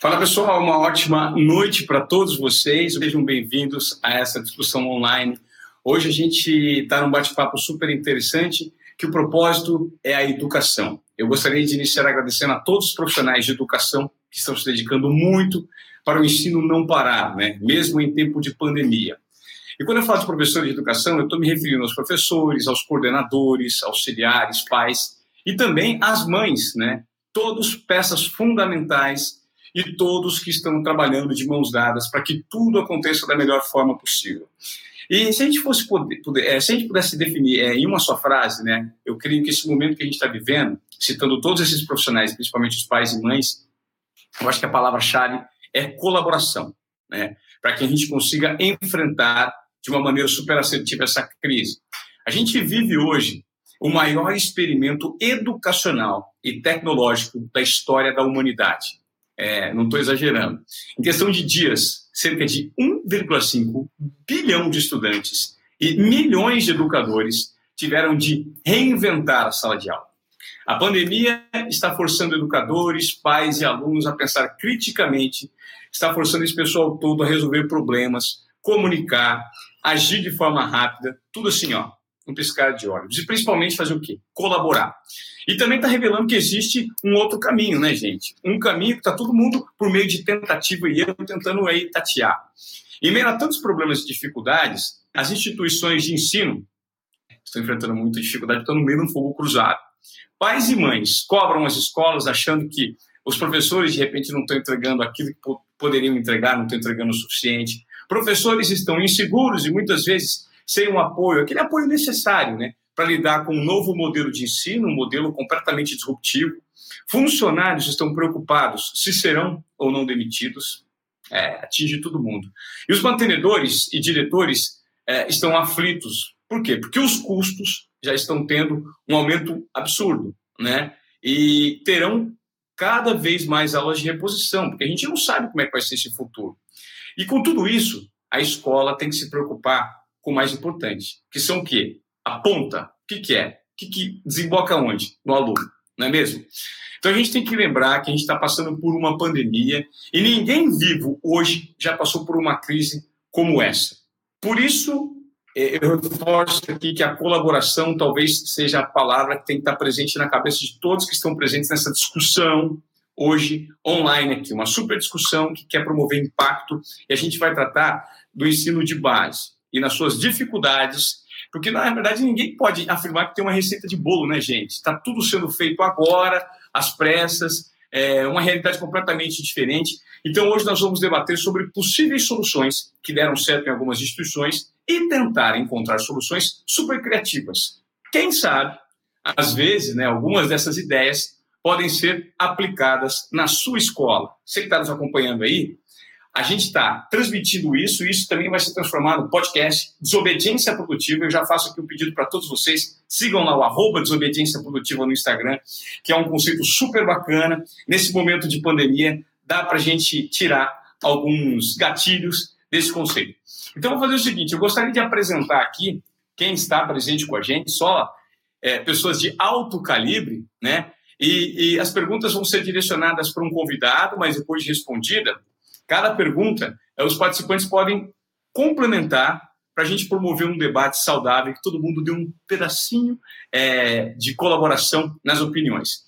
Fala pessoal, uma ótima noite para todos vocês. Sejam bem-vindos a essa discussão online. Hoje a gente está num bate-papo super interessante, que o propósito é a educação. Eu gostaria de iniciar agradecendo a todos os profissionais de educação que estão se dedicando muito para o ensino não parar, né? mesmo em tempo de pandemia. E quando eu falo de professores de educação, eu estou me referindo aos professores, aos coordenadores, auxiliares, pais e também às mães, né? Todos peças fundamentais e todos que estão trabalhando de mãos dadas para que tudo aconteça da melhor forma possível. E se a gente fosse poder, poder é, se a gente pudesse definir é, em uma só frase, né, eu creio que esse momento que a gente está vivendo, citando todos esses profissionais, principalmente os pais e mães, eu acho que a palavra-chave é colaboração, né, para que a gente consiga enfrentar de uma maneira super assertiva essa crise. A gente vive hoje o maior experimento educacional e tecnológico da história da humanidade é, não estou exagerando. Em questão de dias, cerca de 1,5 bilhão de estudantes e milhões de educadores tiveram de reinventar a sala de aula. A pandemia está forçando educadores, pais e alunos a pensar criticamente, está forçando esse pessoal todo a resolver problemas, comunicar, agir de forma rápida, tudo assim, ó, um piscar de olhos. E principalmente fazer o quê? Colaborar. E também está revelando que existe um outro caminho, né, gente? Um caminho que está todo mundo, por meio de tentativa e erro, tentando aí tatear. Em meio a tantos problemas e dificuldades, as instituições de ensino estão enfrentando muita dificuldade, estão no meio de um fogo cruzado. Pais e mães cobram as escolas achando que os professores, de repente, não estão entregando aquilo que poderiam entregar, não estão entregando o suficiente. Professores estão inseguros e muitas vezes sem um apoio, aquele apoio necessário, né? Para lidar com um novo modelo de ensino, um modelo completamente disruptivo. Funcionários estão preocupados se serão ou não demitidos. É, atinge todo mundo. E os mantenedores e diretores é, estão aflitos. Por quê? Porque os custos já estão tendo um aumento absurdo, né? E terão cada vez mais aulas de reposição, porque a gente não sabe como é que vai ser esse futuro. E com tudo isso, a escola tem que se preocupar com o mais importante, que são o quê? A ponta. O que, que é? O que, que desemboca onde? No aluno, não é mesmo? Então a gente tem que lembrar que a gente está passando por uma pandemia e ninguém vivo hoje já passou por uma crise como essa. Por isso, é, eu reforço aqui que a colaboração talvez seja a palavra que tem que estar presente na cabeça de todos que estão presentes nessa discussão hoje online aqui, uma super discussão que quer promover impacto e a gente vai tratar do ensino de base e nas suas dificuldades, porque na verdade ninguém pode afirmar que tem uma receita de bolo, né, gente? Está tudo sendo feito agora, às pressas, é uma realidade completamente diferente. Então hoje nós vamos debater sobre possíveis soluções que deram certo em algumas instituições e tentar encontrar soluções super criativas. Quem sabe, às vezes, né, algumas dessas ideias podem ser aplicadas na sua escola. Você que está nos acompanhando aí, a gente está transmitindo isso, isso também vai se transformar no podcast Desobediência Produtiva. Eu já faço aqui um pedido para todos vocês, sigam lá o arroba Desobediência Produtiva no Instagram, que é um conceito super bacana. Nesse momento de pandemia, dá para a gente tirar alguns gatilhos desse conceito. Então, vou fazer o seguinte, eu gostaria de apresentar aqui quem está presente com a gente, só é, pessoas de alto calibre, né? E, e as perguntas vão ser direcionadas para um convidado, mas depois de respondida, Cada pergunta, eh, os participantes podem complementar para a gente promover um debate saudável, que todo mundo dê um pedacinho é, de colaboração nas opiniões.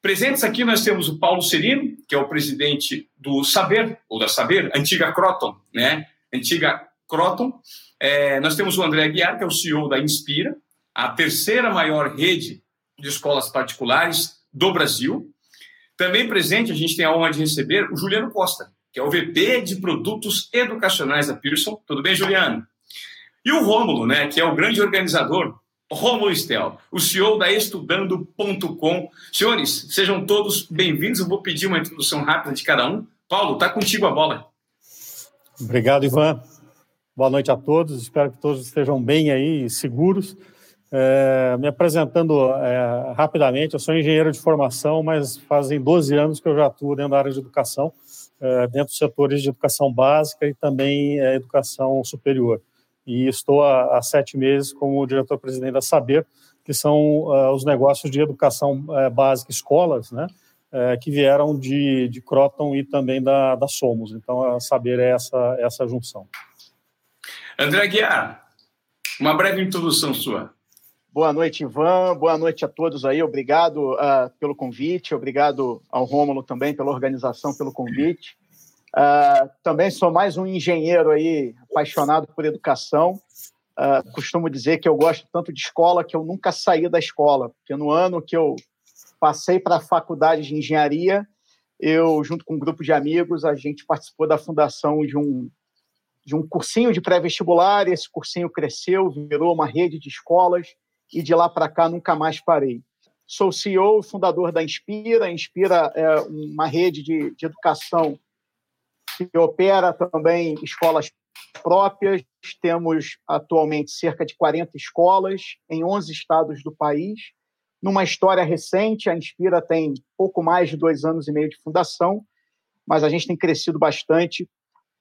Presentes aqui nós temos o Paulo Serino, que é o presidente do Saber, ou da Saber, antiga Croton, né? Antiga Croton. É, nós temos o André Aguiar, que é o CEO da Inspira, a terceira maior rede de escolas particulares do Brasil. Também presente, a gente tem a honra de receber o Juliano Costa, que é o VP de Produtos Educacionais da Pearson. Tudo bem, Juliano? E o Rômulo, né, que é o grande organizador, Rômulo Stel, o CEO da Estudando.com. Senhores, sejam todos bem-vindos. Eu vou pedir uma introdução rápida de cada um. Paulo, está contigo a bola. Obrigado, Ivan. Boa noite a todos. Espero que todos estejam bem aí, seguros. É, me apresentando é, rapidamente, eu sou engenheiro de formação, mas fazem 12 anos que eu já atuo dentro da área de educação. Eh, dentro dos setores de educação básica e também eh, educação superior. E estou há, há sete meses como diretor-presidente da Saber, que são uh, os negócios de educação básica, escolas, né? que vieram de, de Croton e também da, da Somos. Então, a saber é essa, essa junção. André Guiar, uma breve introdução sua. Boa noite, Ivan. Boa noite a todos aí. Obrigado uh, pelo convite. Obrigado ao Rômulo também pela organização, pelo convite. Uh, também sou mais um engenheiro aí apaixonado por educação. Uh, costumo dizer que eu gosto tanto de escola que eu nunca saí da escola, porque no ano que eu passei para a faculdade de engenharia, eu, junto com um grupo de amigos, a gente participou da fundação de um, de um cursinho de pré-vestibular, esse cursinho cresceu, virou uma rede de escolas, e de lá para cá nunca mais parei. Sou CEO e fundador da Inspira. A Inspira é uma rede de, de educação que opera também escolas próprias. Temos atualmente cerca de 40 escolas em 11 estados do país numa história recente. A Inspira tem pouco mais de dois anos e meio de fundação, mas a gente tem crescido bastante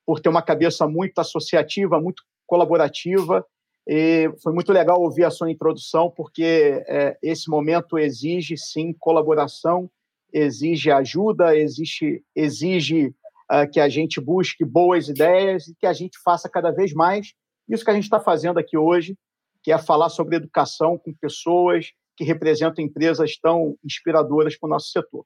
por ter uma cabeça muito associativa, muito colaborativa. E foi muito legal ouvir a sua introdução, porque é, esse momento exige, sim, colaboração, exige ajuda, exige, exige uh, que a gente busque boas ideias e que a gente faça cada vez mais isso que a gente está fazendo aqui hoje, que é falar sobre educação com pessoas que representam empresas tão inspiradoras para o nosso setor.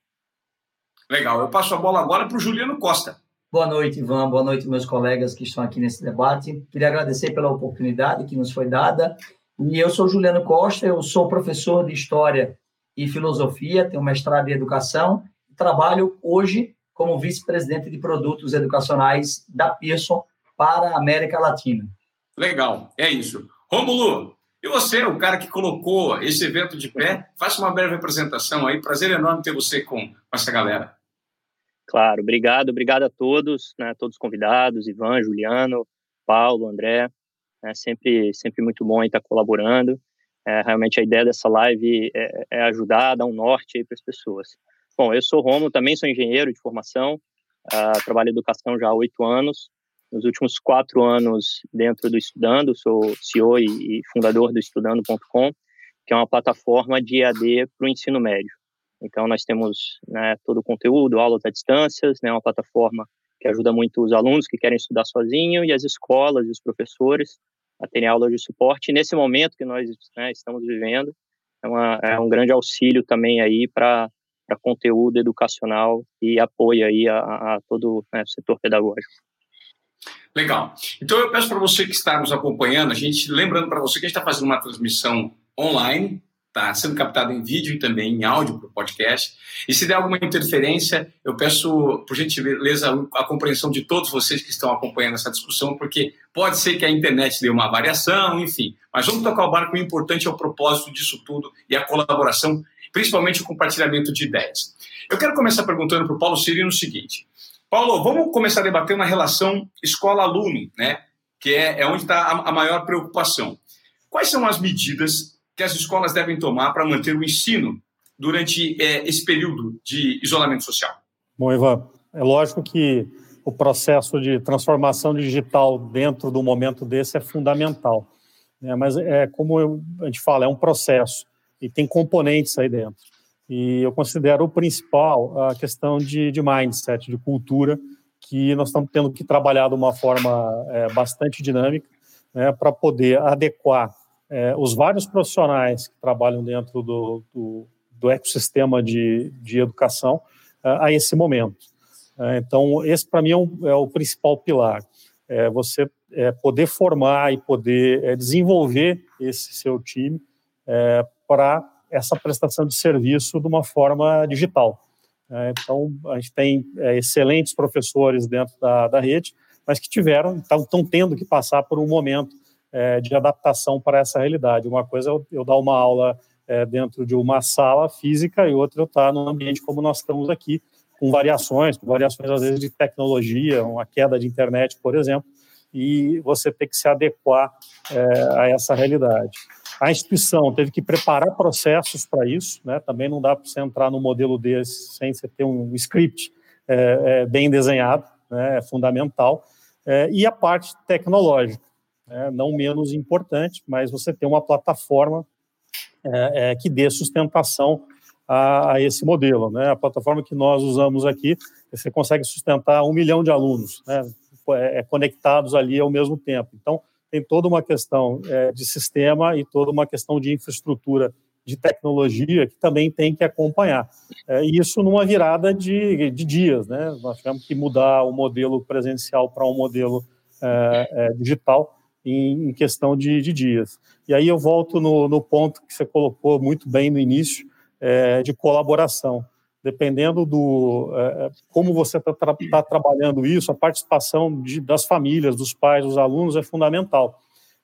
Legal. Eu passo a bola agora para o Juliano Costa. Boa noite, Ivan. Boa noite, meus colegas que estão aqui nesse debate. Queria agradecer pela oportunidade que nos foi dada. E eu sou Juliano Costa, eu sou professor de História e Filosofia, tenho mestrado em Educação trabalho hoje como vice-presidente de produtos educacionais da Pearson para a América Latina. Legal, é isso. Rômulo, e você, o cara que colocou esse evento de pé, faça uma breve apresentação aí. Prazer enorme ter você com, essa galera. Claro, obrigado, obrigado a todos, né, todos os convidados, Ivan, Juliano, Paulo, André. É sempre, sempre muito bom estar colaborando. É, realmente a ideia dessa live é, é ajudar, dar um norte para as pessoas. Bom, eu sou Romo, também sou engenheiro de formação, uh, trabalho em educação já há oito anos nos últimos quatro anos dentro do Estudando, sou CEO e, fundador do Estudando.com, que é uma plataforma de EAD para o ensino médio. Então, nós temos né, todo o conteúdo, aulas à distância, né, uma plataforma que ajuda muito os alunos que querem estudar sozinho e as escolas e os professores a terem aulas de suporte. E nesse momento que nós né, estamos vivendo, é, uma, é, um grande auxílio também aí para conteúdo educacional e apoio aí a, a todo né, o setor pedagógico. Legal. Então eu peço para você que está nos acompanhando, a gente lembrando para você que a gente está fazendo uma transmissão online, está sendo captado em vídeo e também em áudio para o podcast. E se der alguma interferência, eu peço, por gentileza, a compreensão de todos vocês que estão acompanhando essa discussão, porque pode ser que a internet dê uma variação, enfim. Mas vamos tocar o barco, o importante é o propósito disso tudo e a colaboração, principalmente o compartilhamento de ideias. Eu quero começar perguntando para o Paulo Cirino o seguinte: Paulo, vamos começar a debater uma relação escola-aluno, né? que é, é onde está a, a, maior preocupação. Quais são as medidas que as escolas devem tomar para manter o ensino durante é, esse período de isolamento social? Bom, Ivan, é lógico que o processo de transformação digital dentro do momento desse é fundamental. Né? Mas é como a gente fala, é um processo e tem componentes aí dentro. E eu considero o principal a questão de, de mindset, de cultura, que nós estamos tendo que trabalhar de uma forma é, bastante dinâmica né, para poder adequar é, os vários profissionais que trabalham dentro do, do, do ecossistema de, de educação é, a esse momento. É, então, esse para mim é, um, é, o principal pilar. É você é, poder formar e poder é, desenvolver esse seu time para essa prestação de serviço de uma forma digital. Então, a gente tem excelentes professores dentro da, da rede, mas que tiveram, estão tendo que passar por um momento é, de adaptação para essa realidade. Uma coisa é eu, eu dar uma aula é, dentro de uma sala física e outra eu estar num ambiente como nós estamos aqui, com variações, com variações às vezes de tecnologia, uma queda de internet, por exemplo, e você tem que se adequar é, a essa realidade. A instituição teve que preparar processos para isso, né? também não dá para você entrar no modelo desse sem você ter um script é, é, bem desenhado, né? é fundamental. É, e a parte tecnológica, né? não menos importante, mas você ter uma plataforma é, é, que dê sustentação a, a, esse modelo. Né? A plataforma que nós usamos aqui, você consegue sustentar um milhão de alunos né? é, é, conectados ali ao mesmo tempo. Então, tem toda uma questão é, de sistema e toda uma questão de infraestrutura de tecnologia que também tem que acompanhar. É, isso numa virada de, de dias, né? Nós tivemos que mudar o modelo presencial para um modelo é, é, digital em, questão de, de, dias. E aí eu volto no, no, ponto que você colocou muito bem no início, é, de colaboração. Dependendo do é, como você está tra tá trabalhando isso, a participação de, das famílias, dos pais, dos alunos é fundamental.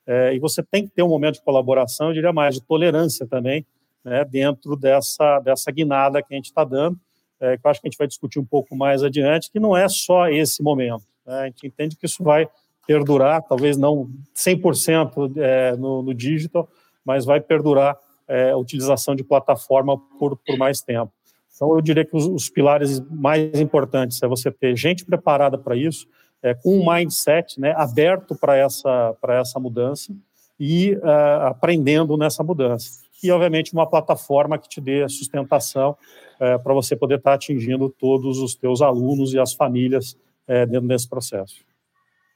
É, e você tem que ter um momento de colaboração, eu diria mais, de tolerância também, né, dentro dessa, dessa guinada que a gente está dando, é, que eu acho que a gente vai discutir um pouco mais adiante, que não é só esse momento. Né, a gente entende que isso vai perdurar, talvez não 100% é, no, no digital, mas vai perdurar é, a utilização de plataforma por, por mais tempo. Então, eu diria que os, os pilares mais importantes é você ter gente preparada para isso, é, com um mindset né, aberto para essa, essa mudança e uh, aprendendo nessa mudança. E, obviamente, uma plataforma que te dê sustentação uh, para você poder estar tá atingindo todos os teus alunos e as famílias uh, dentro desse processo.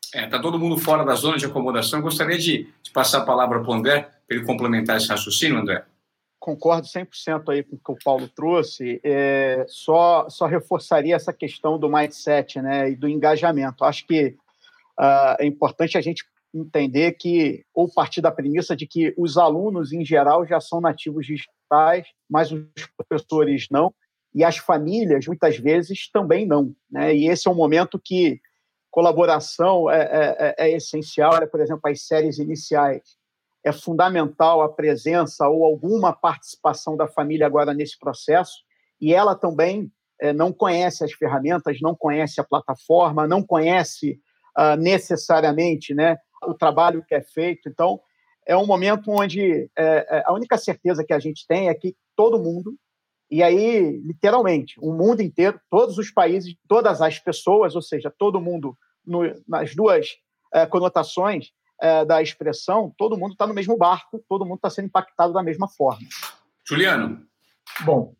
Está é, tá todo mundo fora da zona de acomodação. Gostaria de, de passar a palavra para o André, para ele complementar esse raciocínio, André concordo 100% aí com o que o Paulo trouxe, é, só, só reforçaria essa questão do mindset né, e do engajamento. Acho que uh, é importante a gente entender que, ou partir da premissa de que os alunos, em geral, já são nativos digitais, mas os professores não, e as famílias, muitas vezes, também não. Né? E esse é um momento que colaboração é, é, é, é essencial, Olha, por exemplo, as séries iniciais é fundamental a presença ou alguma participação da família agora nesse processo, e ela também é, não conhece as ferramentas, não conhece a plataforma, não conhece uh, necessariamente né, o trabalho que é feito. Então, é um momento onde é, a única certeza que a gente tem é que todo mundo, e aí, literalmente, o mundo inteiro, todos os países, todas as pessoas, ou seja, todo mundo no, nas duas é, conotações, é, da expressão, todo mundo está no mesmo barco, todo mundo está sendo impactado da mesma forma. Juliano. Bom,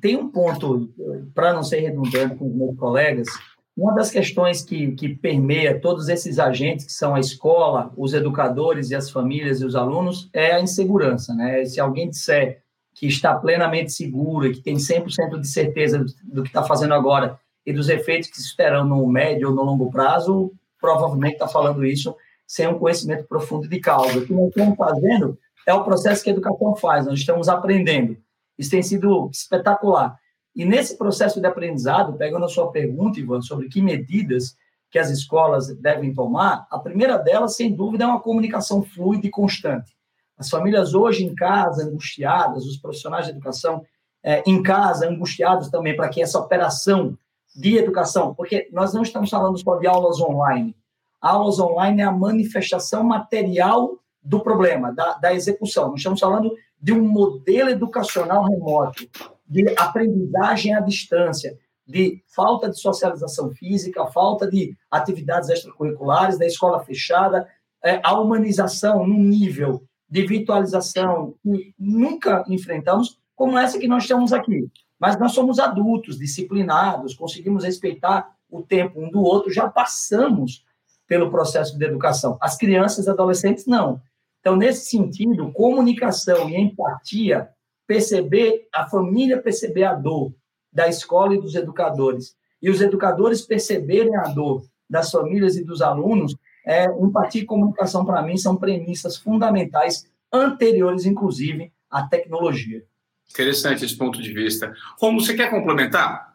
tem um ponto, para não ser redundante com os meus colegas, uma das questões que, que permeia todos esses agentes, que são a escola, os educadores e as famílias e os alunos, é a insegurança. Né? Se alguém disser que está plenamente seguro e que tem 100% de certeza do que está fazendo agora e dos efeitos que se esperam no médio ou no longo prazo, provavelmente está falando isso sem um conhecimento profundo de causa. O que nós estamos fazendo é o processo que a educação faz, nós estamos aprendendo. Isso tem sido espetacular. E nesse processo de aprendizado, pegando a sua pergunta, Ivan, sobre que medidas que as escolas devem tomar, a primeira delas, sem dúvida, é uma comunicação fluida e constante. As famílias hoje em casa, angustiadas, os profissionais de educação é, em casa, angustiados também para que essa operação de educação, porque nós não estamos falando só de aulas online, aulas online é a manifestação material do problema, da, da execução. Nós estamos falando de um modelo educacional remoto, de aprendizagem à distância, de falta de socialização física, falta de atividades extracurriculares, da escola fechada, é, a humanização num nível de virtualização que nunca enfrentamos, como essa que nós estamos aqui. Mas nós somos adultos, disciplinados, conseguimos respeitar o tempo um do outro, já passamos pelo processo de educação. As crianças e adolescentes, não. Então, nesse sentido, comunicação e empatia, perceber, a família perceber a dor da escola e dos educadores, e os educadores perceberem a dor das famílias e dos alunos, é, empatia e comunicação, para mim, são premissas fundamentais, anteriores, inclusive, à tecnologia. Interessante esse ponto de vista. Como você quer complementar?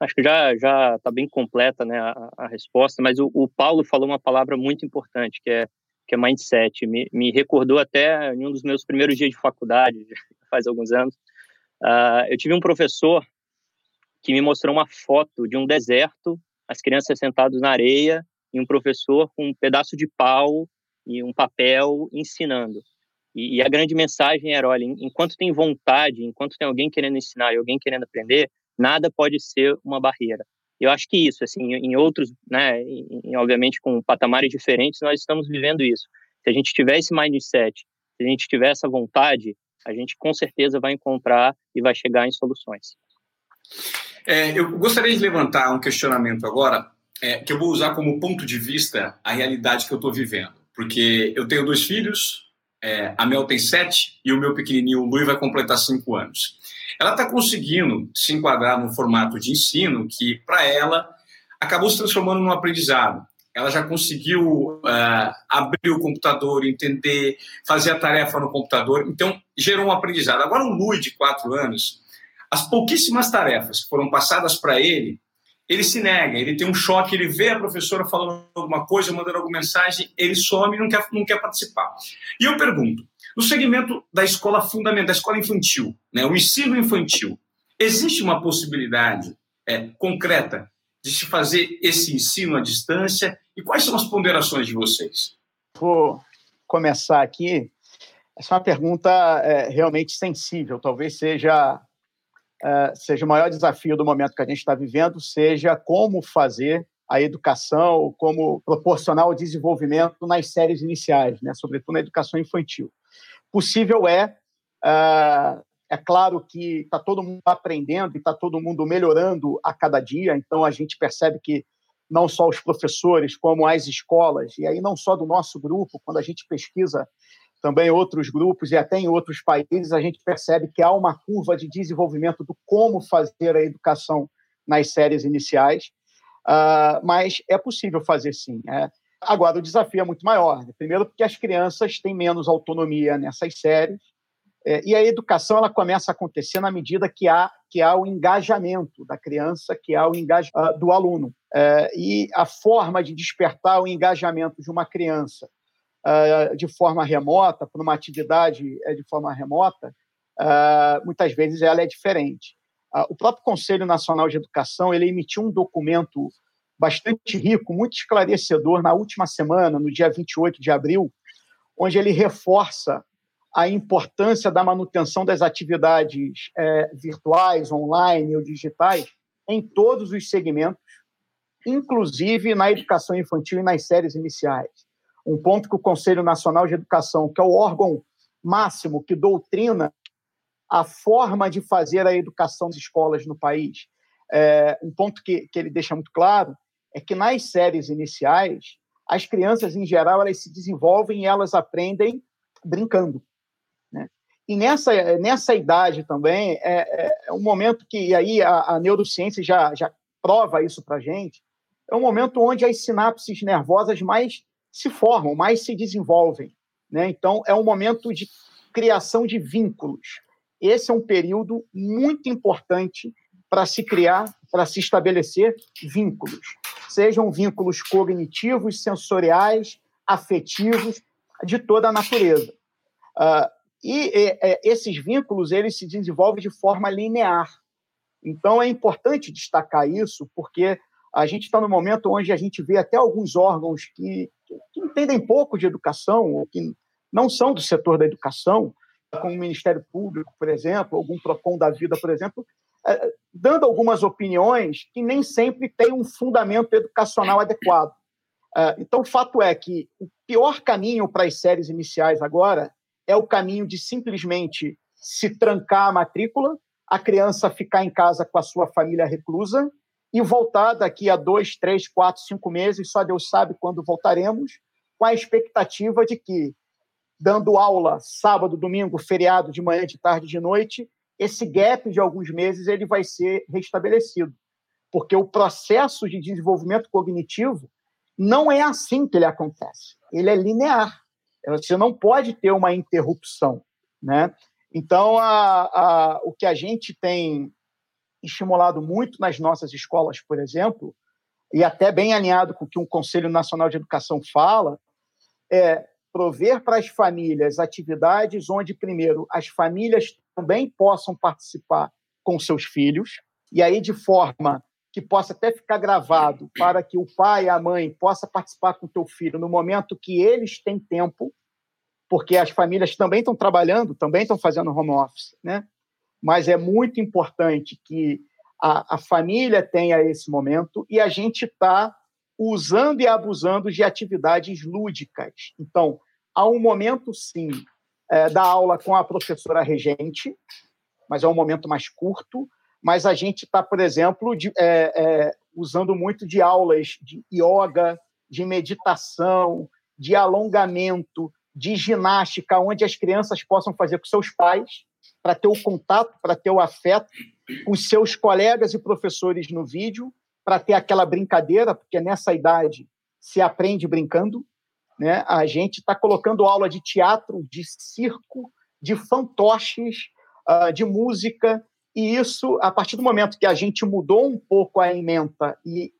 Acho que já já está bem completa né, a, a resposta, mas o, o, Paulo falou uma palavra muito importante, que é, que é mindset. Me, me recordou até em um dos meus primeiros dias de faculdade, faz alguns anos. Uh, eu tive um professor que me mostrou uma foto de um deserto, as crianças sentadas na areia, e um professor com um pedaço de pau e um papel ensinando. E, e a grande mensagem era: olha, enquanto tem vontade, enquanto tem alguém querendo ensinar e alguém querendo aprender, nada pode ser uma barreira. Eu acho que isso, assim, em outros, né, em, obviamente com patamares diferentes, nós estamos vivendo isso. Se a gente tiver esse mindset, se a gente tiver essa vontade, a gente com certeza vai encontrar e vai chegar em soluções. É, eu gostaria de levantar um questionamento agora, é, que eu vou usar como ponto de vista a realidade que eu estou vivendo. Porque eu tenho dois filhos, é, a Mel tem sete e o meu pequenininho, o Lui, vai completar cinco anos. Ela está conseguindo se enquadrar num formato de ensino que, para ela, acabou se transformando num aprendizado. Ela já conseguiu uh, abrir o computador, entender, fazer a tarefa no computador, então gerou um aprendizado. Agora, o Lui, de quatro anos, as pouquíssimas tarefas que foram passadas para ele, ele se nega, ele tem um choque, ele vê a professora falando alguma coisa, mandando alguma mensagem, ele some e não quer, não quer participar. E eu pergunto, no segmento da escola fundamental, da escola infantil, né, o ensino infantil, existe uma possibilidade é, concreta de se fazer esse ensino à distância? E quais são as ponderações de vocês? Vou começar aqui. Essa é uma pergunta é, realmente sensível, talvez seja é, seja o maior desafio do momento que a gente está vivendo, seja como fazer a educação, como proporcionar o desenvolvimento nas séries iniciais, né, sobretudo na educação infantil. Possível é, uh, é claro que está todo mundo aprendendo e está todo mundo melhorando a cada dia, então a gente percebe que não só os professores, como as escolas, e aí não só do nosso grupo, quando a gente pesquisa também outros grupos e até em outros países, a gente percebe que há uma curva de desenvolvimento do como fazer a educação nas séries iniciais, uh, mas é possível fazer sim. É. Agora, o desafio é muito maior. Né? Primeiro, porque as crianças têm menos autonomia nessas séries, é, e a educação ela começa a acontecer na medida que há, que há o engajamento da criança, que há o engajamento uh, do aluno. É, e a forma de despertar o engajamento de uma criança uh, de forma remota, por uma atividade uh, de forma remota, uh, muitas vezes ela é diferente. o próprio Conselho Nacional de Educação ele emitiu um documento bastante rico, muito esclarecedor na última semana, no dia 28 de abril, onde ele reforça a importância da manutenção das atividades é, virtuais, online ou digitais em todos os segmentos, inclusive na educação infantil e nas séries iniciais um ponto que o Conselho Nacional de Educação, que é o órgão máximo que doutrina a forma de fazer a educação das escolas no país, é, um ponto que, que ele deixa muito claro é que nas séries iniciais, as crianças, em geral, elas se desenvolvem e elas aprendem brincando. Né? E nessa, nessa idade também, é, é, é um momento que, aí a, a neurociência já, já prova isso para a gente, é um momento onde as sinapses nervosas mais se formam, mais se desenvolvem. Né? Então, é um momento de criação de vínculos. Esse é um período muito importante para se criar, para se estabelecer vínculos, sejam vínculos cognitivos, sensoriais, afetivos, de toda a natureza. Uh, e é, esses vínculos eles se desenvolvem de forma linear. Então é importante destacar isso, porque a gente está no momento onde a gente vê até alguns órgãos que que entendem pouco de educação, ou que não são do setor da educação, como o Ministério Público, por exemplo, algum PROCON da vida, por exemplo, é, dando algumas opiniões que nem sempre têm um fundamento educacional adequado. É, então, o fato é que o pior caminho para as séries iniciais agora é o caminho de simplesmente se trancar a matrícula, a criança ficar em casa com a sua família reclusa e voltar daqui a dois, três, quatro, cinco meses, só Deus sabe quando voltaremos, com a expectativa de que, dando aula sábado, domingo, feriado, de manhã, de tarde, de noite, esse gap de alguns meses ele vai ser restabelecido. Porque o processo de desenvolvimento cognitivo não é assim que ele acontece. Ele é linear. Você não pode ter uma interrupção. Né? Então, a, a, o que a gente tem estimulado muito nas nossas escolas, por exemplo, e até bem alinhado com o que um Conselho Nacional de Educação fala, é prover para as famílias atividades onde, primeiro, as famílias também possam participar com seus filhos, e aí de forma que possa até ficar gravado para que o pai e a mãe possa participar com o teu filho no momento que eles têm tempo, porque as famílias também estão trabalhando, também estão fazendo home office, né? Mas é muito importante que a, a família tenha esse momento e a gente está usando e abusando de atividades lúdicas. Então, há um momento, sim, é, dar aula com a professora regente, mas é um momento mais curto. Mas a gente está, por exemplo, de, é, é, usando muito de aulas de yoga, de meditação, de alongamento, de ginástica, onde as crianças possam fazer com seus pais, para ter o contato, para ter o afeto com seus colegas e professores no vídeo, para ter aquela brincadeira, porque nessa idade se aprende brincando. Né? A gente está colocando aula de teatro, de circo, de fantoches, uh, de música, e isso, a partir do momento que a gente mudou um pouco a ementa e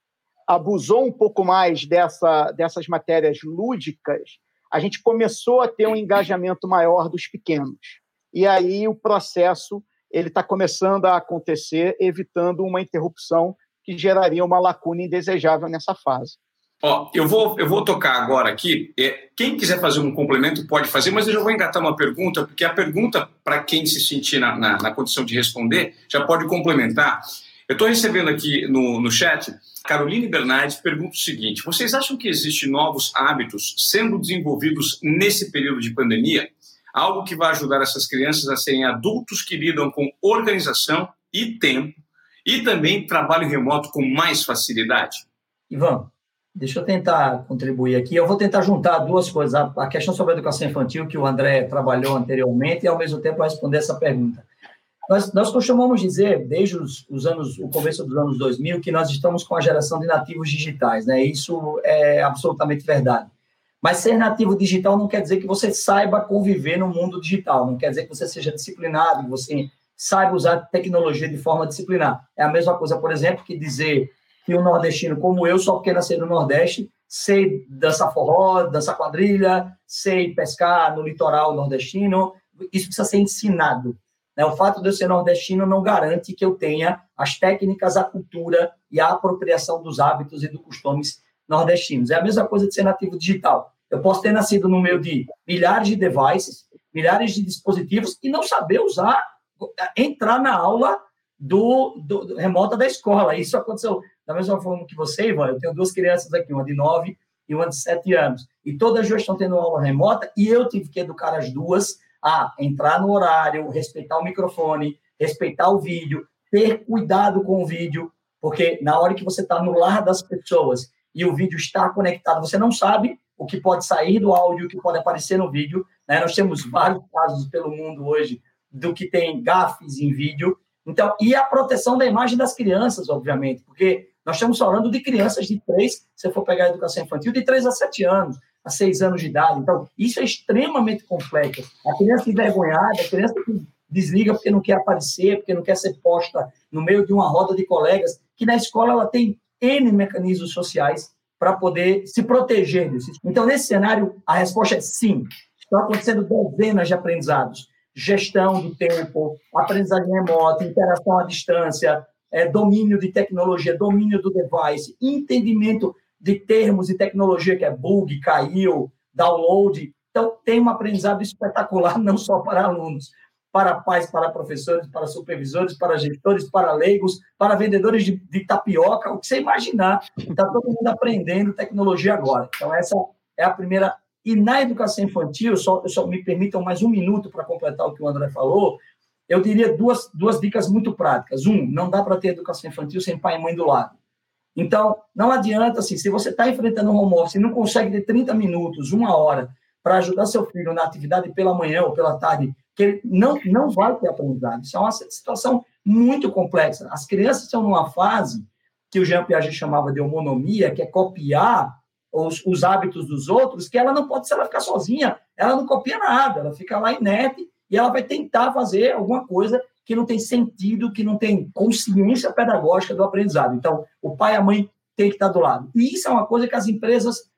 abusou um pouco mais dessa, dessas matérias lúdicas, a gente começou a ter um engajamento maior dos pequenos. E aí o processo ele está começando a acontecer, evitando uma interrupção que geraria uma lacuna indesejável nessa fase. Ó, eu vou, eu vou tocar agora aqui. É, quem quiser fazer um complemento pode fazer, mas eu já vou engatar uma pergunta, porque a pergunta, para quem se sentir na, na, na, condição de responder, já pode complementar. Eu estou recebendo aqui no, no chat, Caroline Bernardes pergunta o seguinte: vocês acham que existem novos hábitos sendo desenvolvidos nesse período de pandemia? Algo que vai ajudar essas crianças a serem adultos que lidam com organização e tempo e também trabalho remoto com mais facilidade? Ivan, Deixa eu tentar contribuir aqui. Eu vou tentar juntar duas coisas. A questão sobre a educação infantil, que o André trabalhou anteriormente, e, ao mesmo tempo, responder essa pergunta. Nós, nós costumamos dizer, desde os, os, anos, o começo dos anos 2000, que nós estamos com a geração de nativos digitais. Né? Isso é absolutamente verdade. Mas ser nativo digital não quer dizer que você saiba conviver no mundo digital, não quer dizer que você seja disciplinado, que você saiba usar tecnologia de forma disciplinar. É a mesma coisa, por exemplo, que dizer que um nordestino como eu, só porque nasci no Nordeste, sei dançar forró, dançar quadrilha, sei pescar no litoral nordestino. Isso precisa ser ensinado. Né? O fato de eu ser nordestino não garante que eu tenha as técnicas, a cultura e a apropriação dos hábitos e dos costumes nordestinos. É a mesma coisa de ser nativo digital. Eu posso ter nascido no meio de milhares de devices, milhares de dispositivos e não saber usar, entrar na aula do, do, do remota da escola. Isso aconteceu da mesma forma que você, Ivan, eu tenho duas crianças aqui, uma de 9 e uma de 7 anos. E todas as duas estão tendo aula remota e eu tive que educar as duas a entrar no horário, respeitar o microfone, respeitar o vídeo, ter cuidado com o vídeo, porque na hora que você está no lar das pessoas e o vídeo está conectado, você não sabe o que pode sair do áudio, o que pode aparecer no vídeo. Né? Nós temos vários casos pelo mundo hoje do que tem gafes em vídeo. Então, e a proteção da imagem das crianças, obviamente, porque nós estamos falando de crianças de 3, se for pegar a educação infantil, de 3 a 7 anos, a 6 anos de idade. Então, isso é extremamente complexo. A criança envergonhada, a criança que desliga porque não quer aparecer, porque não quer ser posta no meio de uma roda de colegas, que na escola ela tem N mecanismos sociais para poder se proteger disso. Então, nesse cenário, a resposta é sim. Estão acontecendo dezenas de aprendizados. Gestão do tempo, aprendizagem remota, interação à distância, é, domínio de tecnologia, domínio do device, entendimento de termos e tecnologia, que é bug, caiu, download. Então, tem um aprendizado espetacular, não só para alunos, para pais, para professores, para supervisores, para gestores, para leigos, para vendedores de, de tapioca, o que você imaginar. Está todo mundo aprendendo tecnologia agora. Então, essa é a primeira. E na educação infantil, só, só me permitam mais um minuto para completar o que o André falou, eu diria duas, duas dicas muito práticas. Um, não dá para ter educação infantil sem pai e mãe do lado. Então, não adianta, assim, se você está enfrentando um home office e não consegue ter 30 minutos, uma hora, para ajudar seu filho na atividade pela manhã ou pela tarde, que ele não, não vai ter aprendizado. Isso é uma situação muito complexa. As crianças estão numa fase que o Jean Piaget chamava de homonomia, que é copiar os, os hábitos dos outros, que ela não pode, se ela ficar sozinha, ela não copia nada, ela fica lá inerte e ela vai tentar fazer alguma coisa que não tem sentido, que não tem consciência pedagógica do aprendizado. Então, o pai e a mãe têm que estar do lado. E isso é uma coisa que as empresas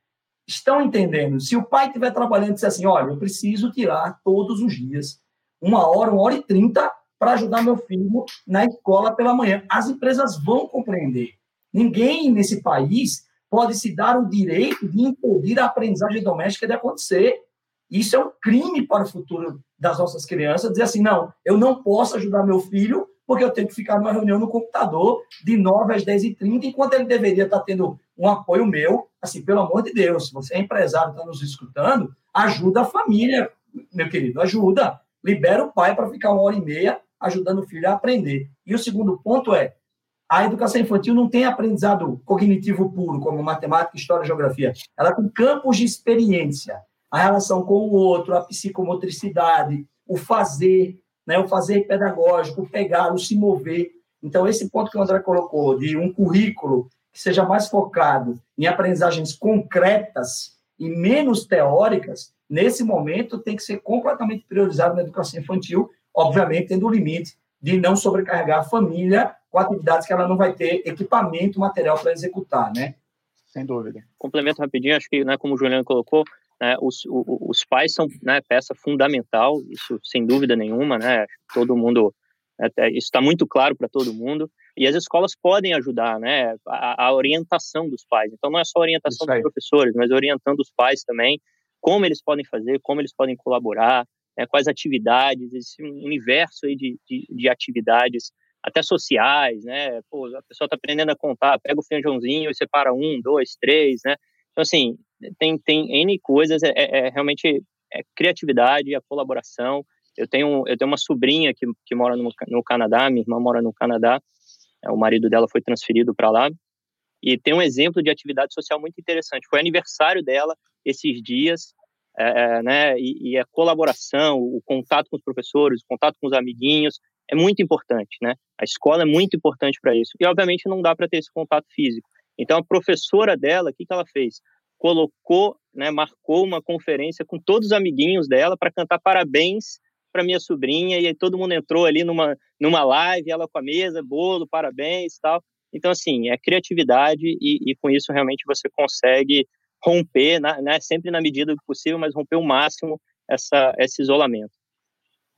estão entendendo. Se o pai estiver trabalhando e disser assim, olha, eu preciso tirar todos os dias uma hora, uma hora e trinta para ajudar meu filho na escola pela manhã. As empresas vão compreender. Ninguém nesse país pode se dar o direito de impedir a aprendizagem doméstica de acontecer. Isso é um crime para o futuro das nossas crianças, dizer assim, não, eu não posso ajudar meu filho porque eu tenho que ficar numa reunião no computador de 9 às 10 e 30 enquanto ele deveria estar tendo um apoio meu. Assim, pelo amor de Deus, se você é empresário está nos escutando, ajuda a família, meu querido, ajuda. Libera o pai para ficar uma hora e meia ajudando o filho a aprender. E o segundo ponto é, a educação infantil não tem aprendizado cognitivo puro, como matemática, história, geografia. Ela tem campos de experiência. A relação com o outro, a psicomotricidade, o fazer, né, o fazer pedagógico, pegar, o se mover. Então, esse ponto que o André colocou, de um currículo que seja mais focado em aprendizagens concretas e menos teóricas, nesse momento tem que ser completamente priorizado na educação infantil, obviamente tendo o limite de não sobrecarregar a família com atividades que ela não vai ter equipamento, material para executar, né? Sem dúvida. Complemento rapidinho, acho que, né, como o Juliano colocou, né, os, os pais são né, peça fundamental, isso sem dúvida nenhuma, né? Todo mundo, é, isso está muito claro para todo mundo. E as escolas podem ajudar, né? A, a, orientação dos pais. Então não é só a orientação dos professores, mas orientando os pais também, como eles podem fazer, como eles podem colaborar, né, quais atividades, esse universo aí de, de, de atividades até sociais, né? Pô, a pessoa está aprendendo a contar, pega o feijãozinho e separa um, dois, três, né? Então, assim, tem, tem N coisas, é, é, é realmente é criatividade, a colaboração. Eu tenho, eu tenho uma sobrinha que, que mora no, no Canadá, minha irmã mora no Canadá, é, o marido dela foi transferido para lá, e tem um exemplo de atividade social muito interessante. Foi aniversário dela esses dias, é, é, né, e, e, a colaboração, o contato com os professores, o contato com os amiguinhos, é muito importante, né? A escola é muito importante para isso. E, obviamente, não dá para ter esse contato físico. Então, a professora dela, o que, que ela fez? Colocou, né, marcou uma conferência com todos os amiguinhos dela para cantar parabéns para minha sobrinha, e aí todo mundo entrou ali numa, numa live, ela com a mesa, bolo, parabéns tal. Então, assim, é criatividade e, e com isso realmente você consegue romper, né, sempre na medida do possível, mas romper o máximo essa, esse isolamento.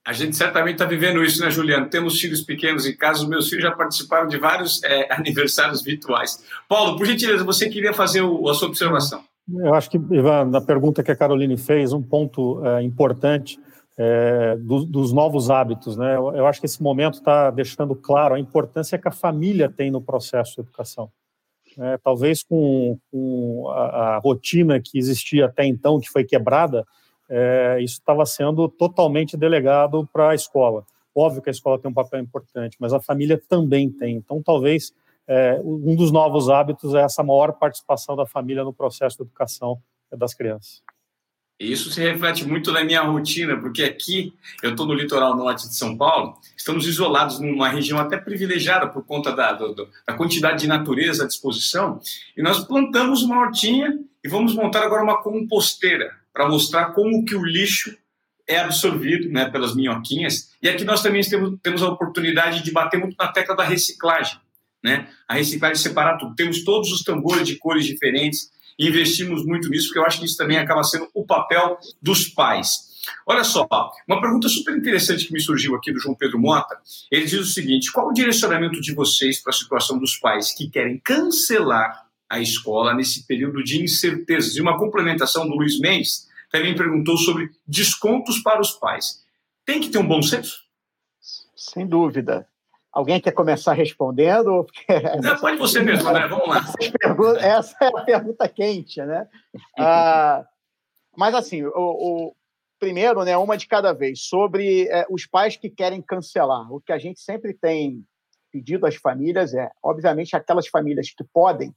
A gente certamente está vivendo isso, né, Juliano? Temos filhos pequenos em casa, os meus filhos já participaram de vários é, aniversários virtuais. Paulo, por gentileza, você queria fazer o, a sua observação? Eu acho que, Ivan, na pergunta que a Caroline fez, um ponto é, importante é, do, dos novos hábitos, né? Eu, eu acho que esse momento está deixando claro a importância que a família tem no processo de educação. É, talvez com, com a, a, rotina que existia até então, que foi quebrada, é, isso estava sendo totalmente delegado para a escola. Óbvio que a escola tem um papel importante, mas a família também tem. Então, talvez é, um dos novos hábitos é essa maior participação da família no processo de educação das crianças. Isso se reflete muito na minha rotina, porque aqui eu estou no litoral norte de São Paulo, estamos isolados numa região até privilegiada por conta da, da quantidade de natureza à disposição, e nós plantamos uma hortinha e vamos montar agora uma composteira para mostrar como que o lixo é absorvido né, pelas minhoquinhas. E aqui nós também temos, temos a oportunidade de bater muito na tecla da reciclagem. Né? A reciclagem separar tudo. Temos todos os tambores de cores diferentes, investimos muito nisso, porque eu acho que isso também acaba sendo o papel dos pais. Olha só, uma pergunta super interessante que me surgiu aqui do João Pedro Mota. Ele diz o seguinte: qual o direcionamento de vocês para a situação dos pais que querem cancelar a escola nesse período de incertezas? E uma complementação do Luiz Mendes também perguntou sobre descontos para os pais. Tem que ter um bom senso? Sem dúvida. Alguém quer começar respondendo? Não, pode você mesmo, né? Vamos lá. Essa é a pergunta quente, né? Ah, mas, assim, o, o, primeiro, né, uma de cada vez, sobre é, os pais que querem cancelar. O que a gente sempre tem pedido às famílias é, obviamente, aquelas famílias que podem,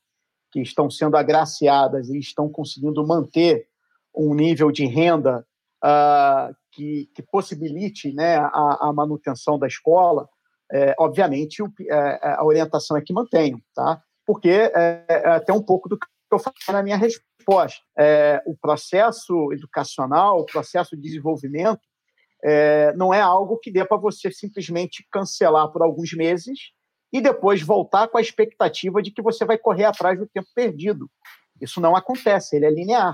que estão sendo agraciadas e estão conseguindo manter um nível de renda uh, que, que, possibilite né, a, a manutenção da escola, é, obviamente, o, é, é, a orientação é que mantenham, tá? Porque é, é, até um pouco do que eu falei na minha resposta. É, o processo educacional, o processo de desenvolvimento, não é algo que dê para você simplesmente cancelar por alguns meses e depois voltar com a expectativa de que você vai correr atrás do tempo perdido. Isso não acontece, ele é linear.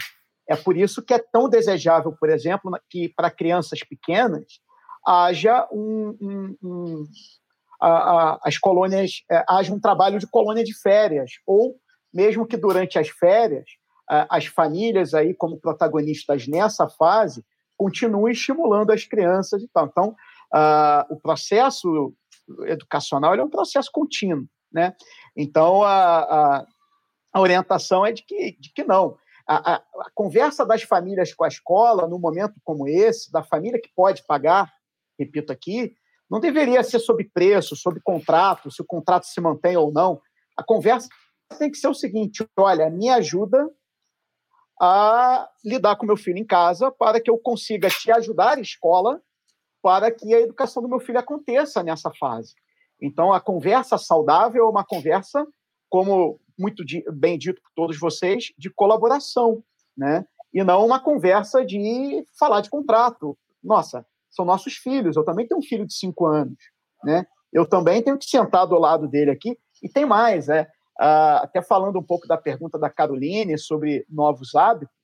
É por isso que é tão desejável, por exemplo, que para crianças pequenas haja um, um, a, a, as colônias, é, haja um trabalho de colônia de férias, ou mesmo que durante as férias, as famílias aí como protagonistas nessa fase continuem estimulando as crianças e tal. Então, o processo educacional é um processo contínuo, né? Então, a, a, a orientação é de que, de que não. a, a, conversa das famílias com a escola, num momento como esse, da família que pode pagar, repito aqui, não deveria ser sobre preço, sobre contrato, se o contrato se mantém ou não. A conversa tem que ser o seguinte: olha, me ajuda a lidar com meu filho em casa para que eu consiga te ajudar escola para que a educação do meu filho aconteça nessa fase. Então, a conversa saudável é uma conversa, como muito bem dito por todos vocês, de colaboração, né? E não uma conversa de falar de contrato. Nossa, são nossos filhos. Eu também tenho um filho de cinco anos, né? Eu também tenho que sentar do lado dele aqui. E tem mais, né? Uh, até falando um pouco da pergunta da Caroline sobre novos hábitos,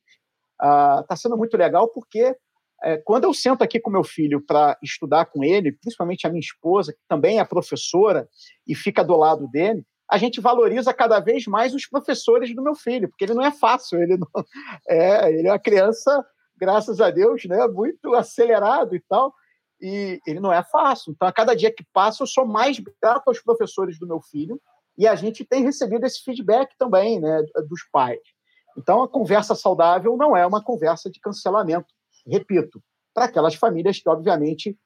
está uh, sendo muito legal porque é, quando eu sento aqui com meu filho para estudar com ele, principalmente a minha esposa, que também é professora e fica do lado dele, a gente valoriza cada vez mais os professores do meu filho, porque ele não é fácil, ele não é, ele é uma criança, graças a Deus, né, muito acelerado e tal, e ele não é fácil. Então, a cada dia que passa, eu sou mais grato aos professores do meu filho, e a gente tem recebido esse feedback também, né, dos pais. Então, a conversa saudável não é uma conversa de cancelamento, repito, para aquelas famílias que, obviamente,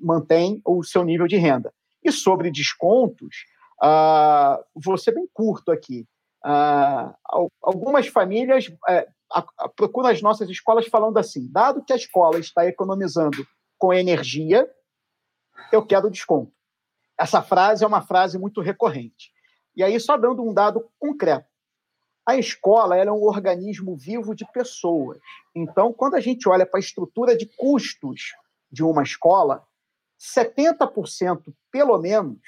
mantêm o seu nível de renda. E sobre descontos, Uh, vou ser bem curto aqui. Uh, algumas famílias uh, procuram as nossas escolas falando assim: dado que a escola está economizando com energia, eu quero desconto. Essa frase é uma frase muito recorrente. E aí, só dando um dado concreto. A escola é um organismo vivo de pessoas. Então, quando a gente olha para a estrutura de custos de uma escola, 70% pelo menos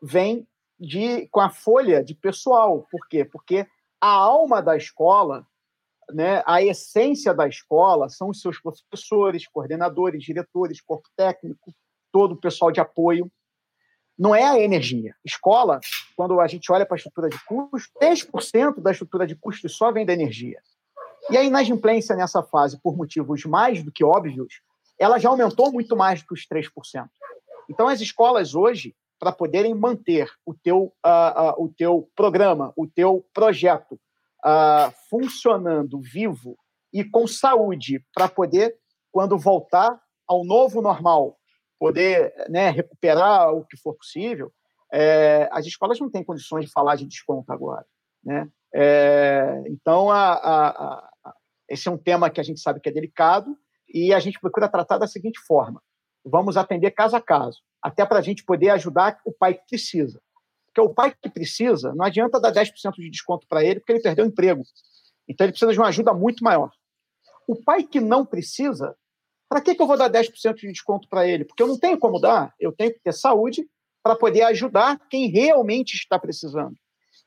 vem de, com a folha de pessoal. Por quê? Porque a alma da escola, né, a essência da escola são os seus professores, coordenadores, diretores, corpo técnico, todo o pessoal de apoio. Não é a energia. Escola, quando a gente olha para a estrutura de custo, 10% da estrutura de custo só vem da energia. E a inadimplência nessa fase, por motivos mais do que óbvios, ela já aumentou muito mais do que os 3%. Então, as escolas hoje, para poderem manter o teu, uh, uh, o teu programa, o teu projeto uh, funcionando vivo e com saúde, para poder, quando voltar ao novo normal, poder né, recuperar o que for possível, é, as escolas não têm condições de falar de desconto agora. Né? É, então, a, a, a, esse é um tema que a gente sabe que é delicado e a gente procura tratar da seguinte forma: vamos atender caso a caso até para a gente poder ajudar o pai que precisa. Porque o pai que precisa, não adianta dar 10% de desconto para ele, porque ele perdeu o emprego. Então ele precisa de uma ajuda muito maior. O pai que não precisa, para que, que eu vou dar 10% de desconto para ele? Porque eu não tenho como dar, eu tenho que ter saúde para poder ajudar quem realmente está precisando.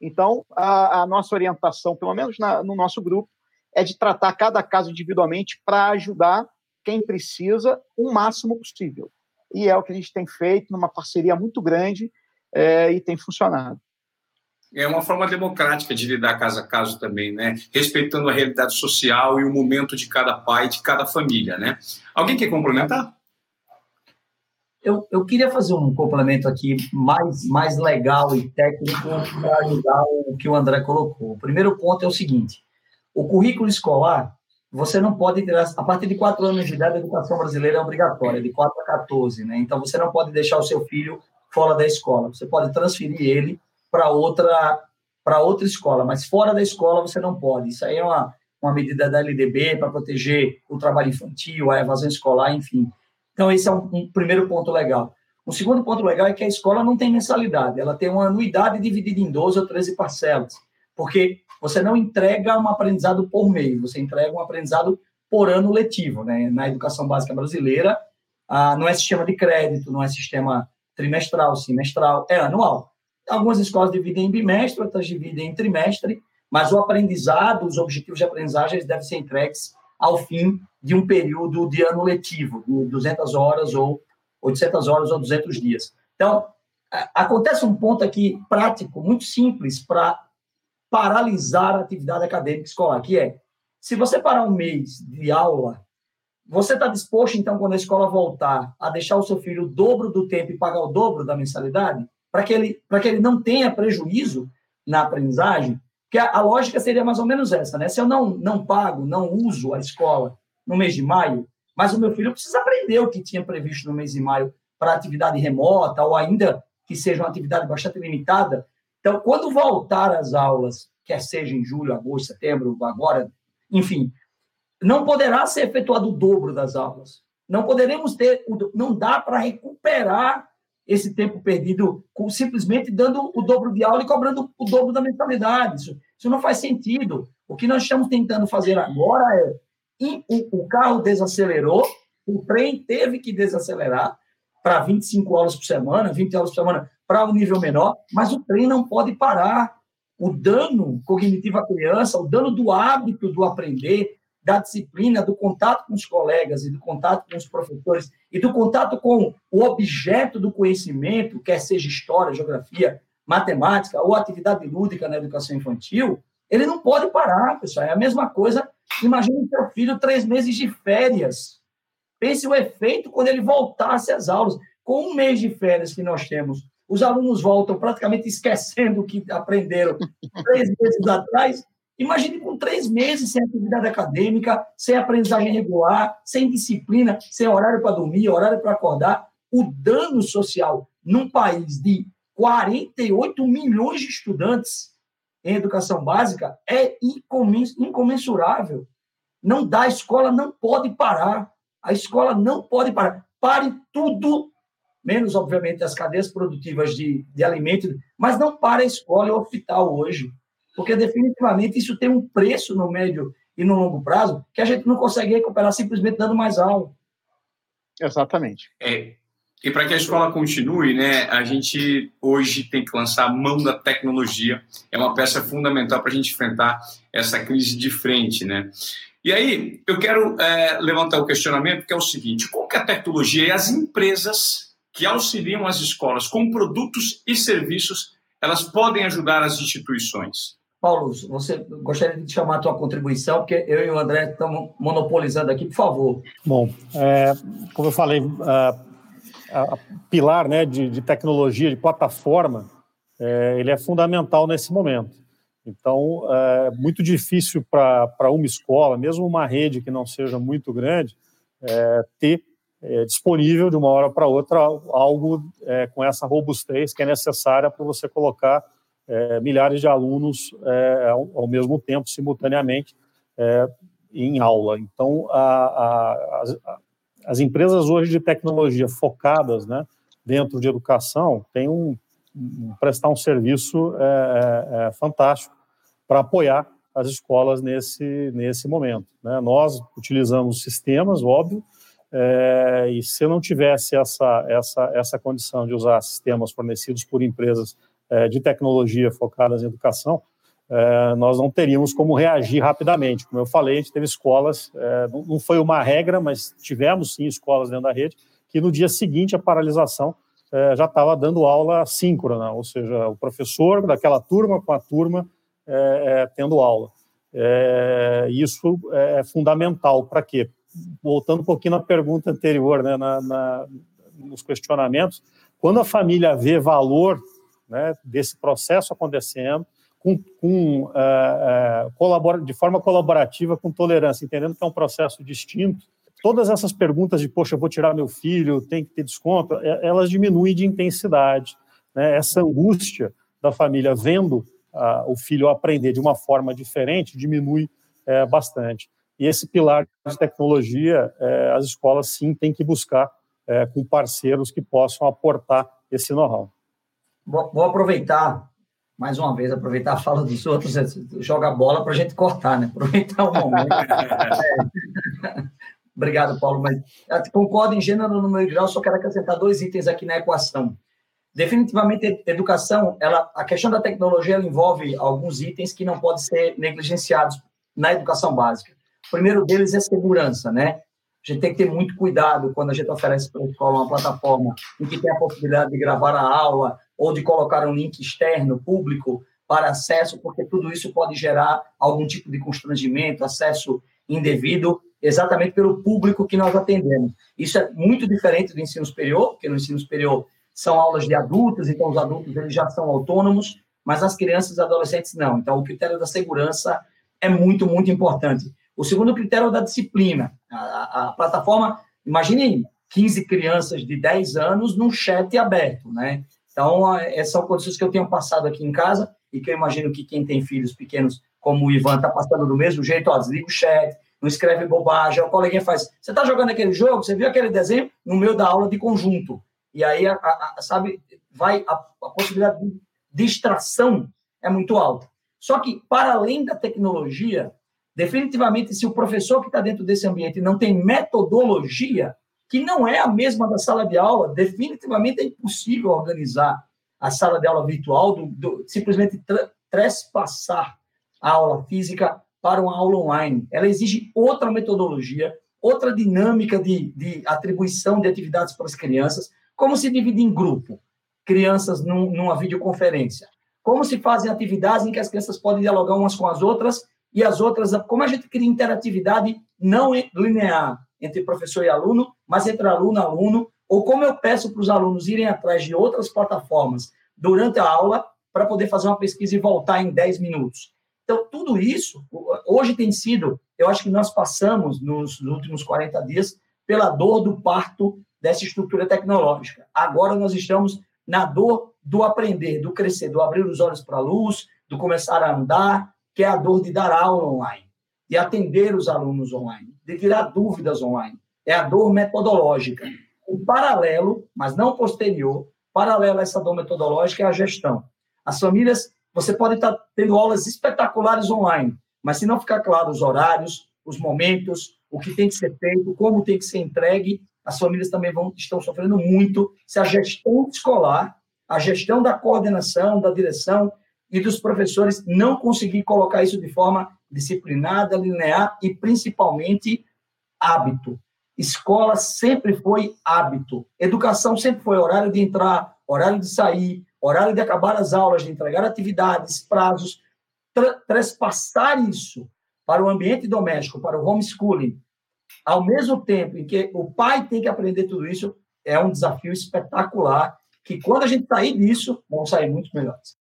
Então, a, a nossa orientação, pelo menos na, no nosso grupo, é de tratar cada caso individualmente para ajudar quem precisa o máximo possível e é o que a gente tem feito numa parceria muito grande é, e tem funcionado. É uma forma democrática de lidar caso a caso também, né? Respeitando a realidade social e o momento de cada pai, de cada família, né? Alguém quer complementar? Eu, eu queria fazer um complemento aqui mais, mais legal e técnico para ajudar o que o André colocou. O primeiro ponto é o seguinte: o currículo escolar você não pode tirar, a partir de 4 anos de idade, a educação brasileira é obrigatória, de 4 a 14, né? Então, você não pode deixar o seu filho fora da escola. Você pode transferir ele para outra, para outra escola, mas fora da escola você não pode. Isso aí é uma, uma medida da LDB para proteger o trabalho infantil, a evasão escolar, enfim. Então, esse é um, um primeiro ponto legal. O segundo ponto legal é que a escola não tem mensalidade, ela tem uma anuidade dividida em 12 ou 13 parcelas, porque você não entrega um aprendizado por mês, você entrega um aprendizado por ano letivo. Né? Na educação básica brasileira, ah, não é sistema de crédito, não é sistema trimestral, semestral, é anual. Algumas escolas dividem em bimestre, outras dividem em trimestre, mas o aprendizado, os objetivos de aprendizagem devem ser entregues ao fim de um período de ano letivo, de 200 horas ou 800 horas ou 200 dias. Então, acontece um ponto aqui prático, muito simples, para paralisar a atividade acadêmica escolar, que é, se você parar um mês de aula, você está disposto, então, quando a escola voltar, a deixar o seu filho o dobro do tempo e pagar o dobro da mensalidade? Para que, ele, que ele não tenha prejuízo na aprendizagem? Porque a, a, lógica seria mais ou menos essa, né? Se eu não, não pago, não uso a escola no mês de maio, mas o meu filho precisa aprender o que tinha previsto no mês de maio para atividade remota, ou ainda que seja uma atividade bastante limitada. Então, quando voltar às aulas, quer seja em julho, agosto, setembro, agora, enfim, não poderá ser efetuado o dobro das aulas. Não poderemos ter, não dá para recuperar esse tempo perdido com, simplesmente dando o dobro de aula e cobrando o dobro da mentalidade. Isso, isso não faz sentido. O que nós estamos tentando fazer agora é o, o carro desacelerou, o trem teve que desacelerar para 25 aulas por semana, 20 aulas por semana para um nível menor, mas o trem não pode parar. O dano cognitivo à criança, o dano do hábito do aprender, da disciplina, do contato com os colegas e do contato com os professores e do contato com o objeto do conhecimento, quer seja história, geografia, matemática ou atividade lúdica na educação infantil, ele não pode parar, pessoal. É a mesma coisa. Imagine seu filho três meses de férias. Pense o efeito quando ele voltasse às aulas. Com um mês de férias que nós temos, os alunos voltam praticamente esquecendo o que aprenderam três meses atrás Imagine com três meses sem atividade acadêmica, sem aprendizagem regular, sem disciplina, sem horário para dormir, horário para acordar, o dano social num país de 48 milhões de estudantes em educação básica é incomensurável. Não dá, a escola não pode parar. A escola não pode parar. Pare tudo, menos, obviamente, as cadeias produtivas de, de alimentos, mas não para a escola o hospital hoje porque definitivamente isso tem um preço no médio e no longo prazo que a gente não consegue recuperar simplesmente dando mais aula. Exatamente. É, e para que a escola continue, né, a gente hoje tem que lançar a mão da tecnologia. É uma peça fundamental para a gente enfrentar essa crise de frente, né? E aí, eu quero é, levantar o questionamento que é o seguinte: como que a tecnologia e as empresas que auxiliam as escolas com produtos e serviços, elas podem ajudar as instituições? Paulo, você gostaria de chamar a tua contribuição, porque eu e o André estamos monopolizando aqui, por favor. Bom, é, como eu falei, a, a pilar né, de, de, tecnologia, de plataforma, é, ele é fundamental nesse momento. Então, é muito difícil para uma escola, mesmo uma rede que não seja muito grande, é, ter é, disponível de uma hora para outra algo é, com essa robustez que é necessária para você colocar é, milhares de alunos é, ao, ao, mesmo tempo, simultaneamente, é, em aula. Então, a, a, as, as, empresas hoje de tecnologia focadas né, dentro de educação têm um, um prestar um serviço é, é, é, fantástico para apoiar as escolas nesse, nesse momento. Né? Nós utilizamos sistemas, óbvio, é, e se não tivesse essa, essa, essa condição de usar sistemas fornecidos por empresas é, de tecnologia focadas em educação, é, nós não teríamos como reagir rapidamente. Como eu falei, a gente teve escolas, é, não foi uma regra, mas tivemos sim escolas dentro da rede, que no dia seguinte a paralisação já estava dando aula síncrona, ou seja, o professor daquela turma com a turma tendo aula. isso é fundamental para quê? Voltando um pouquinho na pergunta anterior, né, na, na, nos questionamentos, quando a família vê valor né, desse processo acontecendo, com, com uh, uh, colabora, de forma colaborativa, com tolerância, entendendo que é um processo distinto. Todas essas perguntas de, poxa, vou tirar meu filho, tem que ter desconto, elas diminuem de intensidade. Né? Essa angústia da família vendo uh, o filho aprender de uma forma diferente diminui bastante. E esse pilar de tecnologia, as escolas sim têm que buscar com parceiros que possam aportar esse know-how. Vou aproveitar, mais uma vez, aproveitar a fala dos outros, joga a bola para a gente cortar, né? Aproveitar o momento. é. Obrigado, Paulo, mas concordo em gênero, no meu grau, só quero acrescentar dois itens aqui na equação. Definitivamente, educação, ela, a questão da tecnologia ela envolve alguns itens que não podem ser negligenciados na educação básica. O primeiro deles é segurança, né? A gente tem que ter muito cuidado quando a gente oferece para a escola uma plataforma em que tem a possibilidade de gravar a aula, ou de colocar um link externo, público, para acesso, porque tudo isso pode gerar algum tipo de constrangimento, acesso indevido, exatamente pelo público que nós atendemos. Isso é muito diferente do ensino superior, porque no ensino superior são aulas de adultos, então os adultos eles já são autônomos, mas as crianças e adolescentes não. Então, o critério da segurança é muito, muito importante. O segundo critério é da disciplina. A, a, a plataforma, imagine 15 crianças de 10 anos num chat aberto, né? Então, essas são condições que eu tenho passado aqui em casa e que eu imagino que quem tem filhos pequenos, como o Ivan, está passando do mesmo jeito. Ó, desliga o chat, não escreve bobagem. O coleguinha faz, você está jogando aquele jogo? Você viu aquele desenho? No meio da aula de conjunto. E aí, a, a, sabe, vai a, a possibilidade de distração é muito alta. Só que, para além da tecnologia, definitivamente, se o professor que está dentro desse ambiente não tem metodologia, que não é a mesma da sala de aula, definitivamente é impossível organizar a sala de aula virtual, do, do, simplesmente trespassar a aula física para uma aula online. Ela exige outra metodologia, outra dinâmica de, de atribuição de atividades para as crianças, como se divide em grupo, crianças num, numa videoconferência, como se fazem atividades em que as crianças podem dialogar umas com as outras e as outras, como a gente cria interatividade não linear entre professor e aluno, mas entre aluno e aluno, ou como eu peço para os alunos irem atrás de outras plataformas durante a aula para poder fazer uma pesquisa e voltar em 10 minutos. Então, tudo isso, hoje tem sido, eu acho que nós passamos nos, últimos 40 dias pela dor do parto dessa estrutura tecnológica. Agora nós estamos na dor do aprender, do crescer, do abrir os olhos para a luz, do começar a andar, que é a dor de dar aula online, de atender os alunos online, de tirar dúvidas online. É a dor metodológica. O paralelo, mas não posterior, paralelo a essa dor metodológica é a gestão. As famílias, você pode estar tendo aulas espetaculares online, mas se não ficar claro os horários, os momentos, o que tem que ser feito, como tem que ser entregue, as famílias também vão, estão sofrendo muito se a gestão escolar, a gestão da coordenação, da direção e dos professores não conseguir colocar isso de forma disciplinada, linear e principalmente hábito. Escola sempre foi hábito. Educação sempre foi horário de entrar, horário de sair, horário de acabar as aulas, de entregar atividades, prazos. Trespassar isso para o ambiente doméstico, para o homeschooling, ao mesmo tempo em que o pai tem que aprender tudo isso, é um desafio espetacular, que quando a gente sair disso, vão sair muito melhores.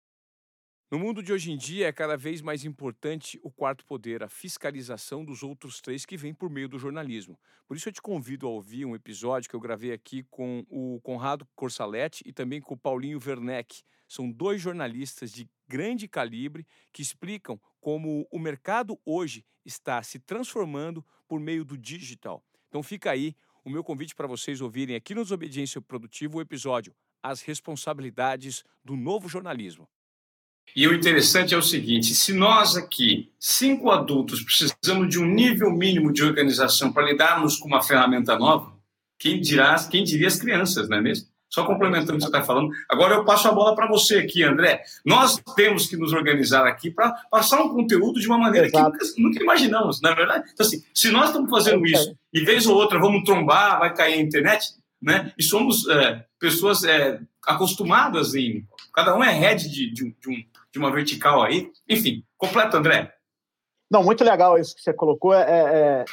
No mundo de hoje em dia, é cada vez mais importante o quarto poder, a fiscalização dos outros três que vem por meio do jornalismo. Por isso eu te convido a ouvir um episódio que eu gravei aqui com o Conrado Corsaletti e também com o Paulinho Werneck. São dois jornalistas de grande calibre que explicam como o mercado hoje está se transformando por meio do digital. Então fica aí o meu convite para vocês ouvirem aqui no Desobediência Produtiva o episódio As Responsabilidades do Novo Jornalismo. E o interessante é o seguinte: se nós aqui, cinco adultos, precisamos de um nível mínimo de organização para lidarmos com uma ferramenta nova, quem dirá, quem diria as crianças, não é mesmo? Só complementando o que você está falando. Agora eu passo a bola para você aqui, André. Nós temos que nos organizar aqui para passar um conteúdo de uma maneira Exato. que nunca, imaginamos, na é verdade. Então, assim, se nós estamos fazendo isso e vez ou outra vamos trombar, vai cair a internet, né? E somos é, pessoas é, acostumadas em. Cada um é head de, de, de, um, de uma vertical aí. Enfim, completo, André. Não, muito legal isso que você colocou. É, é,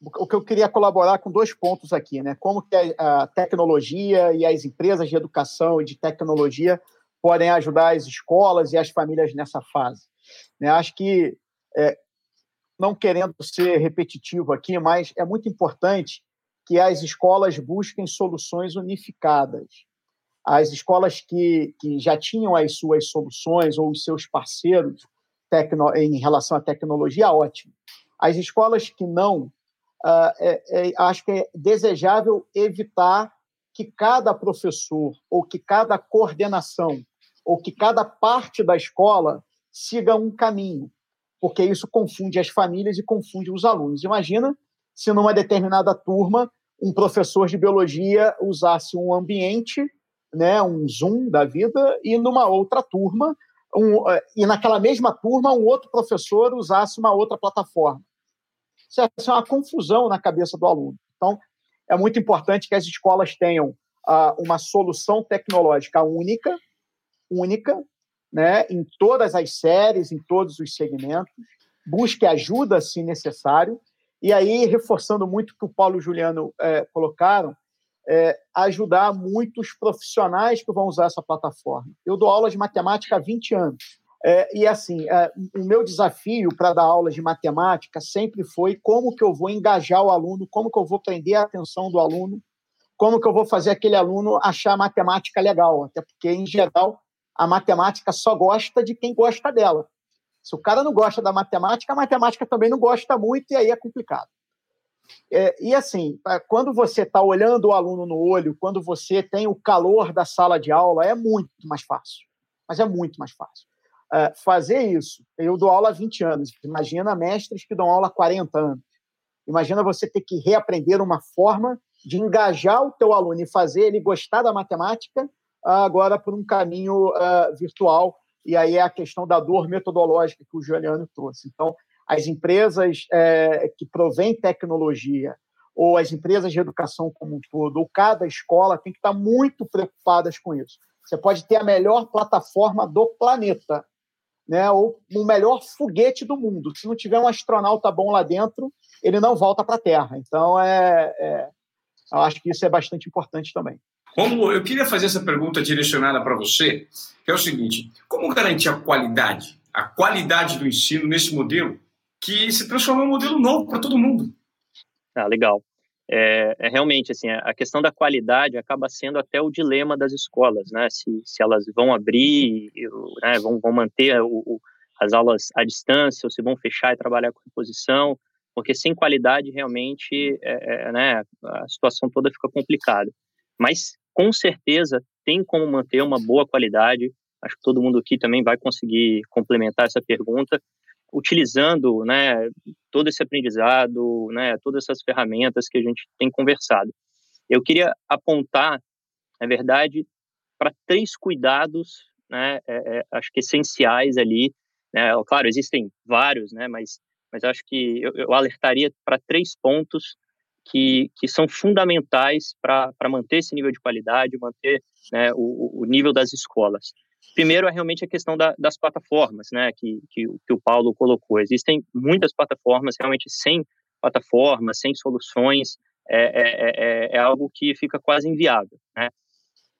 o que eu queria colaborar com dois pontos aqui, né? Como que a, tecnologia e as empresas de educação e de tecnologia podem ajudar as escolas e as famílias nessa fase. Né? Acho que, é, não querendo ser repetitivo aqui, mas é muito importante que as escolas busquem soluções unificadas. As escolas que, que já tinham as suas soluções ou os seus parceiros tecno, em relação à tecnologia, ótimo. As escolas que não uh, é, é, acho que é desejável evitar que cada professor ou que cada coordenação ou que cada parte da escola siga um caminho, porque isso confunde as famílias e confunde os alunos. Imagina se numa determinada turma um professor de biologia usasse um ambiente, né, um Zoom da vida, e numa outra turma, um, e naquela mesma turma um outro professor usasse uma outra plataforma isso é uma confusão na cabeça do aluno. Então, é muito importante que as escolas tenham ah, uma solução tecnológica única, única, né, em todas as séries, em todos os segmentos, busque ajuda se necessário, e aí, reforçando muito o que o Paulo e o Juliano é, colocaram, é, ajudar muitos profissionais que vão usar essa plataforma. Eu dou aula de matemática há 20 anos. É, e assim, é, o meu desafio para dar aulas de matemática sempre foi como que eu vou engajar o aluno, como que eu vou prender a atenção do aluno, como que eu vou fazer aquele aluno achar a matemática legal, até porque, em geral, a matemática só gosta de quem gosta dela. Se o cara não gosta da matemática, a matemática também não gosta muito, e aí é complicado. É, e assim, quando você está olhando o aluno no olho, quando você tem o calor da sala de aula, é muito mais fácil. Mas é muito mais fácil. É, fazer isso, eu dou aula há 20 anos, imagina mestres que dão aula há 40 anos. Imagina você ter que reaprender uma forma de engajar o teu aluno e fazer ele gostar da matemática agora por um caminho uh, virtual. E aí é a questão da dor metodológica que o Juliano trouxe. Então, as empresas é, que provêm tecnologia ou as empresas de educação como um todo, ou cada escola, tem que estar muito preocupadas com isso. Você pode ter a melhor plataforma do planeta, né, ou o melhor foguete do mundo. Se não tiver um astronauta bom lá dentro, ele não volta para a Terra. Então, é, é, eu acho que isso é bastante importante também. Romulo, eu queria fazer essa pergunta direcionada para você, que é o seguinte: como garantir a qualidade, a qualidade do ensino nesse modelo que se transformou em um modelo novo para todo mundo? Ah, legal. É, é, realmente assim a questão da qualidade acaba sendo até o dilema das escolas, né? Se, se elas vão abrir, né, vão, vão manter o, o, as aulas à distância ou se vão fechar e trabalhar com reposição, porque sem qualidade realmente é, é, né, a situação toda fica complicada. Mas com certeza tem como manter uma boa qualidade. Acho que todo mundo aqui também vai conseguir complementar essa pergunta, utilizando né, todo esse aprendizado, né, todas essas ferramentas que a gente tem conversado. Eu queria apontar, na verdade, para três cuidados, né, é, é, acho que essenciais ali. Né, claro, existem vários, né, mas, mas acho que eu, eu alertaria para três pontos que, que são fundamentais para manter esse nível de qualidade, manter né, o, o, nível das escolas. Primeiro é realmente a questão da, das plataformas, né, que, que, que, o Paulo colocou. Existem muitas plataformas, realmente sem plataformas, sem soluções, é, é, é, é algo que fica quase inviável, né?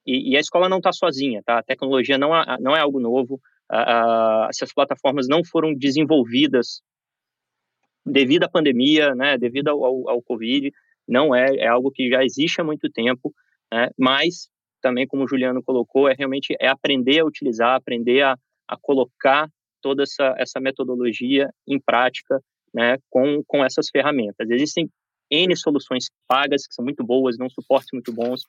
E, e a escola não está sozinha, tá? A tecnologia não é, não é algo novo. A, a, essas plataformas não foram desenvolvidas devido à pandemia, né, devido ao, ao, ao, Covid, não é, é algo que já existe há muito tempo, né, mas também, como o Juliano colocou, é realmente é aprender a utilizar, aprender a, a colocar toda essa, essa metodologia em prática né, com, com essas ferramentas. Existem N soluções pagas que são muito boas, não suportes muito bons.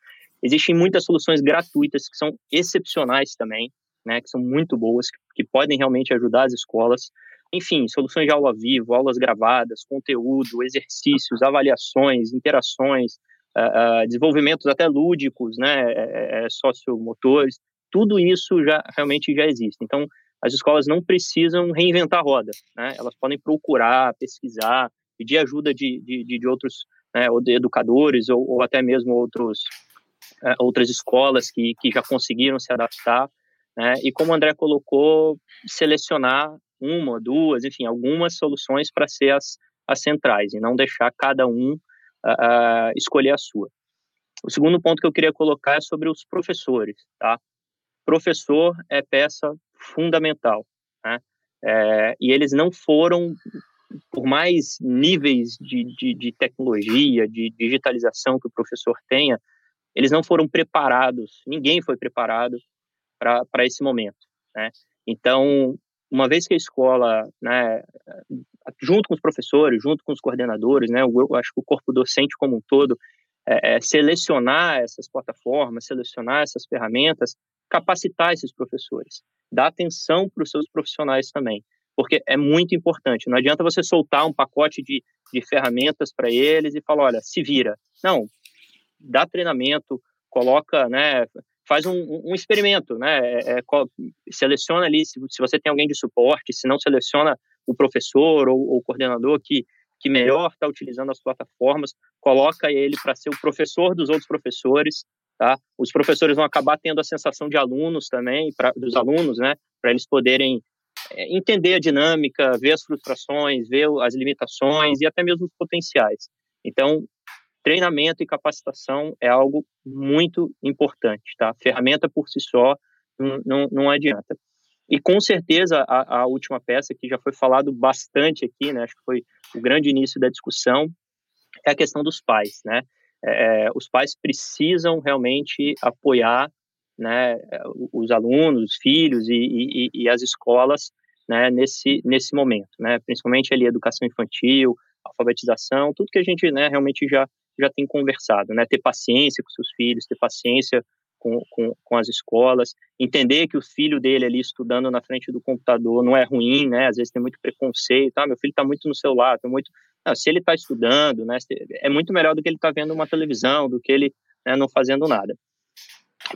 Existem muitas soluções gratuitas que são excepcionais também, né, que são muito boas, que, que podem realmente ajudar as escolas. Enfim, soluções de aula vivo, aulas gravadas, conteúdo, exercícios, avaliações, interações, uh, uh, desenvolvimentos até lúdicos, né, uh, sociomotores, tudo isso já realmente já existe. Então, as escolas não precisam reinventar a roda, né? Elas podem procurar, pesquisar, pedir ajuda de, de, de outros né, ou de educadores ou, ou até mesmo outros, outras escolas que, que já conseguiram se adaptar. Né? E como o André colocou, selecionar uma, duas, enfim, algumas soluções para ser as, as centrais e não deixar cada um uh, escolher a sua. O segundo ponto que eu queria colocar é sobre os professores, tá? Professor é peça fundamental, né? É, e eles não foram, por mais níveis de, de, de tecnologia, de digitalização que o professor tenha, eles não foram preparados, ninguém foi preparado para esse momento, né? Então, uma vez que a escola, né, junto com os professores, junto com os coordenadores, né, eu acho que o corpo docente como um todo, é, é selecionar essas plataformas, selecionar essas ferramentas, capacitar esses professores, dar atenção para os seus profissionais também, porque é muito importante. Não adianta você soltar um pacote de, de ferramentas para eles e falar, olha, se vira. Não, dá treinamento, coloca, né, faz um, um experimento, né? É, é, seleciona ali se, se, você tem alguém de suporte, se não seleciona o professor ou o coordenador que que melhor está utilizando as plataformas, coloca ele para ser o professor dos outros professores, tá? Os professores vão acabar tendo a sensação de alunos também, pra, dos alunos, né? Para eles poderem é, entender a dinâmica, ver as frustrações, ver as limitações e até mesmo os potenciais. Então, treinamento e capacitação é algo muito importante, tá? Ferramenta por si só não, não, não adianta. E com certeza a, a, última peça que já foi falado bastante aqui, né? Acho que foi o grande início da discussão é a questão dos pais, né? É, é os pais precisam realmente apoiar, né? Os alunos, os filhos e, e, e as escolas, né? Nesse nesse momento, né? Principalmente ali educação infantil, alfabetização, tudo que a gente, né? Realmente já já tem conversado, né? Ter paciência com seus filhos, ter paciência com, com, com, as escolas, entender que o filho dele ali estudando na frente do computador não é ruim, né? Às vezes tem muito preconceito, ah, meu filho está muito no celular, tá muito... Não, se ele está estudando, né? É muito melhor do que ele está vendo uma televisão, do que ele né, não fazendo nada.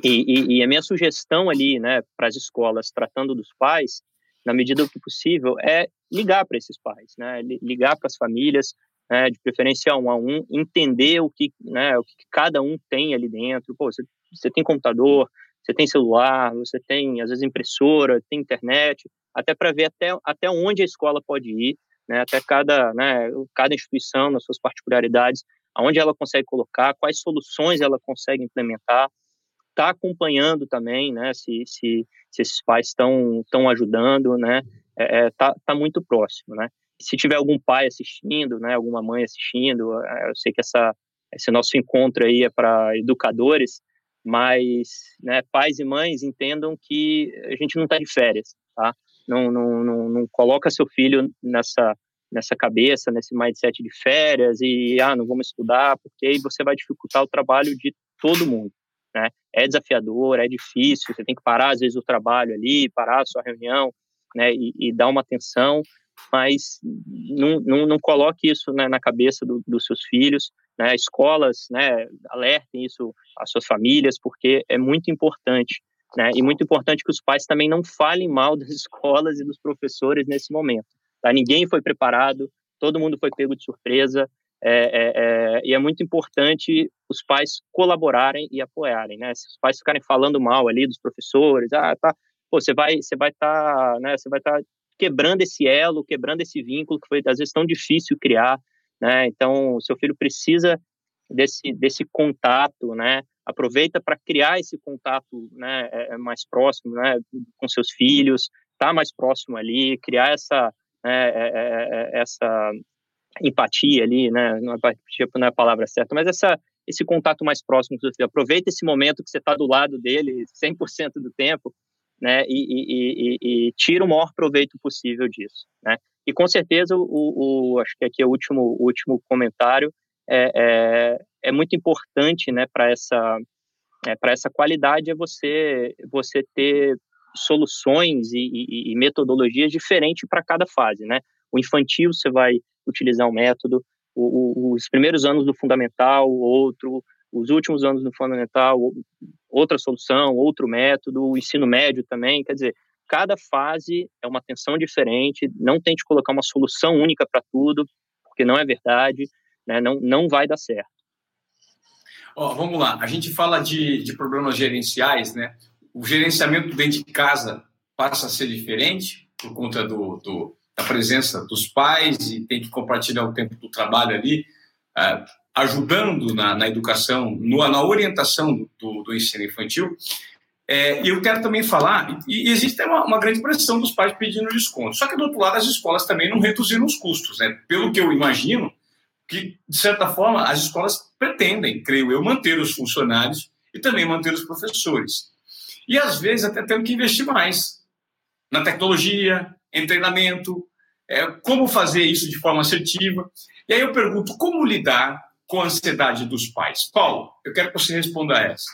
E, e, e a minha sugestão ali, né, para as escolas, tratando dos pais, na medida do possível, é ligar para esses pais, né? Ligar para as famílias, né, de preferência um a um, entender o que, né, o que cada um tem ali dentro. Pô, você, você tem computador, você tem celular, você tem, às vezes, impressora, tem internet, até para ver até, até onde a escola pode ir, né, até cada, né, cada instituição, nas suas particularidades, aonde ela consegue colocar, quais soluções ela consegue implementar, está acompanhando também, né, se, se, se esses pais estão estão ajudando, né, é, é, tá, tá muito próximo, né. Se tiver algum pai assistindo, né, alguma mãe assistindo, é, eu sei que essa, esse nosso encontro aí é para educadores, mas né, pais e mães entendam que a gente não está de férias, tá? Não, não, não, não coloca seu filho nessa nessa cabeça, nesse mindset de férias e ah, não vamos estudar, porque aí você vai dificultar o trabalho de todo mundo, né? É desafiador, é difícil, você tem que parar às vezes o trabalho ali, parar a sua reunião, né, e, e dar uma atenção mas não, não, não coloque isso né, na cabeça do, dos seus filhos. Né, escolas, né, alertem isso às suas famílias, porque é muito importante. Né, e muito importante que os pais também não falem mal das escolas e dos professores nesse momento. Tá? Ninguém foi preparado, todo mundo foi pego de surpresa, é, é, é, e é muito importante os pais colaborarem e apoiarem, né? Se os pais ficarem falando mal ali dos professores, ah, tá, pô, você vai, você vai estar, tá, né? Você vai estar tá quebrando esse elo, quebrando esse vínculo que foi às vezes tão difícil criar, né? Então, o seu filho precisa desse desse contato, né? Aproveita para criar esse contato, né, é, é mais próximo, né, com seus filhos, tá mais próximo ali, criar essa né, é, essa empatia ali, né? Não é não é a palavra certa, mas essa esse contato mais próximo com seu filho. Aproveita esse momento que você está do lado dele 100% do tempo né, e, e, e, e, tira o maior proveito possível disso, né? E com certeza o, o acho que aqui é o último, o último comentário. É, é, é muito importante, né, para essa é, essa qualidade é você você ter soluções e, metodologias diferentes para cada fase, né? O infantil você vai utilizar um método, o, o, os primeiros anos do fundamental outro, os últimos anos do fundamental, outra solução, outro método, o ensino médio também, quer dizer, cada fase é uma atenção diferente, não tente colocar uma solução única para tudo, porque não é verdade, né, não, não vai dar certo. Oh, vamos lá, a gente fala de, de problemas gerenciais, né? O gerenciamento dentro de casa passa a ser diferente por conta do, do da presença dos pais e tem que compartilhar o tempo do trabalho ali. Uh, ajudando na, na educação, no, na orientação do, do ensino infantil. É, e eu quero também falar, e, e existe uma, uma, grande pressão dos pais pedindo desconto. Só que, do outro lado, as escolas também não reduziram os custos. Né? Pelo que eu imagino, que, de certa forma, as escolas pretendem, creio eu, manter os funcionários e também manter os professores. E, às vezes, até tendo que investir mais na tecnologia, em treinamento, é, como fazer isso de forma assertiva. E aí eu pergunto, como lidar com a ansiedade dos pais? Paulo, eu quero que você responda a essa.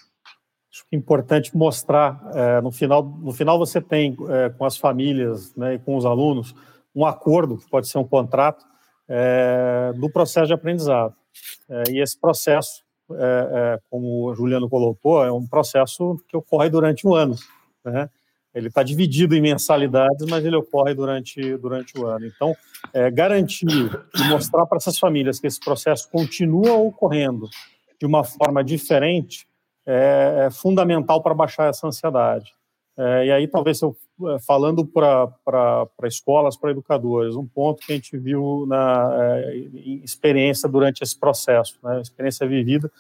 Acho que é importante mostrar, é, no, final, no final você tem é, com as famílias né, e com os alunos um acordo, que pode ser um contrato, é, do processo de aprendizado. É, e esse processo, é, como o Juliano colocou, é um processo que ocorre durante um ano. Né? Ele está dividido em mensalidades, mas ele ocorre durante, durante o ano. Então, é, garantir e mostrar para essas famílias que esse processo continua ocorrendo de uma forma diferente é, é fundamental para baixar essa ansiedade. É, e aí, talvez, eu é, falando para escolas, para educadores, um ponto que a gente viu na é, experiência durante esse processo, né, experiência vivida,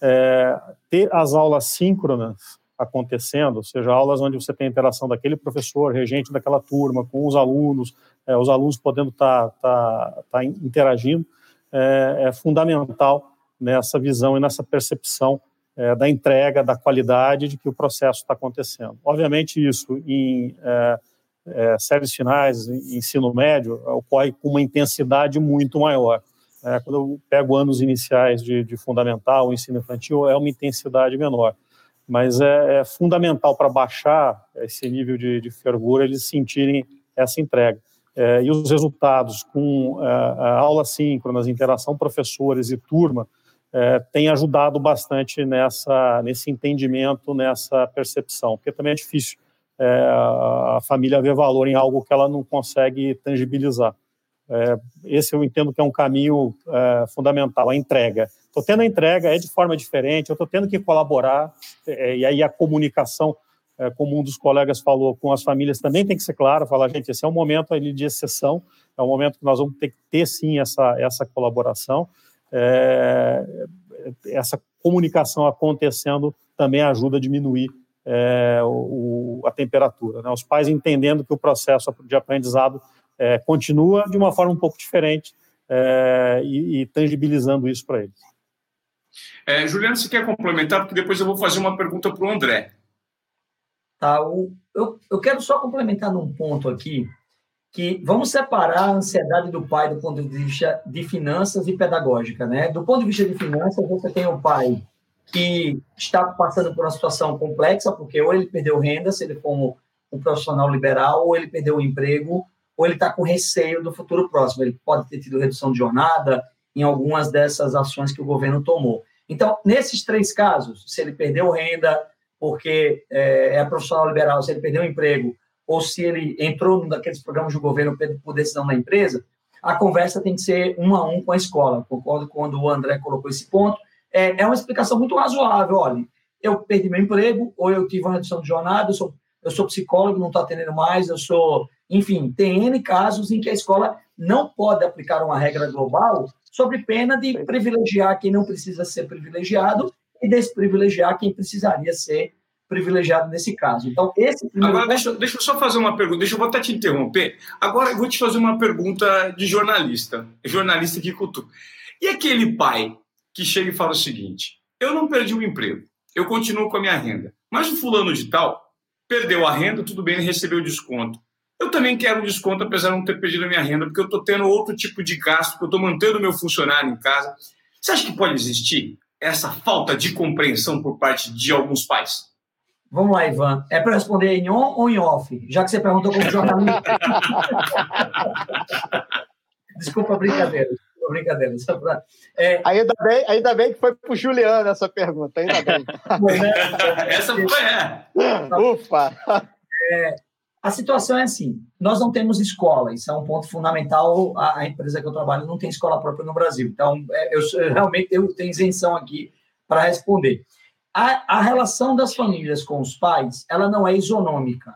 é, ter as aulas síncronas acontecendo, ou seja, aulas onde você tem interação daquele professor, regente daquela turma, com os alunos, é, os alunos podendo estar tá, tá, tá interagindo, é, é, fundamental nessa visão e nessa percepção é, da entrega, da qualidade de que o processo está acontecendo. Obviamente, isso em é, é, séries finais, em ensino médio, ocorre com uma intensidade muito maior. quando eu pego anos iniciais de, de fundamental, ensino infantil, é uma intensidade menor mas é, é fundamental para baixar esse nível de, de fervor eles sentirem essa entrega. É, e os resultados com é, a aula síncronas, interação professores e turma, é, tem ajudado bastante nessa, nesse entendimento, nessa percepção, porque também é difícil é, a família ver valor em algo que ela não consegue tangibilizar. É, esse eu entendo que é um caminho é, fundamental, a entrega. Estou tendo a entrega, é de forma diferente, eu estou tendo que colaborar, é, e aí a comunicação, é, como um dos colegas falou, com as famílias também tem que ser clara, falar, gente, esse é um momento ali de exceção, é um momento que nós vamos ter que ter, sim, essa, essa colaboração, é, essa comunicação acontecendo também ajuda a diminuir é, o, a temperatura. Né? Os pais entendendo que o processo de aprendizado é, continua de uma forma um pouco diferente é, e, e, tangibilizando isso para eles. É, Juliano, você quer complementar? Porque depois eu vou fazer uma pergunta para o André. Tá, o, eu, eu quero só complementar num ponto aqui, que vamos separar a ansiedade do pai do ponto de vista de finanças e pedagógica, né? Do ponto de vista de finanças, você tem o pai que está passando por uma situação complexa, porque ou ele perdeu renda, se ele for um, um profissional liberal, ou ele perdeu o emprego, ou ele está com receio do futuro próximo. Ele pode ter tido redução de jornada em algumas dessas ações que o governo tomou. Então, nesses três casos, se ele perdeu renda porque é, é profissional liberal, se ele perdeu o emprego, ou se ele entrou num daqueles programas do governo por decisão da empresa, a conversa tem que ser um a um com a escola. Concordo quando o André colocou esse ponto. É, é uma explicação muito razoável. Olha, eu perdi meu emprego, ou eu tive uma redução de jornada, eu sou, eu sou psicólogo, não estou atendendo mais, eu sou. Enfim, tem N casos em que a escola não pode aplicar uma regra global sob pena de privilegiar quem não precisa ser privilegiado e desprivilegiar quem precisaria ser privilegiado nesse caso. Então, esse primeiro... Agora, deixa, deixa eu só fazer uma pergunta, deixa eu até te interromper. Agora, eu vou te fazer uma pergunta de jornalista, jornalista que cultura. E aquele pai que chega e fala o seguinte, eu não perdi o emprego, eu continuo com a minha renda, mas o fulano de tal perdeu a renda, tudo bem, ele recebeu desconto. Eu também quero um desconto, apesar de não ter perdido a minha renda, porque eu estou tendo outro tipo de gasto, porque eu estou mantendo o meu funcionário em casa. Você acha que pode existir essa falta de compreensão por parte de alguns pais? Vamos lá, Ivan. É para responder em on ou em off? Já que você perguntou como jornalista. Desculpa a brincadeira. Desculpa a brincadeira. Pra... É... Ainda, bem, ainda bem que foi para o Juliano essa pergunta. Ainda bem. Essa foi, é. Ufa! É, a situação é assim: nós não temos escola, isso é um ponto fundamental. A, a empresa que eu trabalho não tem escola própria no Brasil. Então, é, eu, eu realmente eu tenho isenção aqui para responder a, a relação das famílias com os pais, ela não é isonômica.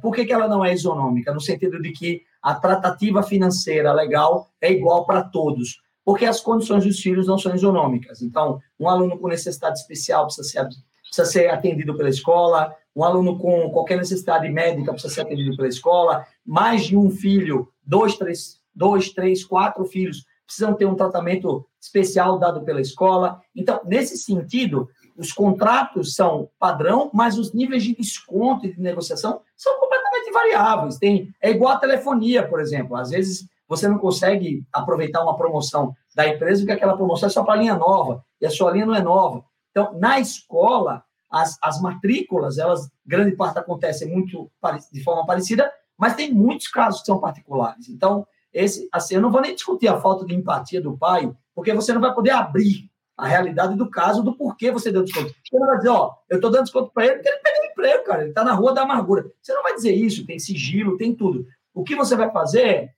Por que, que ela não é isonômica? No sentido de que a tratativa financeira legal é igual para todos, porque as condições dos filhos não são isonômicas. Então, um aluno com necessidade especial precisa ser, precisa ser atendido pela escola, um aluno com qualquer necessidade médica precisa ser atendido pela escola, mais de um filho, dois, três, dois, três, quatro filhos precisam ter um tratamento especial dado pela escola. Então, nesse sentido, os contratos são padrão, mas os níveis de desconto e de negociação são completamente variáveis. Tem, é igual a telefonia, por exemplo. Às vezes você não consegue aproveitar uma promoção da empresa porque aquela promoção é só para a linha nova e a sua linha não é nova. Então, na escola, as, as matrículas, elas, grande parte acontece muito de forma parecida, mas tem muitos casos que são particulares. Então, esse, assim, eu não vou nem discutir a falta de empatia do pai, porque você não vai poder abrir a realidade do caso, do porquê você deu desconto. Você não vai dizer, ó, eu estou dando desconto para ele porque ele perdeu emprego, cara, ele está na rua da amargura. Você não vai dizer isso, tem sigilo, tem tudo. O que você vai fazer é,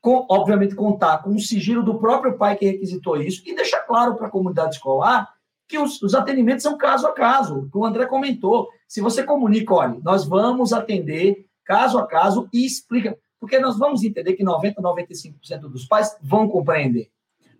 com, obviamente, contar com o sigilo do próprio pai que requisitou isso e deixar claro para a comunidade escolar que os, os, atendimentos são caso a caso, que o André comentou. Se você comunica, olha, nós vamos atender caso a caso e explica. Porque nós vamos entender que 90%, 95% dos pais vão compreender.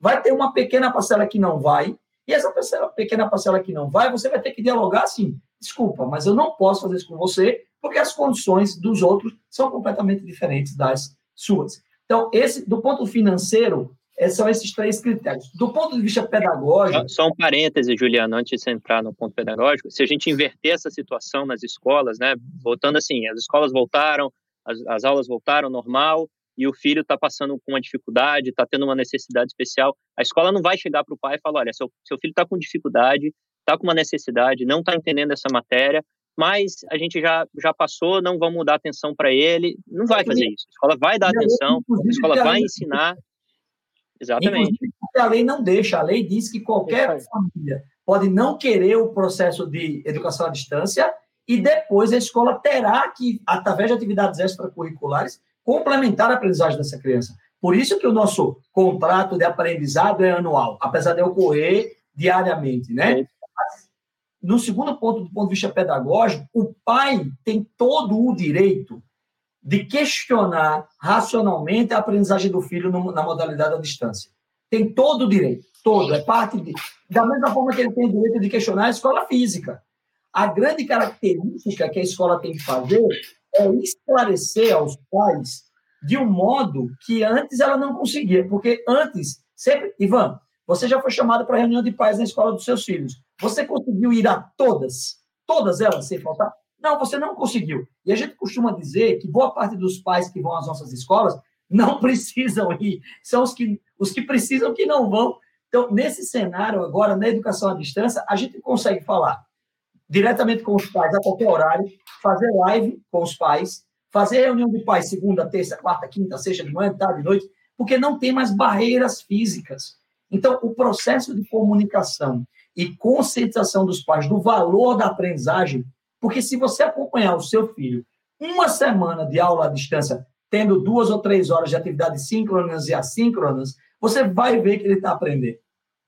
Vai ter uma pequena parcela que não vai, e essa parcela, pequena parcela que não vai, você vai ter que dialogar assim. Desculpa, mas eu não posso fazer isso com você, porque as condições dos outros são completamente diferentes das suas. Então, esse, do ponto financeiro, é, são esses três critérios. Do ponto de vista pedagógico. Só um parêntese, Juliano, antes de entrar no ponto pedagógico. Se a gente inverter essa situação nas escolas, né, voltando assim, as escolas voltaram, as, as aulas voltaram normal, e o filho está passando com uma dificuldade, está tendo uma necessidade especial, a escola não vai chegar para o pai e falar: olha, seu, seu filho está com dificuldade, está com uma necessidade, não está entendendo essa matéria, mas a gente já, já passou, não vamos dar atenção para ele. Não vai fazer isso. A escola vai dar atenção, a escola vai ensinar. Exatamente. a lei não deixa. A lei diz que qualquer família pode não querer o processo de educação à distância e depois a escola terá que, através de atividades extracurriculares, complementar a aprendizagem dessa criança. Por isso que o nosso contrato de aprendizado é anual, apesar de ocorrer diariamente, né? No segundo ponto, do ponto de vista pedagógico, o pai tem todo o direito de questionar racionalmente a aprendizagem do filho na modalidade à distância. Tem todo o direito, todo, é parte de. Da mesma forma que ele tem o direito de questionar a escola física. A grande característica que a escola tem que fazer é esclarecer aos pais de um modo que antes ela não conseguia, porque antes, sempre, Ivan, você já foi chamado para reunião de pais na escola dos seus filhos. Você conseguiu ir a todas? Todas elas, sem faltar? Não, você não conseguiu. E a gente costuma dizer que boa parte dos pais que vão às nossas escolas não precisam ir, são os que, os que precisam que não vão. Então, nesse cenário agora, na educação à distância, a gente consegue falar diretamente com os pais a qualquer horário, fazer live com os pais, fazer reunião de pais segunda, terça, quarta, quinta, sexta, de manhã, tarde, noite, porque não tem mais barreiras físicas. Então, o processo de comunicação e conscientização dos pais do valor da aprendizagem, porque se você acompanhar o seu filho uma semana de aula à distância, tendo duas ou três horas de atividades síncronas e assíncronas, você vai ver que ele está aprendendo.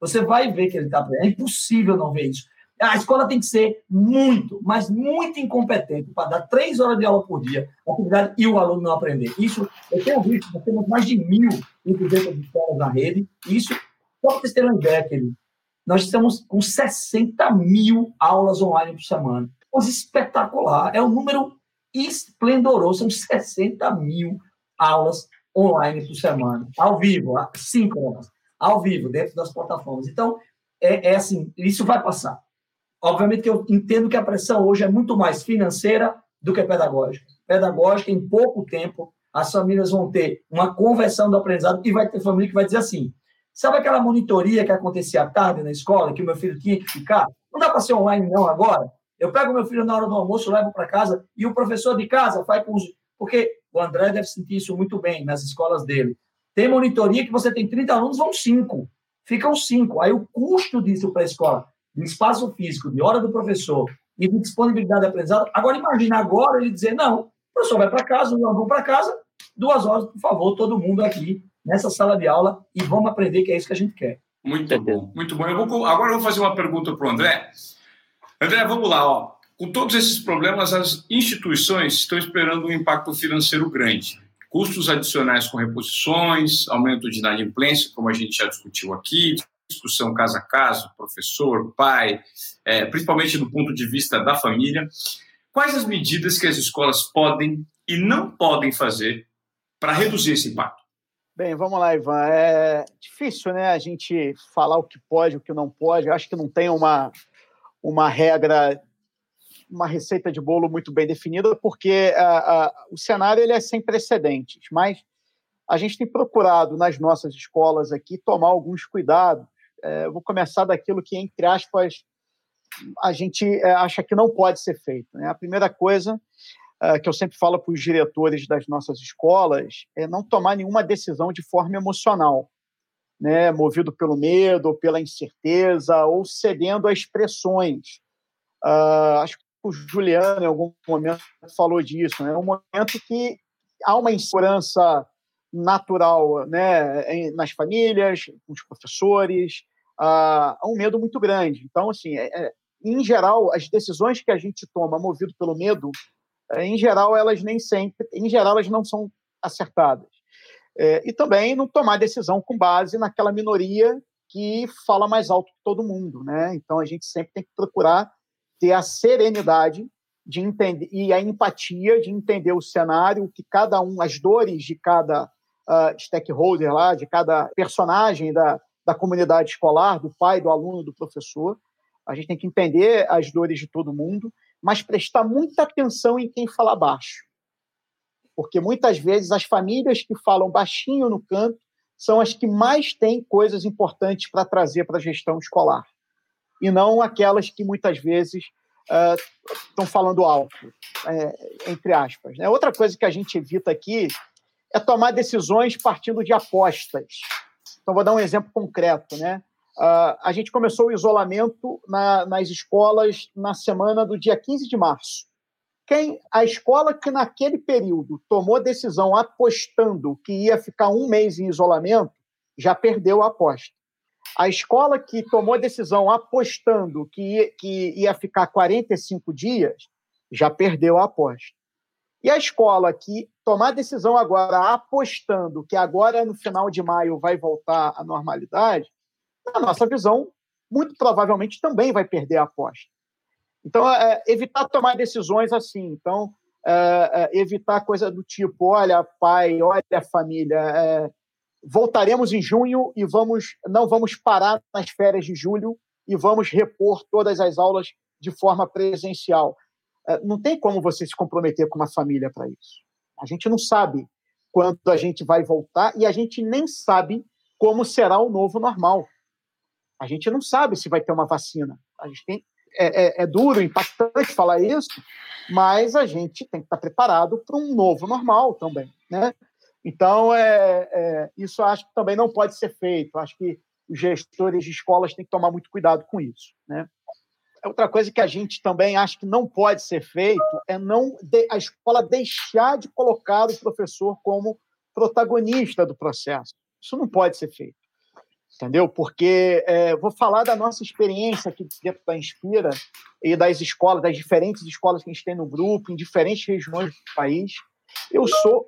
Você vai ver que ele está aprendendo. É impossível não ver isso. A escola tem que ser muito, mas muito incompetente para dar três horas de aula por dia, atividade, e o aluno não aprender. Isso, eu tenho visto, nós temos mais de mil de escolas na rede. Isso, só para vocês terem uma ideia, nós estamos com 60 mil aulas online por semana. Coisa espetacular. É um número esplendoroso. São 60 mil aulas online por semana. Ao vivo, síncronas. Ao vivo, dentro das plataformas. Então, é, é assim, isso vai passar. Obviamente que eu entendo que a pressão hoje é muito mais financeira do que pedagógica. Pedagógica, em pouco tempo, as famílias vão ter uma conversão do aprendizado e vai ter família que vai dizer assim: sabe aquela monitoria que acontecia à tarde na escola, que o meu filho tinha que ficar? Não dá para ser online, não, agora. Eu pego meu filho na hora do almoço, levo para casa e o professor de casa faz com os. Porque o André deve sentir isso muito bem nas escolas dele. Tem monitoria que você tem 30 alunos, vão 5. Ficam 5. Aí o custo disso para a escola de espaço físico, de hora do professor e de disponibilidade de aprendizado. Agora, imagina agora ele dizer, não, o professor vai para casa, não vão para casa, duas horas, por favor, todo mundo aqui nessa sala de aula e vamos aprender que é isso que a gente quer. Muito bom, muito bom. Eu vou, agora eu vou fazer uma pergunta para o André. André, vamos lá. Ó. Com todos esses problemas, as instituições estão esperando um impacto financeiro grande. Custos adicionais com reposições, aumento de inadimplência, como a gente já discutiu aqui, discussão casa a caso, professor, pai, é, principalmente do ponto de vista da família. Quais as medidas que as escolas podem e não podem fazer para reduzir esse impacto? Bem, vamos lá, Ivan. É difícil, né, a gente falar o que pode, o que não pode. Eu acho que não tem uma, uma regra, uma receita de bolo muito bem definida, porque a, a, o cenário ele é sem precedentes. Mas a gente tem procurado nas nossas escolas aqui tomar alguns cuidados é, vou começar daquilo que, entre aspas, a gente é, acha que não pode ser feito. Né? A primeira coisa é, que eu sempre falo para os diretores das nossas escolas é não tomar nenhuma decisão de forma emocional, né? movido pelo medo, pela incerteza, ou cedendo a expressões. Uh, acho que o Juliano, em algum momento, falou disso. Né? É um momento que há uma insegurança natural né, nas famílias, com os professores, a, um medo muito grande. Então, assim, é, é, em geral, as decisões que a gente toma movido pelo medo em geral, elas nem sempre, em geral, elas não são acertadas. É, e também não tomar decisão com base naquela minoria que fala mais alto que todo mundo, né? Então a gente sempre tem que procurar ter a serenidade de entender e a empatia de entender o cenário, que cada um, as dores de cada uh, stakeholder lá, de cada personagem da, da comunidade escolar, do pai, do aluno, do professor. A gente tem que entender as dores de todo mundo, mas prestar muita atenção em quem fala baixo. Porque muitas vezes as famílias que falam baixinho no canto são as que mais têm coisas importantes para trazer para a gestão escolar. E não aquelas que muitas vezes estão uh, falando alto, é, entre aspas. Né? Outra coisa que a gente evita aqui é tomar decisões partindo de apostas. Então, vou dar um exemplo concreto. Né? Uh, a gente começou o isolamento na, nas escolas na semana do dia 15 de março. Quem a escola que naquele período tomou decisão apostando que ia ficar um mês em isolamento já perdeu a aposta. A escola que tomou decisão apostando que que ia ficar 45 dias já perdeu a aposta. E a escola que tomar decisão agora apostando que agora no final de maio vai voltar à normalidade, na nossa visão, muito provavelmente também vai perder a aposta. Então, é, evitar tomar decisões assim. Então, é, é, evitar coisa do tipo: olha, pai, olha, família, é, voltaremos em junho e vamos não vamos parar nas férias de julho e vamos repor todas as aulas de forma presencial. É, não tem como você se comprometer com uma família para isso. A gente não sabe quando a gente vai voltar e a gente nem sabe como será o novo normal. A gente não sabe se vai ter uma vacina. A gente tem, é, é, é duro, impactante falar isso, mas a gente tem que estar preparado para um novo normal também, né? Então, é, é, isso acho que também não pode ser feito. Acho que os gestores de escolas têm que tomar muito cuidado com isso, né? Outra coisa que a gente também acha que não pode ser feito é não a escola deixar de colocar o professor como protagonista do processo. Isso não pode ser feito entendeu? Porque é, vou falar da nossa experiência aqui dentro da Inspira e das escolas, das diferentes escolas que a gente tem no grupo, em diferentes regiões do país. Eu sou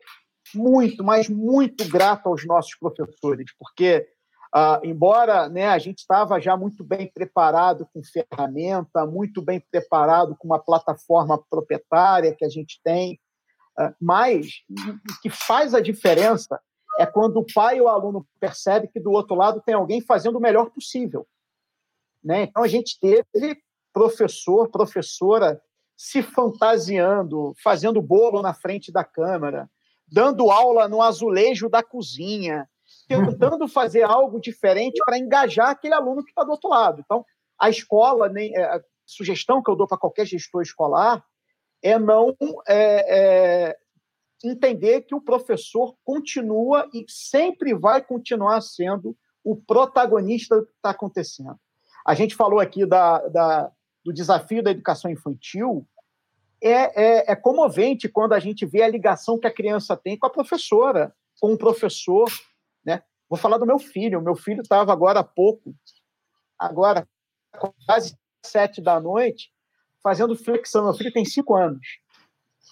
muito, mas muito grato aos nossos professores, porque ah, embora né, a gente estava já muito bem preparado com ferramenta, muito bem preparado com uma plataforma proprietária que a gente tem, ah, mas o que faz a diferença é quando o pai ou o aluno percebe que do outro lado tem alguém fazendo o melhor possível. Né? Então a gente teve professor, professora se fantasiando, fazendo bolo na frente da câmera, dando aula no azulejo da cozinha, tentando fazer algo diferente para engajar aquele aluno que está do outro lado. Então, a escola, nem, é, a sugestão que eu dou para qualquer gestor escolar é não é, é, entender que o professor continua e sempre vai continuar sendo o protagonista do que está acontecendo. A gente falou aqui da, da, do desafio da educação infantil. É, é, é, comovente quando a gente vê a ligação que a criança tem com a professora, com o professor. Vou falar do meu filho. O meu filho estava agora há pouco, agora quase sete da noite, fazendo flexão. Meu filho tem cinco anos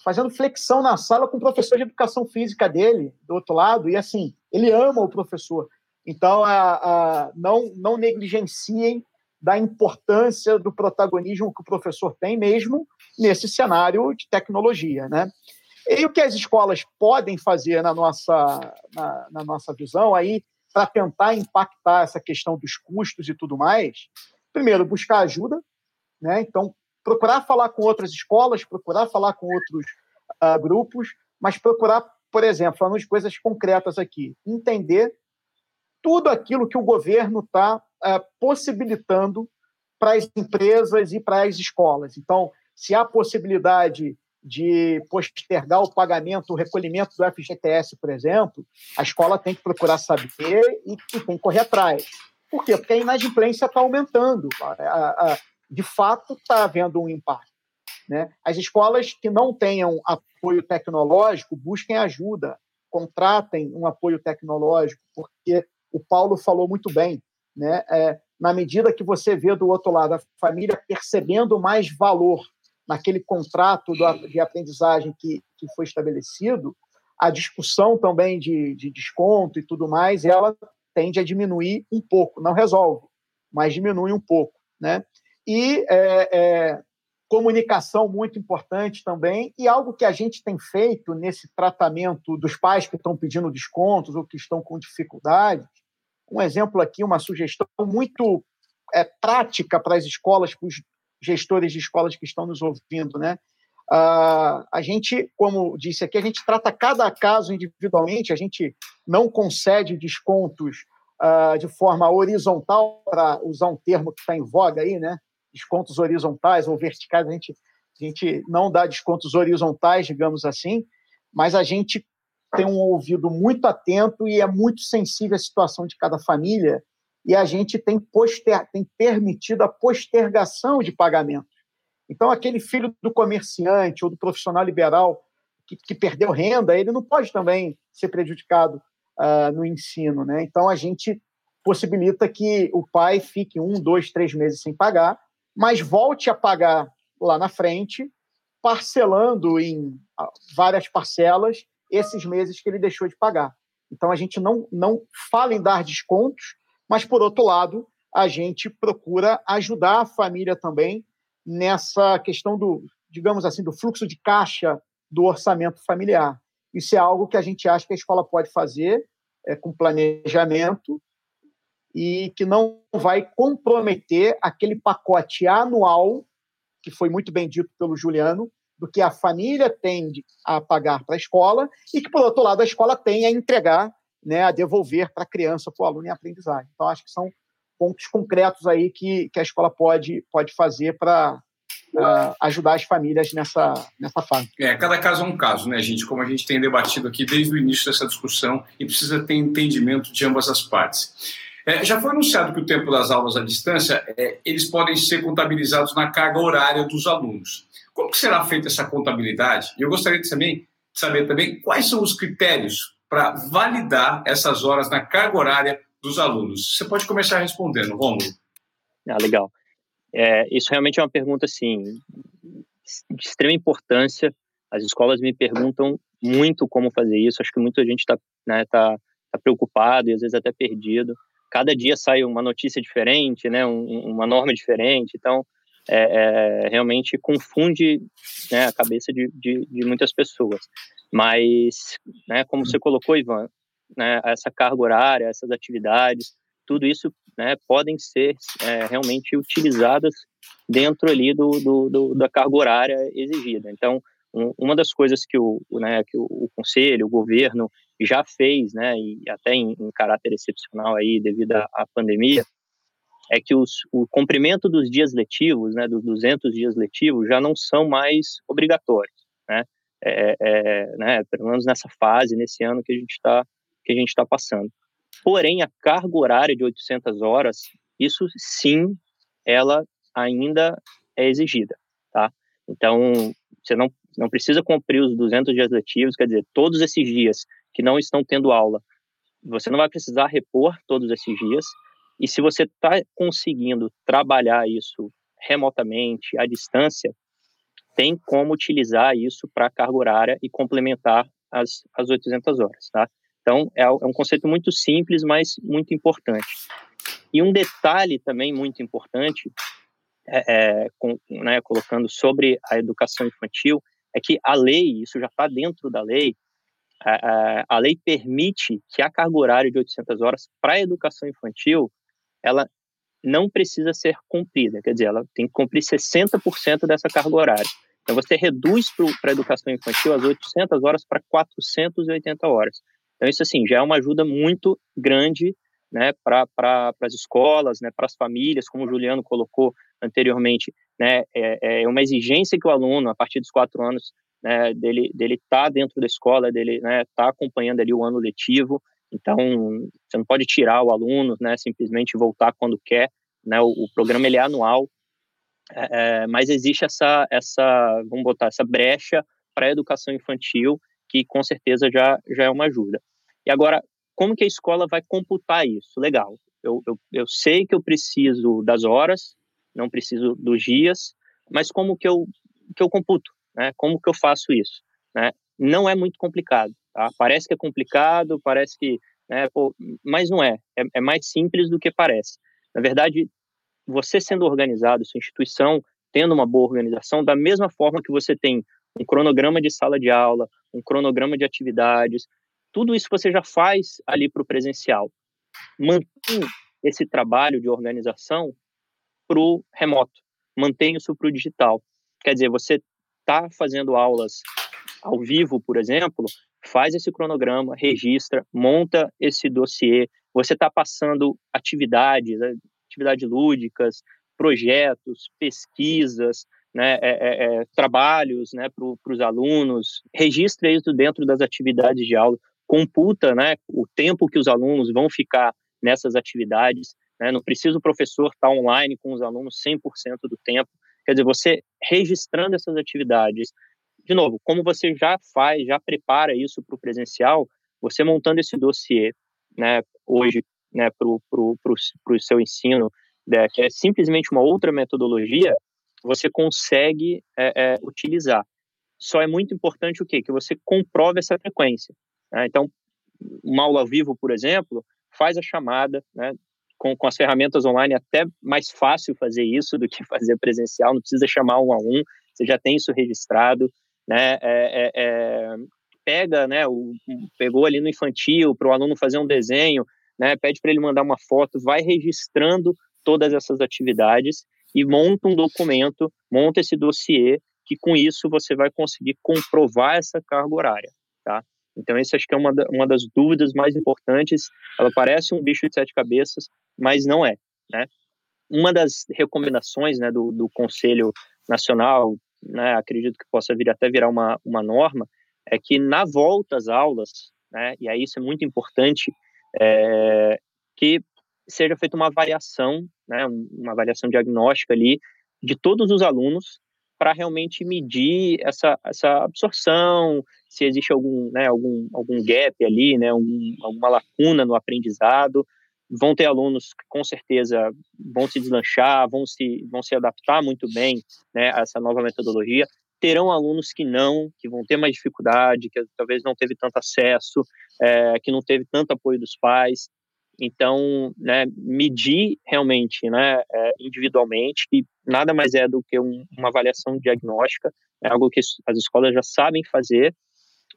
fazendo flexão na sala com o professor de educação física dele, do outro lado, e assim, ele ama o professor. Então, a, a, não, não negligenciem da importância do protagonismo que o professor tem, mesmo nesse cenário de tecnologia. Né? E o que as escolas podem fazer na nossa, na, na nossa visão aí para tentar impactar essa questão dos custos e tudo mais? Primeiro, buscar ajuda. Né? Então, procurar falar com outras escolas, procurar falar com outros uh, grupos, mas procurar, por exemplo, falando de coisas concretas aqui, entender tudo aquilo que o governo está uh, ah, possibilitando para as empresas e para as escolas. Então, se há possibilidade de postergar o pagamento, o recolhimento do FGTS, por exemplo, a escola tem que procurar saber e, e tem que correr atrás. Por quê? Porque a inadimplência está aumentando. De fato está havendo um impacto. Né? As escolas que não tenham apoio tecnológico busquem ajuda, contratem um apoio tecnológico, porque o Paulo falou muito bem. Né? É, na medida que você vê do outro lado a família percebendo mais valor naquele contrato de aprendizagem que, que foi estabelecido, a discussão também de, de desconto e tudo mais, ela tende a diminuir um pouco, não resolve, mas diminui um pouco, né? E é, é, comunicação muito importante também, e algo que a gente tem feito nesse tratamento dos pais que estão pedindo descontos ou que estão com dificuldades. Um exemplo aqui, uma sugestão muito é, prática para as escolas, para os gestores de escolas que estão nos ouvindo, né? Uh, a gente, como disse aqui, a gente trata cada caso individualmente, a gente não concede descontos uh, de forma horizontal, para usar um termo que está em voga aí, né? Descontos horizontais ou verticais, a gente, a gente não dá descontos horizontais, digamos assim, mas a gente tem um ouvido muito atento e é muito sensível à situação de cada família e a gente tem, poster, tem permitido a postergação de pagamento. Então, aquele filho do comerciante ou do profissional liberal que, que perdeu renda, ele não pode também ser prejudicado uh, no ensino. Né? Então, a gente possibilita que o pai fique um, dois, três meses sem pagar, mas volte a pagar lá na frente, parcelando em ah, várias parcelas esses meses que ele deixou de pagar. Então, a gente não, não fala em dar descontos, mas, por outro lado, a gente procura ajudar a família também nessa questão do, digamos assim, do fluxo de caixa do orçamento familiar. Isso é algo que a gente acha que a escola pode fazer é, com planejamento e que não vai comprometer aquele pacote anual, que foi muito bem dito pelo Juliano, do que a família tem a pagar para a escola e que, por outro lado, a escola tem a entregar, né, a devolver para a criança, para o aluno em aprendizagem. Então, acho que são pontos concretos aí que, que a escola pode, pode fazer para uh, ajudar as famílias nessa, nessa fase. É, cada caso é um caso, né, gente? Como a gente tem debatido aqui desde o início dessa discussão e precisa ter entendimento de ambas as partes. É, já foi anunciado que o tempo das aulas à distância, é, eles podem ser contabilizados na carga horária dos alunos. Como será feita essa contabilidade? Eu gostaria de saber, saber também quais são os critérios para validar essas horas na carga horária dos alunos. Você pode começar respondendo, Romulo. Ah, legal. É, isso realmente é uma pergunta assim de extrema importância. As escolas me perguntam muito como fazer isso. Acho que muita gente está né, tá, tá preocupado e às vezes até perdido. Cada dia sai uma notícia diferente, né, um, uma norma diferente. Então, é, é, realmente confunde né, a cabeça de, de, de, muitas pessoas. Mas, né, como você colocou, Ivan, né, essa carga horária, essas atividades, tudo isso né, podem ser é, realmente utilizadas dentro ali do, do, do, da carga horária exigida. Então, um, uma das coisas que o, né, que o, o, conselho, o governo já fez, né, e até em, em caráter excepcional aí devido à, à pandemia, é que os, o cumprimento dos dias letivos, né, dos 200 dias letivos, já não são mais obrigatórios, né, é, é, né pelo menos nessa fase, nesse ano que a gente está que a gente está passando. Porém, a carga horária de 800 horas, isso sim, ela ainda é exigida, tá? Então, você não, não precisa cumprir os 200 dias letivos, quer dizer, todos esses dias que não estão tendo aula, você não vai precisar repor todos esses dias, e se você está conseguindo trabalhar isso remotamente, à distância, tem como utilizar isso para carga horária e complementar as, as 800 horas, tá? Então, é, é um conceito muito simples, mas muito importante. E um detalhe também muito importante, é, é, com, né, colocando sobre a educação infantil, é que a lei, isso já está dentro da lei, a, a, lei permite que a carga horária de 800 horas para a educação infantil, ela não precisa ser cumprida, quer dizer, ela tem que cumprir 60% dessa carga horária. Então, você reduz para a educação infantil as 800 horas para 480 horas. Então, isso assim, já é uma ajuda muito grande né, para pra, as escolas, né, para as famílias, como o Juliano colocou anteriormente, né, é, é, uma exigência que o aluno, a partir dos quatro anos, né, dele dele tá dentro da escola, dele né, tá acompanhando ali o ano letivo, então você não pode tirar o aluno, né, simplesmente voltar quando quer, né, o, o programa ele é anual, é, é mas existe essa essa vamos botar essa brecha para a educação infantil que com certeza já já é uma ajuda. E agora, como que a escola vai computar isso? Legal, eu, eu, eu sei que eu preciso das horas, não preciso dos dias, mas como que eu que eu computo, né? Como que eu faço isso, né? Não é muito complicado, tá? Parece que é complicado, parece que, né, pô, mas não é. é. É mais simples do que parece. Na verdade, você sendo organizado, sua instituição tendo uma boa organização, da mesma forma que você tem um cronograma de sala de aula, um cronograma de atividades, tudo isso você já faz ali para o presencial. Mantém esse trabalho de organização para o remoto, mantém isso para o digital. Quer dizer, você está fazendo aulas ao vivo, por exemplo, faz esse cronograma, registra, monta esse dossiê, você está passando atividades, né, atividades lúdicas, projetos, pesquisas, né, é, é, é trabalhos né, para os alunos, registra isso dentro das atividades de aula, computa né, o tempo que os alunos vão ficar nessas atividades, né, não precisa o professor estar tá online com os alunos 100% do tempo, quer dizer, você registrando essas atividades, de novo, como você já faz, já prepara isso para o presencial, você montando esse dossiê, né, hoje, né, para o seu ensino, né, que é simplesmente uma outra metodologia, você consegue é, é, utilizar. Só é muito importante o quê? Que você comprove essa frequência. Né? Então, uma aula ao vivo, por exemplo, faz a chamada, né? com, com as ferramentas online é até mais fácil fazer isso do que fazer presencial, não precisa chamar um a um, você já tem isso registrado, né? É, é, é pega, né? O, pegou ali no infantil para o aluno fazer um desenho, né? Pede para ele mandar uma foto, vai registrando todas essas atividades e monta um documento, monta esse dossiê, que com isso você vai conseguir comprovar essa carga horária, tá? Então, esse acho que é uma, uma das dúvidas mais importantes. Ela parece um bicho de sete cabeças, mas não é, né? Uma das recomendações né, do, do Conselho Nacional, né, acredito que possa vir até virar uma, uma norma, é que na volta às aulas, né, e aí isso é muito importante, é, que seja feita uma avaliação, né, uma avaliação diagnóstica ali de todos os alunos para realmente medir essa, essa absorção, se existe algum, né, algum, algum gap ali, né, algum, alguma lacuna no aprendizado. Vão ter alunos que com certeza vão se deslanchar, vão se, vão se adaptar muito bem né, a essa nova metodologia. Terão alunos que não, que vão ter mais dificuldade, que talvez não teve tanto acesso, é, que não teve tanto apoio dos pais. Então, né, medir realmente, né, é, individualmente, que nada mais é do que um, uma avaliação diagnóstica, é algo que as escolas já sabem fazer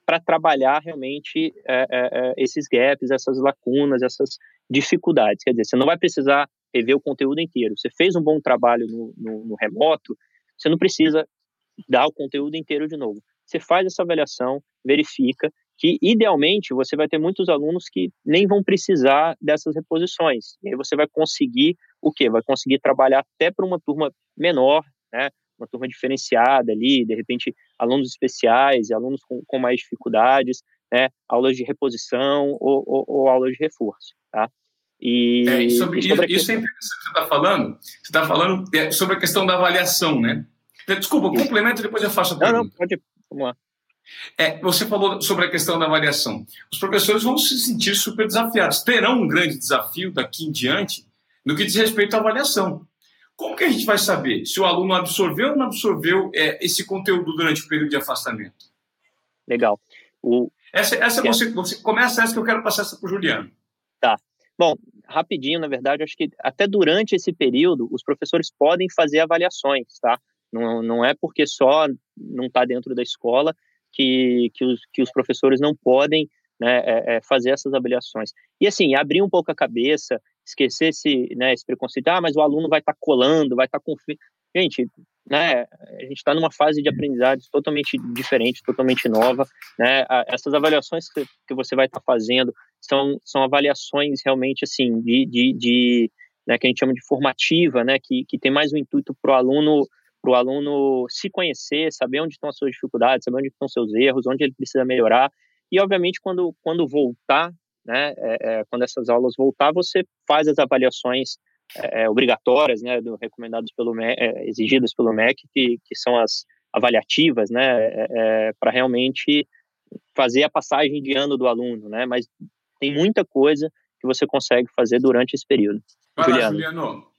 para trabalhar realmente é, é, é, esses gaps, essas lacunas, essas dificuldades. Quer dizer, você não vai precisar rever o conteúdo inteiro. Você fez um bom trabalho no, no, no remoto, você não precisa dar o conteúdo inteiro de novo. Você faz essa avaliação, verifica que idealmente você vai ter muitos alunos que nem vão precisar dessas reposições. E aí você vai conseguir o quê? Vai conseguir trabalhar até para uma turma menor, né? Uma turma diferenciada ali, de repente alunos especiais, alunos com, com mais dificuldades, né? Aulas de reposição ou, ou, ou aulas de reforço, tá? E, é, sobre, e sobre isso, é interessante que você está falando. Você está falando é, sobre a questão da avaliação, né? Desculpa, complemento depois eu faço a pergunta. Não, não, pode. Vamos lá. É, você falou sobre a questão da avaliação. Os professores vão se sentir super desafiados, terão um grande desafio daqui em diante no que diz respeito à avaliação. Como que a gente vai saber se o aluno absorveu ou não absorveu é, esse conteúdo durante o período de afastamento? Legal. O... Essa, essa é. você, você começa essa que eu quero passar essa para o Juliano. Tá. Bom, rapidinho, na verdade, acho que até durante esse período os professores podem fazer avaliações, tá? Não, não é porque só não está dentro da escola que, que, os, que os professores não podem né, é, é, fazer essas avaliações. E assim, abrir um pouco a cabeça, esquecer esse, né, esse preconceito, ah, mas o aluno vai estar tá colando, vai estar tá confiando. Gente, né, a gente está numa fase de aprendizagem totalmente diferente, totalmente nova. Né, essas avaliações que, que você vai estar tá fazendo são, são avaliações realmente assim, de, de, de né, que a gente chama de formativa, né, que, que tem mais um intuito para o aluno para o aluno se conhecer, saber onde estão as suas dificuldades, saber onde estão seus erros, onde ele precisa melhorar. E, obviamente, quando, quando voltar, né, é, é, quando essas aulas voltar, você faz as avaliações é, é obrigatórias, né, do, recomendadas pelo MEC, é, exigidas pelo MEC, que, que são as avaliativas, né, é, para realmente fazer a passagem de ano do aluno, né, mas tem muita coisa que você consegue fazer durante esse período. Vai Juliano. Lá, Juliano.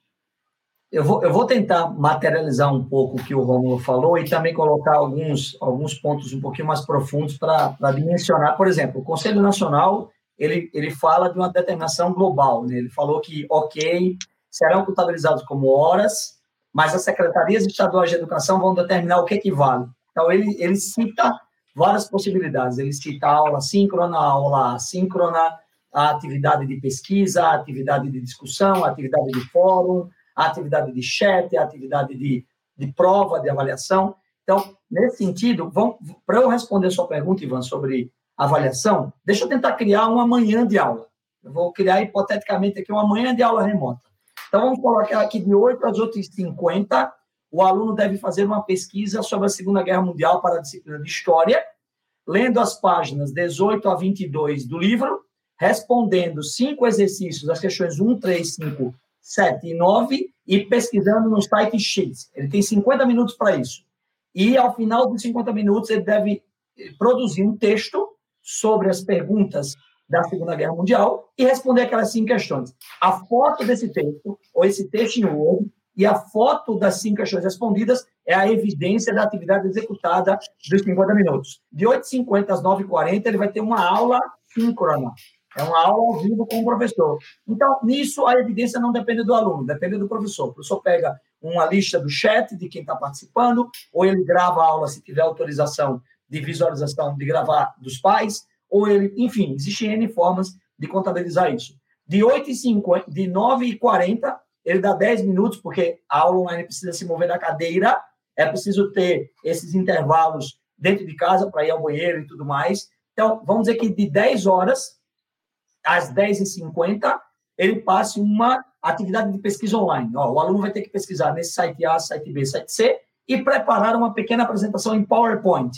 Eu vou, eu vou tentar materializar um pouco o que o Romulo falou e também colocar alguns, alguns pontos um pouquinho mais profundos para dimensionar. Por exemplo, o Conselho Nacional ele, ele fala de uma determinação global. Né? Ele falou que, ok, serão contabilizados como horas, mas as secretarias estaduais de educação vão determinar o que equivale. Então, ele, ele cita várias possibilidades. Ele cita a aula síncrona, a aula assíncrona, a atividade de pesquisa, a atividade de discussão, a atividade de fórum, a atividade de chat, a atividade de, de prova, de avaliação. Então, nesse sentido, para eu responder a sua pergunta, Ivan, sobre avaliação, deixa eu tentar criar uma manhã de aula. Eu vou criar, hipoteticamente, aqui uma manhã de aula remota. Então, vamos colocar aqui de 8 às 8h50, o aluno deve fazer uma pesquisa sobre a Segunda Guerra Mundial para a disciplina de História, lendo as páginas 18 a 22 do livro, respondendo cinco exercícios, as questões 1, 3, 5, 7 e 9, e pesquisando no site X. Ele tem 50 minutos para isso. E, ao final dos 50 minutos, ele deve produzir um texto sobre as perguntas da Segunda Guerra Mundial e responder aquelas cinco questões. A foto desse texto, ou esse texto em Word, e a foto das cinco questões respondidas é a evidência da atividade executada dos 50 minutos. De 8h50 às 9h40, ele vai ter uma aula síncrona. É uma aula ao vivo com o professor. Então, nisso, a evidência não depende do aluno, depende do professor. O professor pega uma lista do chat de quem está participando, ou ele grava a aula se tiver autorização de visualização de gravar dos pais, ou ele, enfim, existem N formas de contabilizar isso. De 8 e 50, de 9 e 40, ele dá 10 minutos, porque a aula online precisa se mover da cadeira, é preciso ter esses intervalos dentro de casa para ir ao banheiro e tudo mais. Então, vamos dizer que de 10 horas às 10h50, ele passe uma atividade de pesquisa online. Ó, o aluno vai ter que pesquisar nesse site A, site B, site C, e preparar uma pequena apresentação em PowerPoint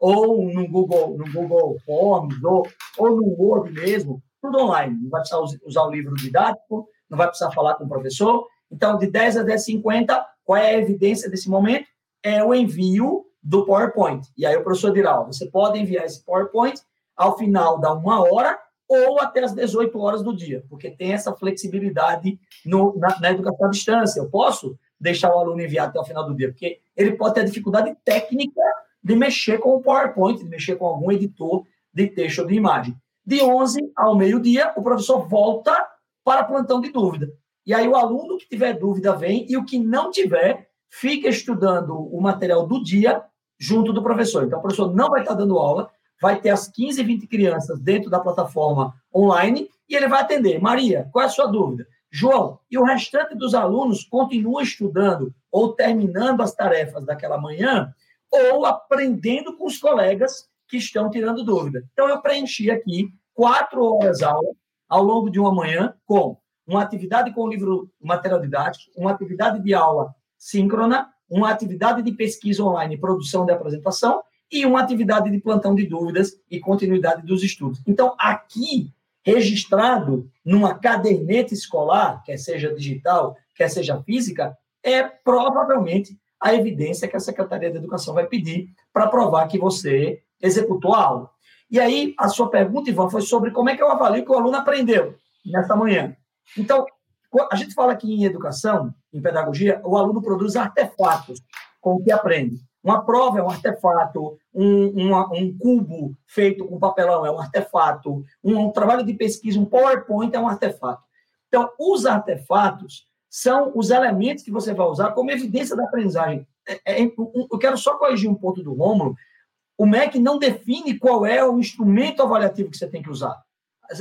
ou no Google, no Google Forms, ou, ou no Word mesmo, tudo online. Não vai precisar usar o livro didático, não vai precisar falar com o professor. Então, de 10 a 10h50, qual é a evidência desse momento? É o envio do PowerPoint. E aí o professor dirá, ó, você pode enviar esse PowerPoint ao final da uma hora ou até as 18 horas do dia, porque tem essa flexibilidade no, na, na educação à distância. Eu posso deixar o aluno enviar até o final do dia, porque ele pode ter dificuldade técnica de mexer com o PowerPoint, de mexer com algum editor de texto ou de imagem. De 11 ao meio-dia, o professor volta para plantão de dúvida. E aí o aluno que tiver dúvida vem e o que não tiver fica estudando o material do dia junto do professor. Então o professor não vai estar dando aula, vai ter as 15, 20 crianças dentro da plataforma online e ele vai atender. Maria, qual é a sua dúvida? João, e o restante dos alunos continua estudando ou terminando as tarefas daquela manhã ou aprendendo com os colegas que estão tirando dúvida. Então, eu preenchi aqui quatro horas aula ao longo de uma manhã com uma atividade com o livro material didático, uma atividade de aula síncrona, uma atividade de pesquisa online, produção de apresentação e uma atividade de plantão de dúvidas e continuidade dos estudos. Então, aqui, registrado numa caderneta escolar, quer seja digital, quer seja física, é provavelmente a evidência que a Secretaria de Educação vai pedir para provar que você executou a aula. E aí, a sua pergunta, Ivan, foi sobre como é que eu avalio que o aluno aprendeu nesta manhã. Então, a gente fala aqui em educação, em pedagogia, o aluno produz artefatos com o que aprende. Uma prova é um artefato, um, uma, um cubo feito com papelão é um artefato, um, um trabalho de pesquisa, um PowerPoint é um artefato. Então, os artefatos são os elementos que você vai usar como evidência da aprendizagem. É, é, eu quero só corrigir um ponto do Rômulo. O MEC não define qual é o instrumento avaliativo que você tem que usar.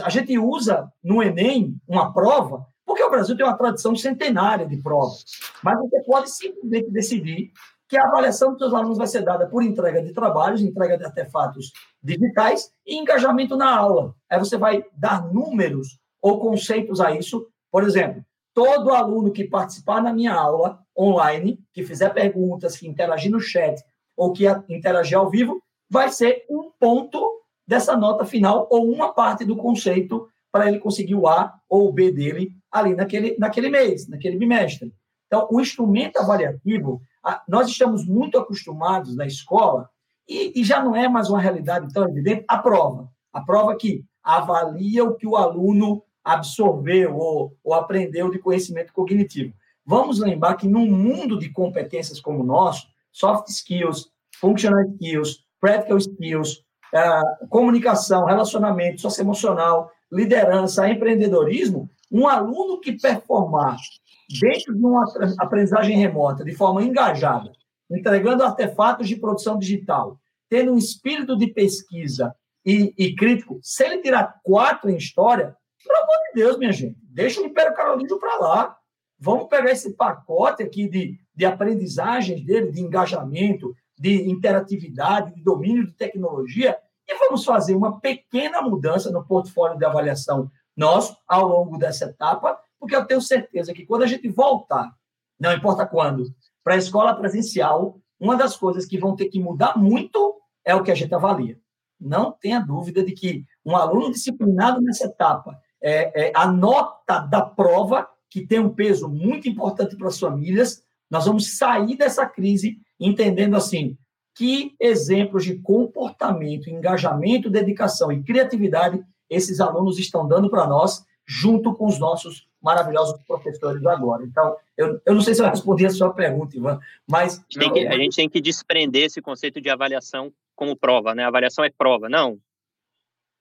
A gente usa no Enem uma prova, porque o Brasil tem uma tradição centenária de provas. Mas você pode simplesmente decidir que a avaliação dos seus alunos vai ser dada por entrega de trabalhos, entrega de artefatos digitais e engajamento na aula. Aí você vai dar números ou conceitos a isso. Por exemplo, todo aluno que participar na minha aula online, que fizer perguntas, que interagir no chat ou que interagir ao vivo, vai ser um ponto dessa nota final ou uma parte do conceito para ele conseguir o A ou o B dele ali naquele, naquele mês, naquele bimestre. Então, o instrumento avaliativo, nós estamos muito acostumados na escola, e, e já não é mais uma realidade tão evidente, a prova. A prova que avalia o que o aluno absorveu ou, ou aprendeu de conhecimento cognitivo. Vamos lembrar que num mundo de competências como o nosso, soft skills, functional skills, practical skills, uh, comunicação, relacionamento, socioemocional, liderança, empreendedorismo, um aluno que performar dentro de uma aprendizagem remota, de forma engajada, entregando artefatos de produção digital, tendo um espírito de pesquisa e, e crítico, se ele tirar quatro em história, pelo amor de Deus, minha gente, deixa o Império Carolíndio para lá. Vamos pegar esse pacote aqui de, de aprendizagens dele, de engajamento, de interatividade, de domínio de tecnologia, e vamos fazer uma pequena mudança no portfólio de avaliação nosso ao longo dessa etapa, porque eu tenho certeza que quando a gente voltar, não importa quando, para a escola presencial, uma das coisas que vão ter que mudar muito é o que a gente avalia. Não tenha dúvida de que um aluno disciplinado nessa etapa, é, é, a nota da prova, que tem um peso muito importante para as famílias, nós vamos sair dessa crise entendendo assim que exemplos de comportamento, engajamento, dedicação e criatividade esses alunos estão dando para nós, junto com os nossos maravilhosos professores agora. Então, eu, eu não sei se eu respondi a sua pergunta, Ivan, mas... A gente, que, a gente tem que desprender esse conceito de avaliação como prova, né? A avaliação é prova, não.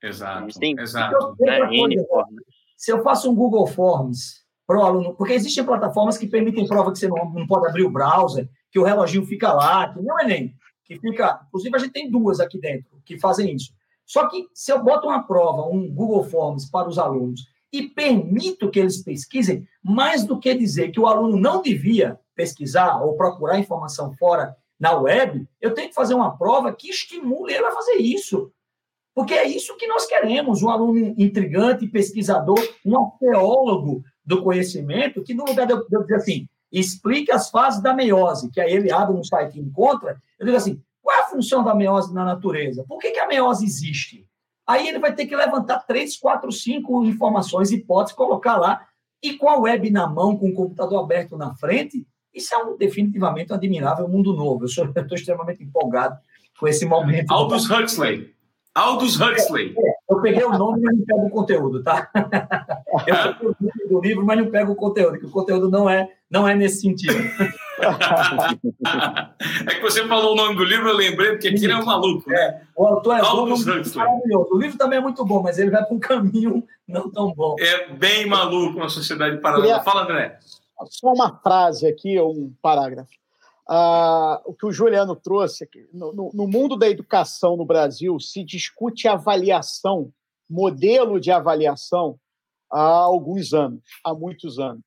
Exato, tem, exato. Né? Coisa, se eu faço um Google Forms para o aluno, porque existem plataformas que permitem prova que você não, não pode abrir o browser, que o reloginho fica lá, que não é nem, que fica... Inclusive, a gente tem duas aqui dentro que fazem isso. Só que se eu boto uma prova, um Google Forms para os alunos e permito que eles pesquisem, mais do que dizer que o aluno não devia pesquisar ou procurar informação fora na web, eu tenho que fazer uma prova que estimule ele a fazer isso. Porque é isso que nós queremos, um aluno intrigante, pesquisador, um arqueólogo do conhecimento, que no lugar de eu, dizer assim, explique as fases da meiose, que aí ele abre um site e encontra, eu digo assim, qual é a função da meiose na natureza? Por que, que a meiose existe? Aí ele vai ter que levantar três, quatro, cinco informações, hipóteses, colocar lá, e com a web na mão, com o computador aberto na frente, isso é um, definitivamente um admirável mundo novo. Eu estou extremamente empolgado com esse momento. Aldous Huxley. Aldous Huxley. É, é, eu peguei o nome, mas não pego o conteúdo, tá? Eu peguei o nome do livro, mas não pego o conteúdo, que o conteúdo não é, não é nesse sentido. é que você falou o nome do livro, eu lembrei, porque aqui é um maluco. É, o autor é Aldous bom, maravilhoso. O livro também é muito bom, mas ele vai para um caminho não tão bom. É bem maluco uma sociedade paralela. Fala, André. Só uma frase aqui, ou um parágrafo. Ah, o que o Juliano trouxe aqui. No, no, no, mundo da educação no Brasil, se discute avaliação, modelo de avaliação, há alguns anos, há muitos anos.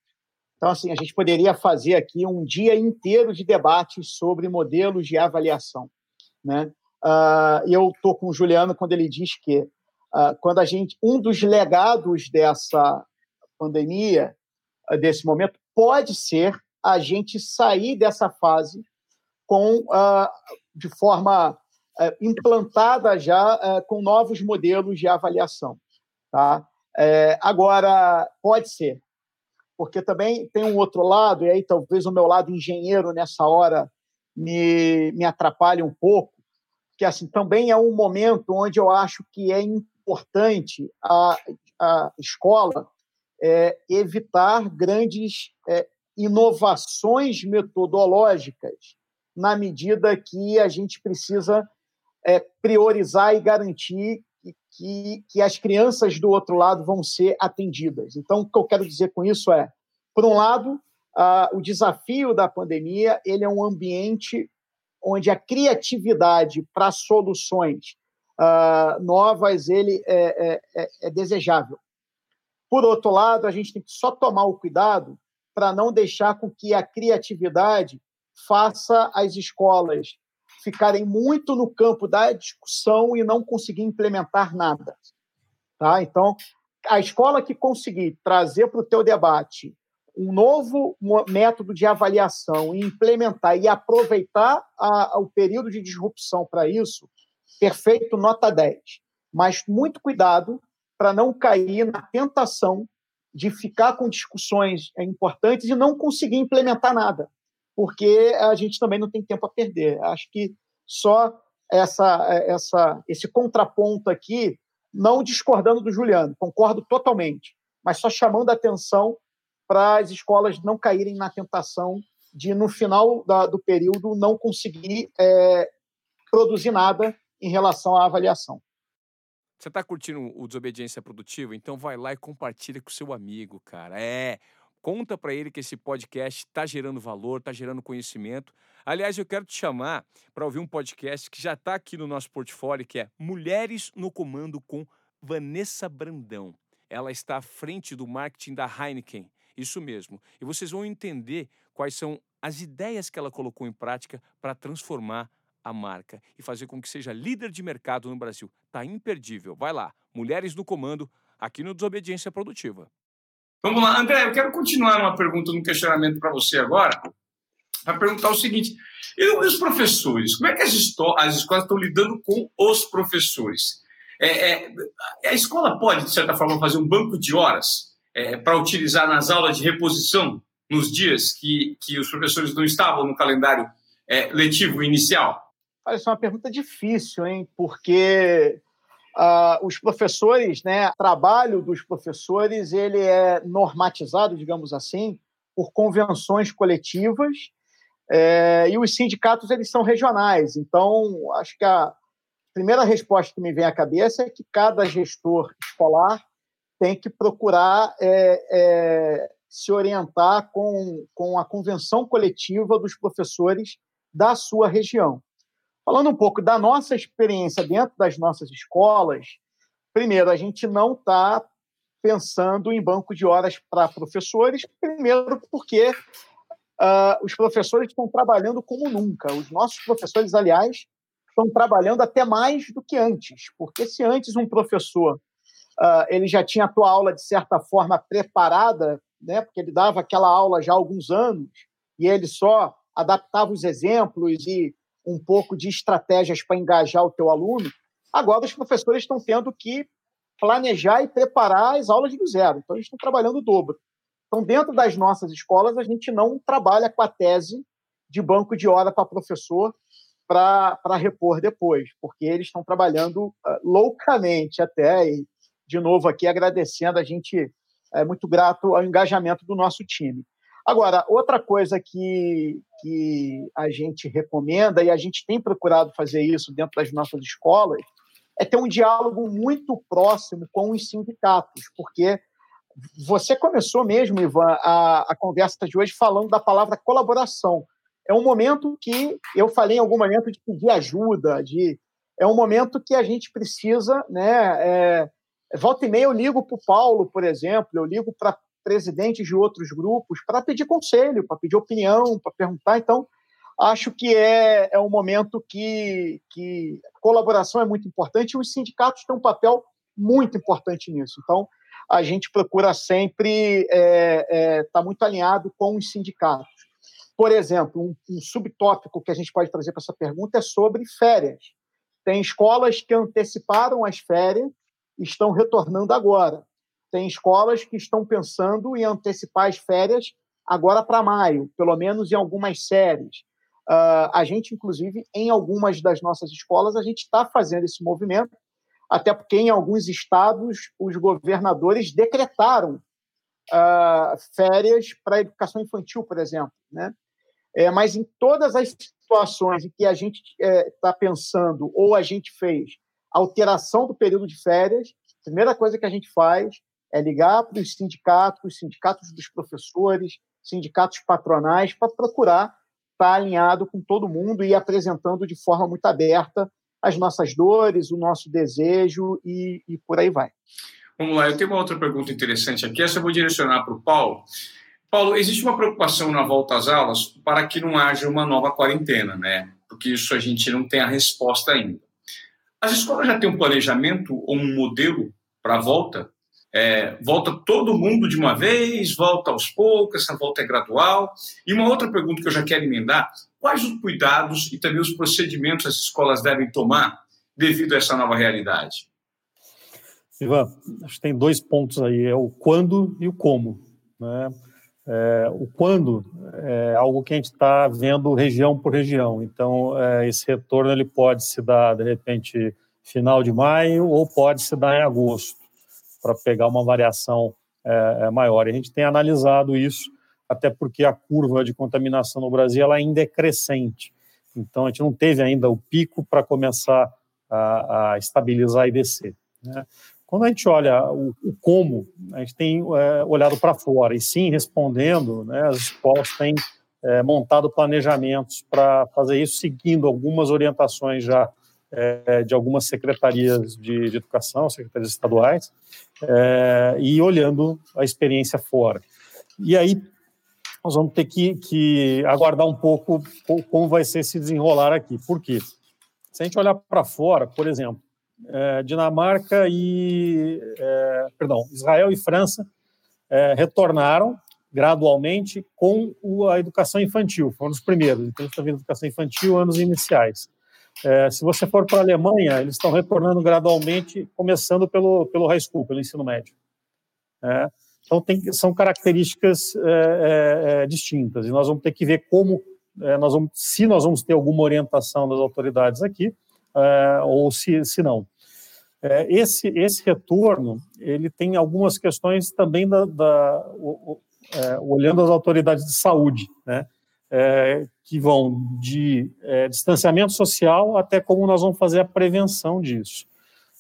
Então, assim, a gente poderia fazer aqui um dia inteiro de debates sobre modelos de avaliação. Né? Uh, eu estou com o Juliano quando ele diz que uh, quando a gente um dos legados dessa pandemia, uh, desse momento, pode ser a gente sair dessa fase com de forma implantada já com novos modelos de avaliação. Tá? É, agora, pode ser, porque também tem um outro lado, e aí talvez o meu lado engenheiro nessa hora me, me atrapalhe um pouco, que assim também é um momento onde eu acho que é importante a, a escola é, evitar grandes é, inovações metodológicas na medida que a gente precisa é, priorizar e garantir que, que as crianças do outro lado vão ser atendidas. Então, o que eu quero dizer com isso é, por um lado, o desafio da pandemia ele é um ambiente onde a criatividade para soluções novas ele é, é, é, é desejável. Por outro lado, a gente tem que só tomar o cuidado para não deixar com que a criatividade faça as escolas ficarem muito no campo da discussão e não conseguir implementar nada. Tá? Então, a escola que conseguir trazer para o teu debate um novo método de avaliação e implementar e aproveitar a, a, o período de disrupção para isso, perfeito, nota 10. Mas muito cuidado para não cair na tentação de ficar com discussões importantes e não conseguir implementar nada porque a gente também não tem tempo a perder. Acho que só essa, essa, esse contraponto aqui, não discordando do Juliano, concordo totalmente, mas só chamando a atenção para as escolas não caírem na tentação de, no final da, do período, não conseguir é, produzir nada em relação à avaliação. Você está curtindo o Desobediência Produtiva? Então vai lá e compartilha com seu amigo, cara. É, conta para ele que esse podcast está gerando valor, está gerando conhecimento. Aliás, eu quero te chamar para ouvir um podcast que já está aqui no nosso portfólio, que é Mulheres no Comando com Vanessa Brandão. Ela está à frente do marketing da Heineken. Isso mesmo. E vocês vão entender quais são as ideias que ela colocou em prática para transformar a marca e fazer com que seja líder de mercado no Brasil. Tá imperdível. Vai lá, Mulheres no Comando, aqui no Desobediência Produtiva. Vamos lá, André, eu quero continuar uma pergunta, um questionamento para você agora, para perguntar o seguinte: e os professores? Como é que as, as escolas estão lidando com os professores? É, é, a escola pode, de certa forma, fazer um banco de horas é, para utilizar nas aulas de reposição nos dias que, que os professores não estavam no calendário é, letivo inicial? Parece uma pergunta difícil, hein? Porque uh, os professores, né, o trabalho dos professores, ele é normatizado, digamos assim, por convenções coletivas é, e os sindicatos eles são regionais. Então, acho que a primeira resposta que me vem à cabeça é que cada gestor escolar tem que procurar é, é, se orientar com, com a convenção coletiva dos professores da sua região. Falando um pouco da nossa experiência dentro das nossas escolas, primeiro, a gente não está pensando em banco de horas para professores, primeiro porque uh, os professores estão trabalhando como nunca. Os nossos professores, aliás, estão trabalhando até mais do que antes, porque se antes um professor uh, ele já tinha a tua aula de certa forma preparada, né, porque ele dava aquela aula já há alguns anos e ele só adaptava os exemplos e um pouco de estratégias para engajar o teu aluno, agora os professores estão tendo que planejar e preparar as aulas do zero. Então, eles estão trabalhando o dobro. Então, dentro das nossas escolas, a gente não trabalha com a tese de banco de hora para professor para repor depois, porque eles estão trabalhando uh, loucamente até, e, de novo aqui agradecendo, a gente é muito grato ao engajamento do nosso time. Agora, outra coisa que, que a gente recomenda, e a gente tem procurado fazer isso dentro das nossas escolas, é ter um diálogo muito próximo com os sindicatos, porque você começou mesmo, Ivan, a, a conversa de hoje falando da palavra colaboração. É um momento que eu falei em algum momento de pedir ajuda, de é um momento que a gente precisa, né? É, volta e meia eu ligo para o Paulo, por exemplo, eu ligo para presidentes de outros grupos para pedir conselho, para pedir opinião, para perguntar. Então, acho que é, é um momento que, que colaboração é muito importante e os sindicatos têm um papel muito importante nisso. Então, a gente procura sempre estar é, é, tá muito alinhado com os sindicatos. Por exemplo, um, um subtópico que a gente pode trazer para essa pergunta é sobre férias. Tem escolas que anteciparam as férias e estão retornando agora. Tem escolas que estão pensando em antecipar as férias agora para maio, pelo menos em algumas séries. Uh, a gente, inclusive, em algumas das nossas escolas, a gente está fazendo esse movimento, até porque em alguns estados os governadores decretaram uh, férias para a educação infantil, por exemplo. Né? É, mas em todas as situações em que a gente está é, tá pensando ou a gente fez alteração do período de férias, a primeira coisa que a gente faz é ligar para os sindicatos, sindicatos dos professores, sindicatos patronais, para procurar estar alinhado com todo mundo e apresentando de forma muito aberta as nossas dores, o nosso desejo e, e por aí vai. Vamos lá, eu tenho uma outra pergunta interessante aqui, essa eu vou direcionar para o Paulo. Paulo, existe uma preocupação na volta às aulas para que não haja uma nova quarentena, né? Porque isso a gente não tem a resposta ainda. As escolas já têm um planejamento ou um modelo para a volta? É, volta todo mundo de uma vez, volta aos poucos, essa volta é gradual. E uma outra pergunta que eu já quero emendar: quais os cuidados e também os procedimentos as escolas devem tomar devido a essa nova realidade? Ivan, acho que tem dois pontos aí: é o quando e o como. Né? É, o quando é algo que a gente está vendo região por região. Então, é, esse retorno ele pode se dar de repente final de maio ou pode se dar em agosto para pegar uma variação é, é maior. E a gente tem analisado isso, até porque a curva de contaminação no Brasil ela ainda é crescente. Então, a gente não teve ainda o pico para começar a, a, estabilizar e descer. Né? Quando a gente olha o, o como, a gente tem é, olhado para fora, e sim, respondendo, né, as escolas têm é, montado planejamentos para fazer isso, seguindo algumas orientações já é, de algumas secretarias de, de, educação, secretarias estaduais, é, e olhando a experiência fora. E aí nós vamos ter que, que aguardar um pouco como vai ser se desenrolar aqui. Por quê? Se a gente olhar para fora, por exemplo, é, Dinamarca e, é, perdão, Israel e França é, retornaram gradualmente com a educação infantil, foram os primeiros. Então, está vendo educação infantil, anos iniciais. É, se você for para a Alemanha, eles estão retornando gradualmente, começando pelo, pelo high school, pelo ensino médio. É, então, tem, são características é, é, é distintas, e nós vamos ter que ver como, é, nós vamos, se nós vamos ter alguma orientação das autoridades aqui, ou se, se não. esse, esse retorno, ele tem algumas questões também da, da o, olhando as autoridades de saúde, né? É, que vão de é, distanciamento social até como nós vamos fazer a prevenção disso.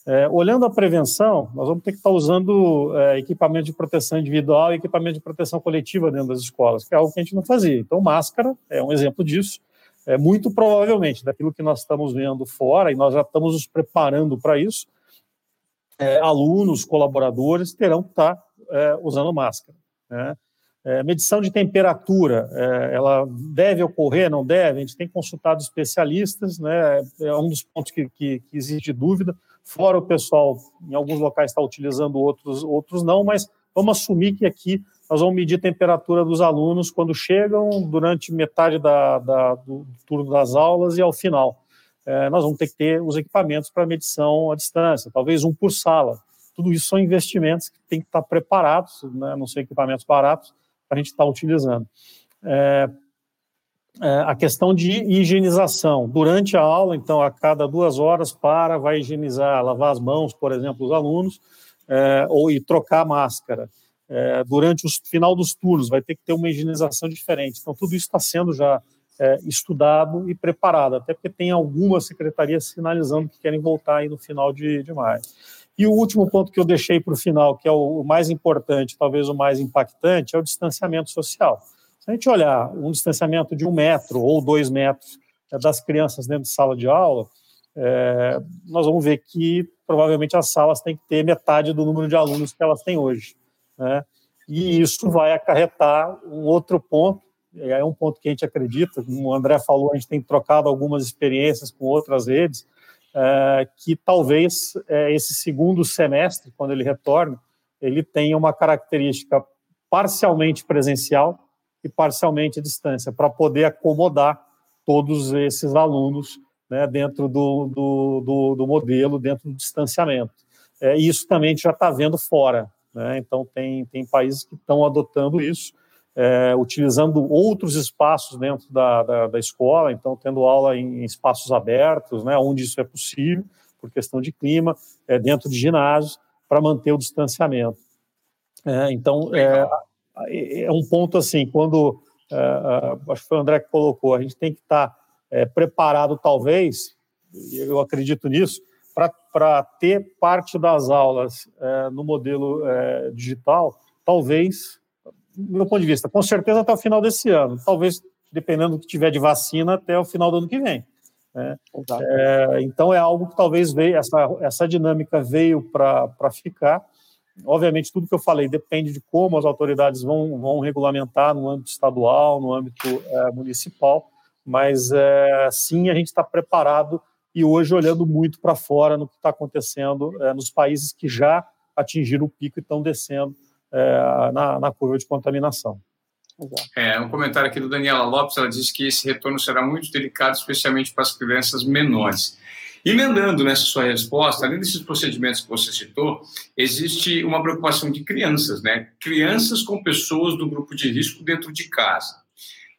É, olhando a prevenção, nós vamos ter que estar usando é, equipamento de proteção individual e equipamento de proteção coletiva dentro das escolas, que é algo que a gente não fazia. Então, máscara é um exemplo disso. É, muito provavelmente, daquilo que nós estamos vendo fora, e nós já estamos nos preparando para isso, é, alunos, colaboradores terão que estar é, usando máscara. Né? É, medição de temperatura, é, ela deve ocorrer, não deve? A gente tem consultado especialistas, né? É um dos pontos que, que, que existe dúvida. Fora o pessoal, em alguns locais está utilizando, outros, outros não, mas vamos assumir que aqui nós vamos medir a temperatura dos alunos quando chegam, durante metade da, da do turno das aulas e ao final. É, nós vamos ter que ter os equipamentos para medição à distância, talvez um por sala. Tudo isso são investimentos que têm que estar preparados, né? não são equipamentos baratos, a gente está utilizando. É, é, a questão de higienização. Durante a aula, então, a cada duas horas, para, vai higienizar, lavar as mãos, por exemplo, os alunos, é, ou e trocar a máscara. É, durante o final dos turnos, vai ter que ter uma higienização diferente. Então, tudo isso está sendo já é, estudado e preparado, até porque tem algumas secretarias sinalizando que querem voltar aí no final de, de maio. E o último ponto que eu deixei para o final, que é o mais importante, talvez o mais impactante, é o distanciamento social. Se a gente olhar um distanciamento de um metro ou dois metros é, das crianças dentro de sala de aula, é, nós vamos ver que provavelmente as salas têm que ter metade do número de alunos que elas têm hoje. Né? E isso vai acarretar um outro ponto, é um ponto que a gente acredita, como o André falou, a gente tem trocado algumas experiências com outras redes, é, que talvez é, esse segundo semestre, quando ele retorne, ele tenha uma característica parcialmente presencial e parcialmente à distância, para poder acomodar todos esses alunos né, dentro do, do, do, do, modelo, dentro do distanciamento. É, isso também a gente já está vendo fora. Né? Então, tem, tem países que estão adotando isso é, utilizando outros espaços dentro da, da, da, escola, então tendo aula em, espaços abertos, né, onde isso é possível, por questão de clima, é, dentro de ginásios, para manter o distanciamento. É, então, é, é, um ponto assim, quando, é, é, acho que foi o André que colocou, a gente tem que estar tá, é, preparado, talvez, eu acredito nisso, para ter parte das aulas no modelo digital, talvez do meu ponto de vista, com certeza até o final desse ano. Talvez, dependendo do que tiver de vacina, até o final do ano que vem. Né? É, então, é algo que talvez veio, essa, essa dinâmica veio para ficar. Obviamente, tudo que eu falei depende de como as autoridades vão, vão regulamentar no âmbito estadual, no âmbito é, municipal, mas é, sim, a gente está preparado e hoje olhando muito para fora no que está acontecendo é, nos países que já atingiram o pico e estão descendo é, na, na curva de contaminação. É, um comentário aqui do Daniela Lopes, ela diz que esse retorno será muito delicado, especialmente para as crianças menores. Emendando nessa sua resposta, além desses procedimentos que você citou, existe uma preocupação de crianças, né? Crianças com pessoas do grupo de risco dentro de casa.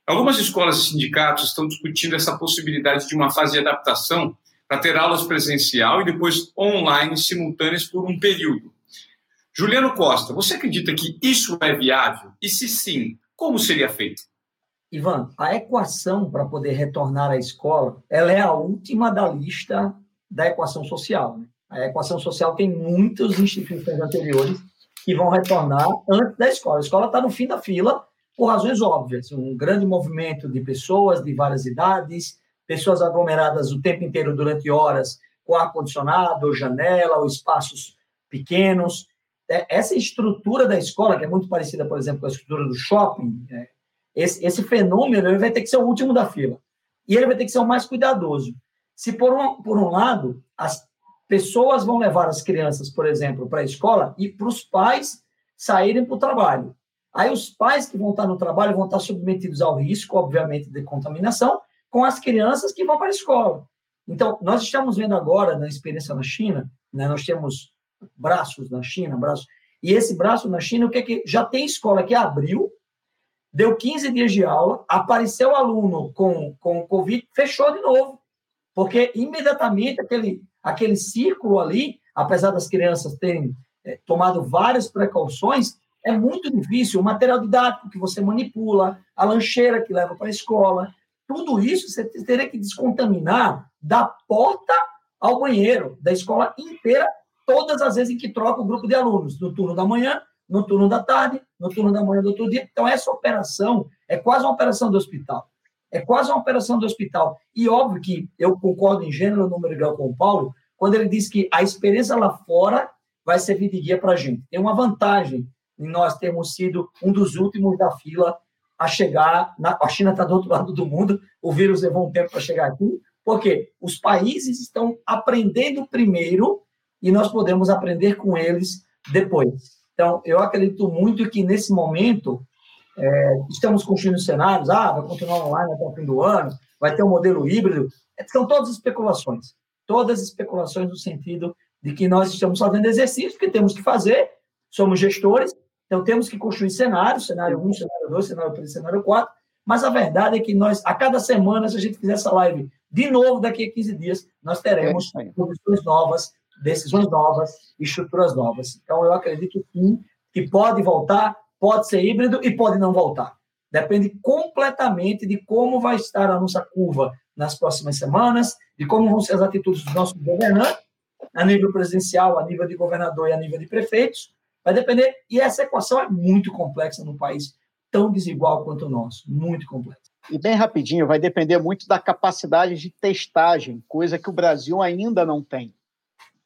Algumas escolas e sindicatos estão discutindo essa possibilidade de uma fase de adaptação para ter aulas presencial e depois online simultâneas por um período. Juliano Costa, você acredita que isso é viável? E se sim, como seria feito? Ivan, a equação para poder retornar à escola, ela é a última da lista da equação social. Né? A equação social tem muitas instituições anteriores que vão retornar antes da escola. A escola está no fim da fila por razões óbvias. Um grande movimento de pessoas de várias idades, pessoas aglomeradas o tempo inteiro durante horas com ar-condicionado, janela, ou espaços pequenos. É, essa estrutura da escola, que é muito parecida, por exemplo, com a estrutura do shopping, é, esse, esse fenômeno ele vai ter que ser o último da fila. E ele vai ter que ser o mais cuidadoso. Se, por um, por um lado, as pessoas vão levar as crianças, por exemplo, para a escola e para os pais saírem para o trabalho. Aí os pais que vão estar no trabalho vão estar submetidos ao risco, obviamente, de contaminação, com as crianças que vão para a escola. Então, nós estamos vendo agora, na experiência na China, né, nós temos braços na China, braços, e esse braço na China, o que é que já tem escola que abriu, deu 15 dias de aula, apareceu aluno com, com Covid, fechou de novo, porque imediatamente aquele, aquele círculo ali, apesar das crianças terem é, tomado várias precauções, é muito difícil. O material didático que você manipula, a lancheira que leva para a escola, tudo isso você teria que descontaminar da porta ao banheiro da escola inteira, todas as vezes em que troca o grupo de alunos, no turno da manhã, no turno da tarde, no turno da manhã do outro dia. Então, essa operação é quase uma operação do hospital. É quase uma operação do hospital. E óbvio que eu concordo em gênero, número igual com o Paulo, quando ele diz que a experiência lá fora vai servir de guia para a gente. Tem uma vantagem em nós termos sido um dos últimos da fila a chegar. Na, a China está do outro lado do mundo, o vírus levou um tempo para chegar aqui, porque os países estão aprendendo primeiro e nós podemos aprender com eles depois. Então, eu acredito muito que nesse momento é, estamos construindo cenários, ah, vai continuar online até o fim do ano, vai ter um modelo híbrido. São todas especulações. Todas especulações no sentido de que nós estamos fazendo exercícios que temos que fazer, somos gestores, então temos que construir cenários, cenário 1, cenário 2, cenário 3, cenário 4, mas a verdade é que nós, a cada semana, se a gente fizer essa live de novo daqui a 15 dias, nós teremos é posições novas, decisões novas, estruturas novas. Então, eu acredito sim que pode voltar, pode ser híbrido e pode não voltar. Depende completamente de como vai estar a nossa curva nas próximas semanas, de como vão ser as atitudes dos nossos governantes, a nível presidencial, a nível de governador e a nível de prefeitos. Vai depender, e essa equação é muito complexa no país tão desigual quanto o nosso, muito complexa. E bem rapidinho, vai depender muito da capacidade de testagem, coisa que o Brasil ainda não tem.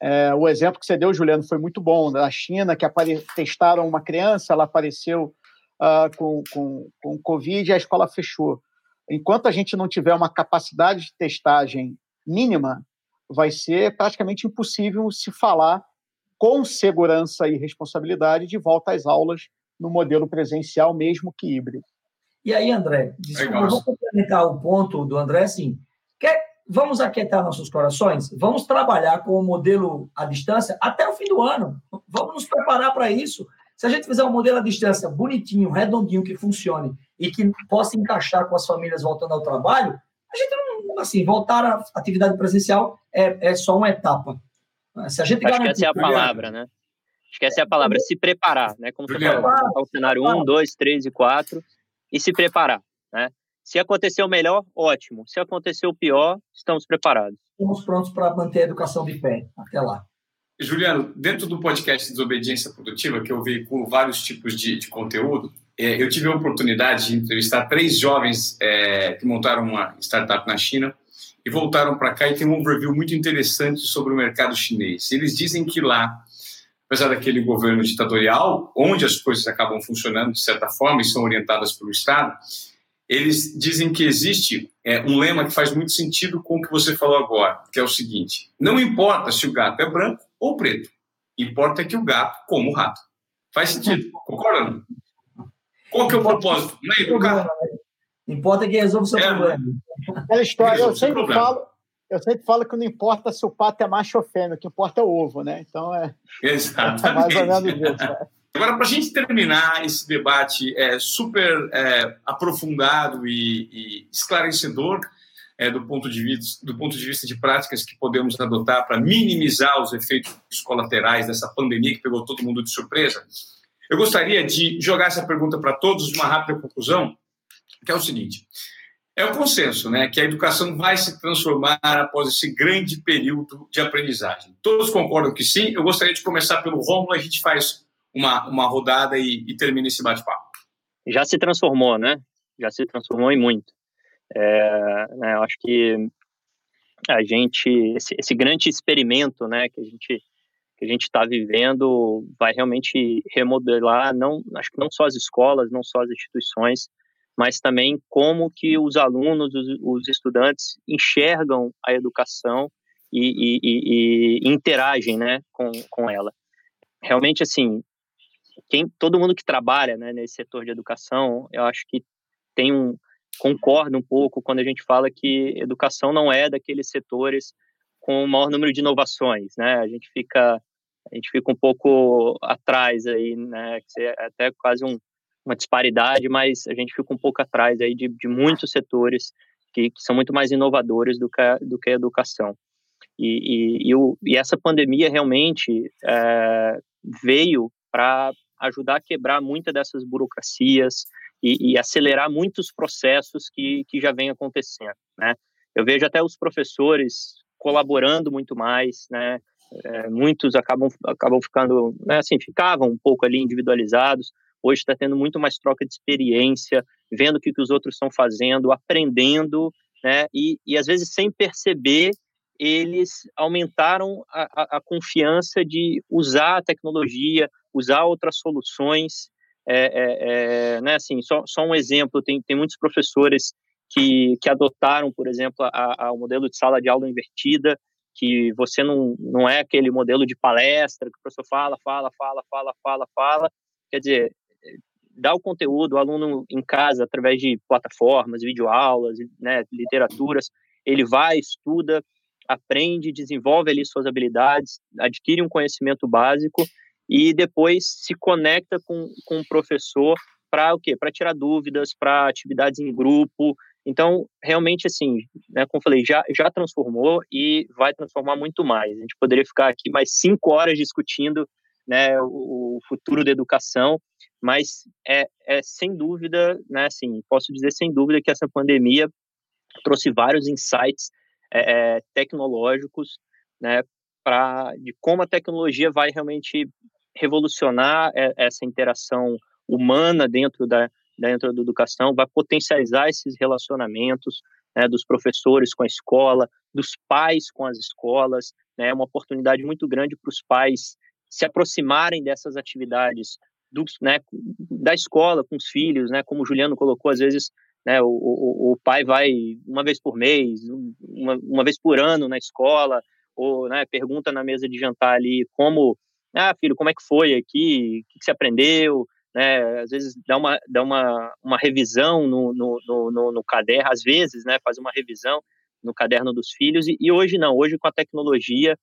É, o exemplo que você deu, Juliano, foi muito bom. Da China, que apare... testaram uma criança, ela apareceu uh, com, com, com Covid e a escola fechou. Enquanto a gente não tiver uma capacidade de testagem mínima, vai ser praticamente impossível se falar com segurança e responsabilidade de volta às aulas no modelo presencial, mesmo que híbrido. E aí, André, desculpa, eu vou complementar o ponto do André, assim, quer, vamos aquietar nossos corações, vamos trabalhar com o modelo à distância até o fim do ano, vamos nos preparar para isso. Se a gente fizer um modelo à distância bonitinho, redondinho, que funcione e que possa encaixar com as famílias voltando ao trabalho, a gente não, assim, voltar à atividade presencial é, é só uma etapa. Se a gente Acho que essa é a palavra, né? Acho que essa é a palavra, se preparar, né? Como você falou, o cenário 1, 2, 3 e 4 e se preparar? Se acontecer o melhor, ótimo. Se acontecer o pior, estamos preparados. Estamos prontos para manter a educação de pé. Até lá. Juliano, dentro do podcast Desobediência Produtiva, que eu veiculo vários tipos de, de conteúdo, é, eu tive a oportunidade de entrevistar três jovens é, que montaram uma startup na China e voltaram para cá e tem um overview muito interessante sobre o mercado chinês. Eles dizem que lá, apesar daquele governo ditatorial, onde as coisas acabam funcionando de certa forma e são orientadas pelo Estado, eles dizem que existe é, um lema que faz muito sentido com o que você falou agora, que é o seguinte: não importa se o gato é branco ou preto, importa que o gato coma o rato. Faz sentido, concorda? Qual que é o propósito? Não é educar? Importa que resolva o seu é, problema. Aquela história, eu sempre falo, eu sempre falo que não importa se o pato é macho ou fêmea, o que importa é o ovo, né? Então é, Exatamente. é mais ou menos isso. Né? Agora, para a gente terminar esse debate é, super é, aprofundado e, e, esclarecedor, é, do, ponto de vista, do ponto de vista de práticas que podemos adotar para minimizar os efeitos colaterais dessa pandemia que pegou todo mundo de surpresa. Eu gostaria de jogar essa pergunta para todos, uma rápida conclusão, que é o seguinte: é o consenso, né, que a educação vai se transformar após esse grande período de aprendizagem. Todos concordam que sim. Eu gostaria de começar pelo Romulo, a gente faz uma, uma rodada e, e termina esse bate-papo. Já se transformou, né? Já se transformou em muito. É, né, eu acho que a gente, esse, esse, grande experimento, né, que a gente que a gente está vivendo, vai realmente remodelar, não, acho que não só as escolas, não só as instituições, mas também como que os alunos, os, os estudantes enxergam a educação e, e, e, e, interagem, né, com, com ela. Realmente, assim, quem, todo mundo que trabalha, né, nesse setor de educação, eu acho que tem um, concorda um pouco quando a gente fala que educação não é daqueles setores com o maior número de inovações, né? A gente fica a gente fica um pouco atrás aí, né? É até quase um, uma disparidade, mas a gente fica um pouco atrás aí de, de muitos setores que, que, são muito mais inovadores do que a, do que a educação. E, e, e, o, e essa pandemia realmente é, veio para ajudar a quebrar muitas dessas burocracias e, e, acelerar muitos processos que, que já vem acontecendo, né? Eu vejo até os professores colaborando muito mais, né? É, muitos acabam, acabam ficando, né, assim, ficavam um pouco ali individualizados, hoje está tendo muito mais troca de experiência, vendo o que, que os outros estão fazendo, aprendendo, né, e, e às vezes sem perceber, eles aumentaram a, a, a confiança de usar a tecnologia, usar outras soluções, é, é, é, né, assim, só, só um exemplo, tem, tem muitos professores que, que adotaram, por exemplo, a, a, o modelo de sala de aula invertida, que você não, não é aquele modelo de palestra que o professor fala, fala, fala, fala, fala, fala. Quer dizer, dá o conteúdo, o aluno em casa, através de plataformas, videoaulas, né, literaturas, ele vai, estuda, aprende, desenvolve ali suas habilidades, adquire um conhecimento básico e depois se conecta com, com o professor para o quê? Para tirar dúvidas, para atividades em grupo. Então, realmente, assim, né, como falei, já, já transformou e vai transformar muito mais. A gente poderia ficar aqui mais cinco horas discutindo né, o, o futuro da educação, mas é, é sem dúvida, né, assim, posso dizer sem dúvida que essa pandemia trouxe vários insights é, é tecnológicos, né, para de como a tecnologia vai realmente revolucionar essa interação humana dentro da dentro da educação, vai potencializar esses relacionamentos né, dos professores com a escola, dos pais com as escolas, né, é uma oportunidade muito grande para os pais se aproximarem dessas atividades do, né, da escola com os filhos, né, como o Juliano colocou, às vezes né, o, o, o pai vai uma vez por mês, uma, uma vez por ano na escola, ou né, pergunta na mesa de jantar ali como ah, filho, como é que foi aqui? O que você aprendeu? Né, às vezes dá uma, dá uma, uma revisão no, no, no, no caderno, às vezes, né, faz uma revisão no caderno dos filhos, e, e hoje não, hoje com a tecnologia,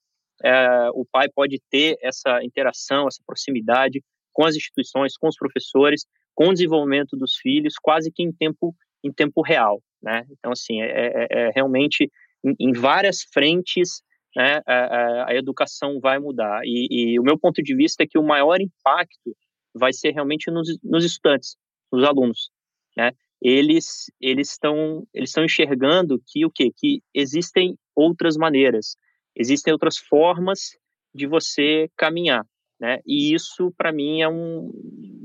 é, o pai pode ter essa interação, essa proximidade com as instituições, com os professores, com o desenvolvimento dos filhos, quase que em tempo, em tempo real, né? Então, assim, é, é, é realmente em, em, várias frentes né, a, a, educação vai mudar. E, e, o meu ponto de vista é que o maior impacto vai ser realmente nos, nos estudantes, nos alunos, né? Eles eles estão eles estão enxergando que o quê? Que existem outras maneiras, existem outras formas de você caminhar, né? E isso para mim é um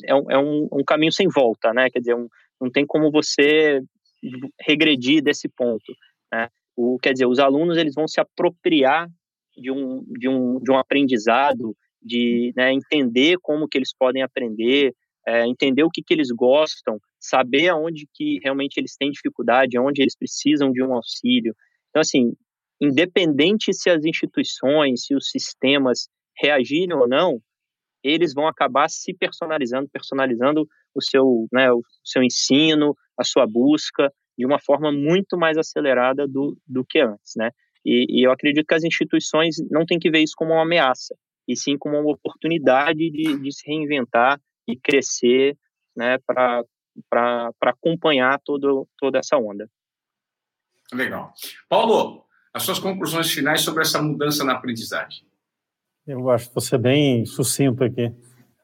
é um, é um, um, caminho sem volta, né? Quer dizer, um, não tem como você regredir desse ponto, né? O, quer dizer, os alunos eles vão se apropriar de um, de um, de um aprendizado, de né, entender como que eles podem aprender, é, entender o que, que eles gostam, saber aonde que realmente eles têm dificuldade, aonde eles precisam de um auxílio. Então, assim, independente se as instituições, se os sistemas reagirem ou não, eles vão acabar se personalizando, personalizando o seu, né, o seu ensino, a sua busca, de uma forma muito mais acelerada do, do que antes, né? E, e, eu acredito que as instituições não têm que ver isso como uma ameaça, e sim como uma oportunidade de, de se reinventar e crescer, né, para acompanhar todo, toda essa onda. Legal. Paulo, as suas conclusões finais sobre essa mudança na aprendizagem. Eu acho que você bem sucinto aqui.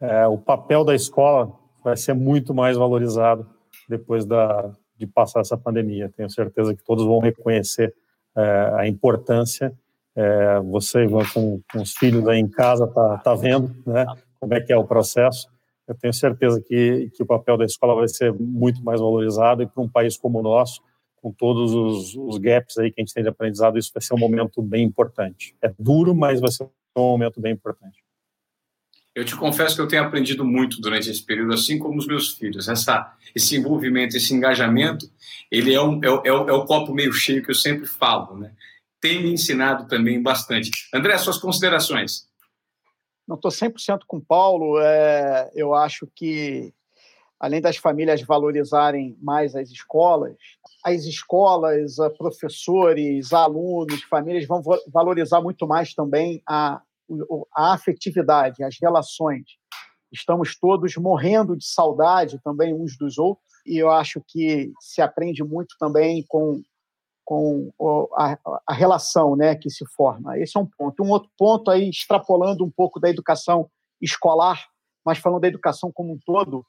É, o papel da escola vai ser muito mais valorizado depois da, de passar essa pandemia. Tenho certeza que todos vão reconhecer é, a importância. É, você com, com, os filhos aí em casa tá, tá vendo, né? Como é que é o processo. Eu tenho certeza que, que o papel da escola vai ser muito mais valorizado e para um país como o nosso, com todos os, os, gaps aí que a gente tem de aprendizado, isso vai ser um momento bem importante. É duro, mas vai ser um momento bem importante. Eu te confesso que eu tenho aprendido muito durante esse período, assim como os meus filhos. Essa, esse envolvimento, esse engajamento, ele é, um, é, é, é o copo meio cheio que eu sempre falo, né? Tem me ensinado também bastante. André, suas considerações? Não estou 100% com o Paulo. É, eu acho que, além das famílias valorizarem mais as escolas, as escolas, professores, alunos, famílias vão valorizar muito mais também a, a afetividade, as relações. Estamos todos morrendo de saudade também uns dos outros, e eu acho que se aprende muito também com, com a, a relação né, que se forma. Esse é um ponto. Um outro ponto, aí, extrapolando um pouco da educação escolar, mas falando da educação como um todo,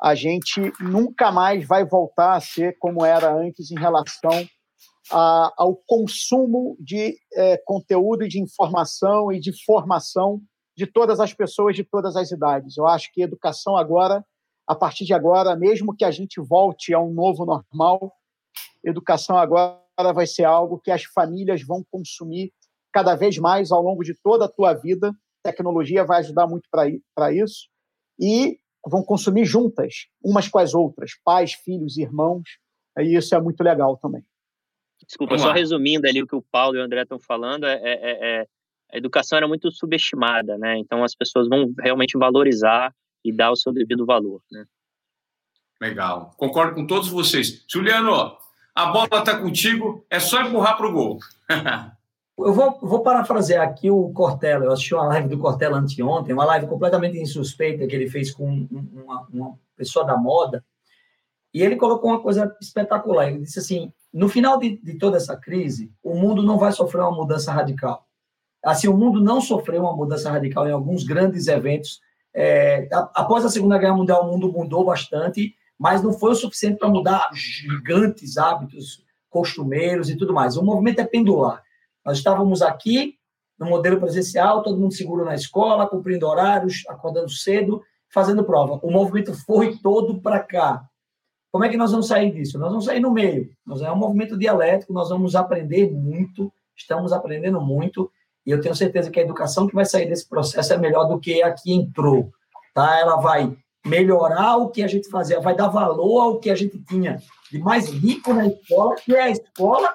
a gente nunca mais vai voltar a ser como era antes em relação a, ao consumo de é, conteúdo de informação e de formação de todas as pessoas de todas as idades. Eu acho que educação agora, a partir de agora, mesmo que a gente volte a um novo normal, educação agora vai ser algo que as famílias vão consumir cada vez mais ao longo de toda a tua vida. Tecnologia vai ajudar muito para isso. E vão consumir juntas, umas com as outras, pais, filhos, irmãos, e isso é muito legal também. Desculpa, só resumindo ali o que o Paulo e o André estão falando, é, é, é, é, a educação era muito subestimada, né? Então as pessoas vão realmente valorizar e dar o seu devido valor, né? Legal, concordo com todos vocês. Juliano, a bola está contigo, é só empurrar para o gol. Eu vou, vou parafrasear aqui o Cortella. Eu assisti uma live do Cortella anteontem, uma live completamente insuspeita que ele fez com uma, uma pessoa da moda. E ele colocou uma coisa espetacular. Ele disse assim: no final de, de, toda essa crise, o mundo não vai sofrer uma mudança radical. Assim, o mundo não sofreu uma mudança radical em alguns grandes eventos. É, após a Segunda Guerra Mundial, o mundo mudou bastante, mas não foi o suficiente para mudar gigantes hábitos costumeiros e tudo mais. O movimento é pendular. Nós estávamos aqui no modelo presencial, todo mundo seguro na escola, cumprindo horários, acordando cedo, fazendo prova. O movimento foi todo para cá. Como é que nós vamos sair disso? Nós vamos sair no meio. Nós é um movimento dialético, nós vamos aprender muito, estamos aprendendo muito, e eu tenho certeza que a educação que vai sair desse processo é melhor do que a que entrou. Tá? Ela vai melhorar o que a gente fazia, vai dar valor ao que a gente tinha de mais rico na escola, que é a escola,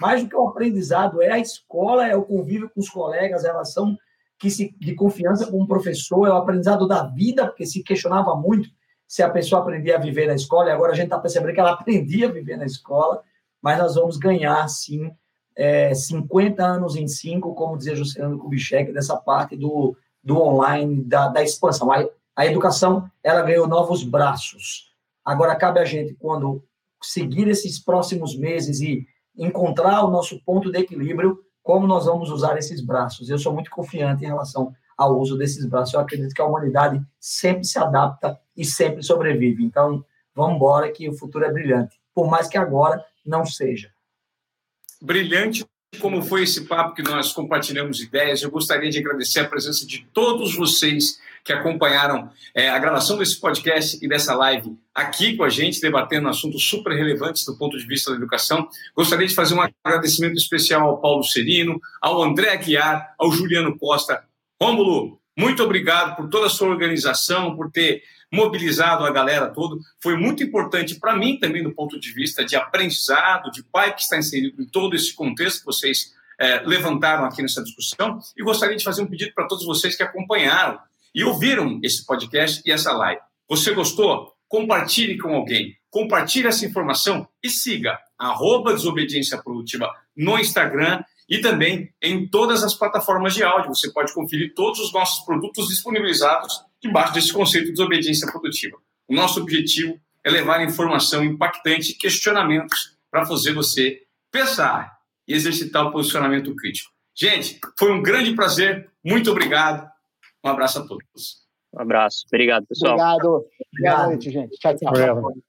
mais do que o aprendizado, é a escola, é o convívio com os colegas, a relação que se, de confiança com o professor, é o aprendizado da vida, porque se questionava muito se a pessoa aprendia a viver na escola, e agora a gente está percebendo que ela aprendia a viver na escola, mas nós vamos ganhar, sim, é, 50 anos em 5, como dizia Juscelino Kubitschek, dessa parte do, do online, da, da expansão. A, a educação, ela ganhou novos braços. Agora, cabe a gente, quando seguir esses próximos meses e encontrar o nosso ponto de equilíbrio, como nós vamos usar esses braços. Eu sou muito confiante em relação ao uso desses braços. Eu acredito que a humanidade sempre se adapta e sempre sobrevive. Então, vamos embora que o futuro é brilhante, por mais que agora não seja. Brilhante como foi esse papo que nós compartilhamos ideias. Eu gostaria de agradecer a presença de todos vocês que acompanharam é, a gravação desse podcast e dessa live aqui com a gente, debatendo assuntos super relevantes do ponto de vista da educação. Gostaria de fazer um agradecimento especial ao Paulo Serino, ao André Aguiar, ao Juliano Costa. Rômulo, muito obrigado por toda a sua organização, por ter mobilizado a galera toda. Foi muito importante para mim também, do ponto de vista de aprendizado, de pai que está inserido em todo esse contexto que vocês é, levantaram aqui nessa discussão. E gostaria de fazer um pedido para todos vocês que acompanharam e ouviram esse podcast e essa live. Você gostou? Compartilhe com alguém. Compartilhe essa informação e siga arroba Desobediência Produtiva no Instagram e também em todas as plataformas de áudio. Você pode conferir todos os nossos produtos disponibilizados debaixo desse conceito de desobediência produtiva. O nosso objetivo é levar informação impactante e questionamentos para fazer você pensar e exercitar o posicionamento crítico. Gente, foi um grande prazer. Muito obrigado. Um abraço a todos. Um abraço. Obrigado, pessoal. Obrigado. Boa noite, gente. Tchau, tchau. Obrigado.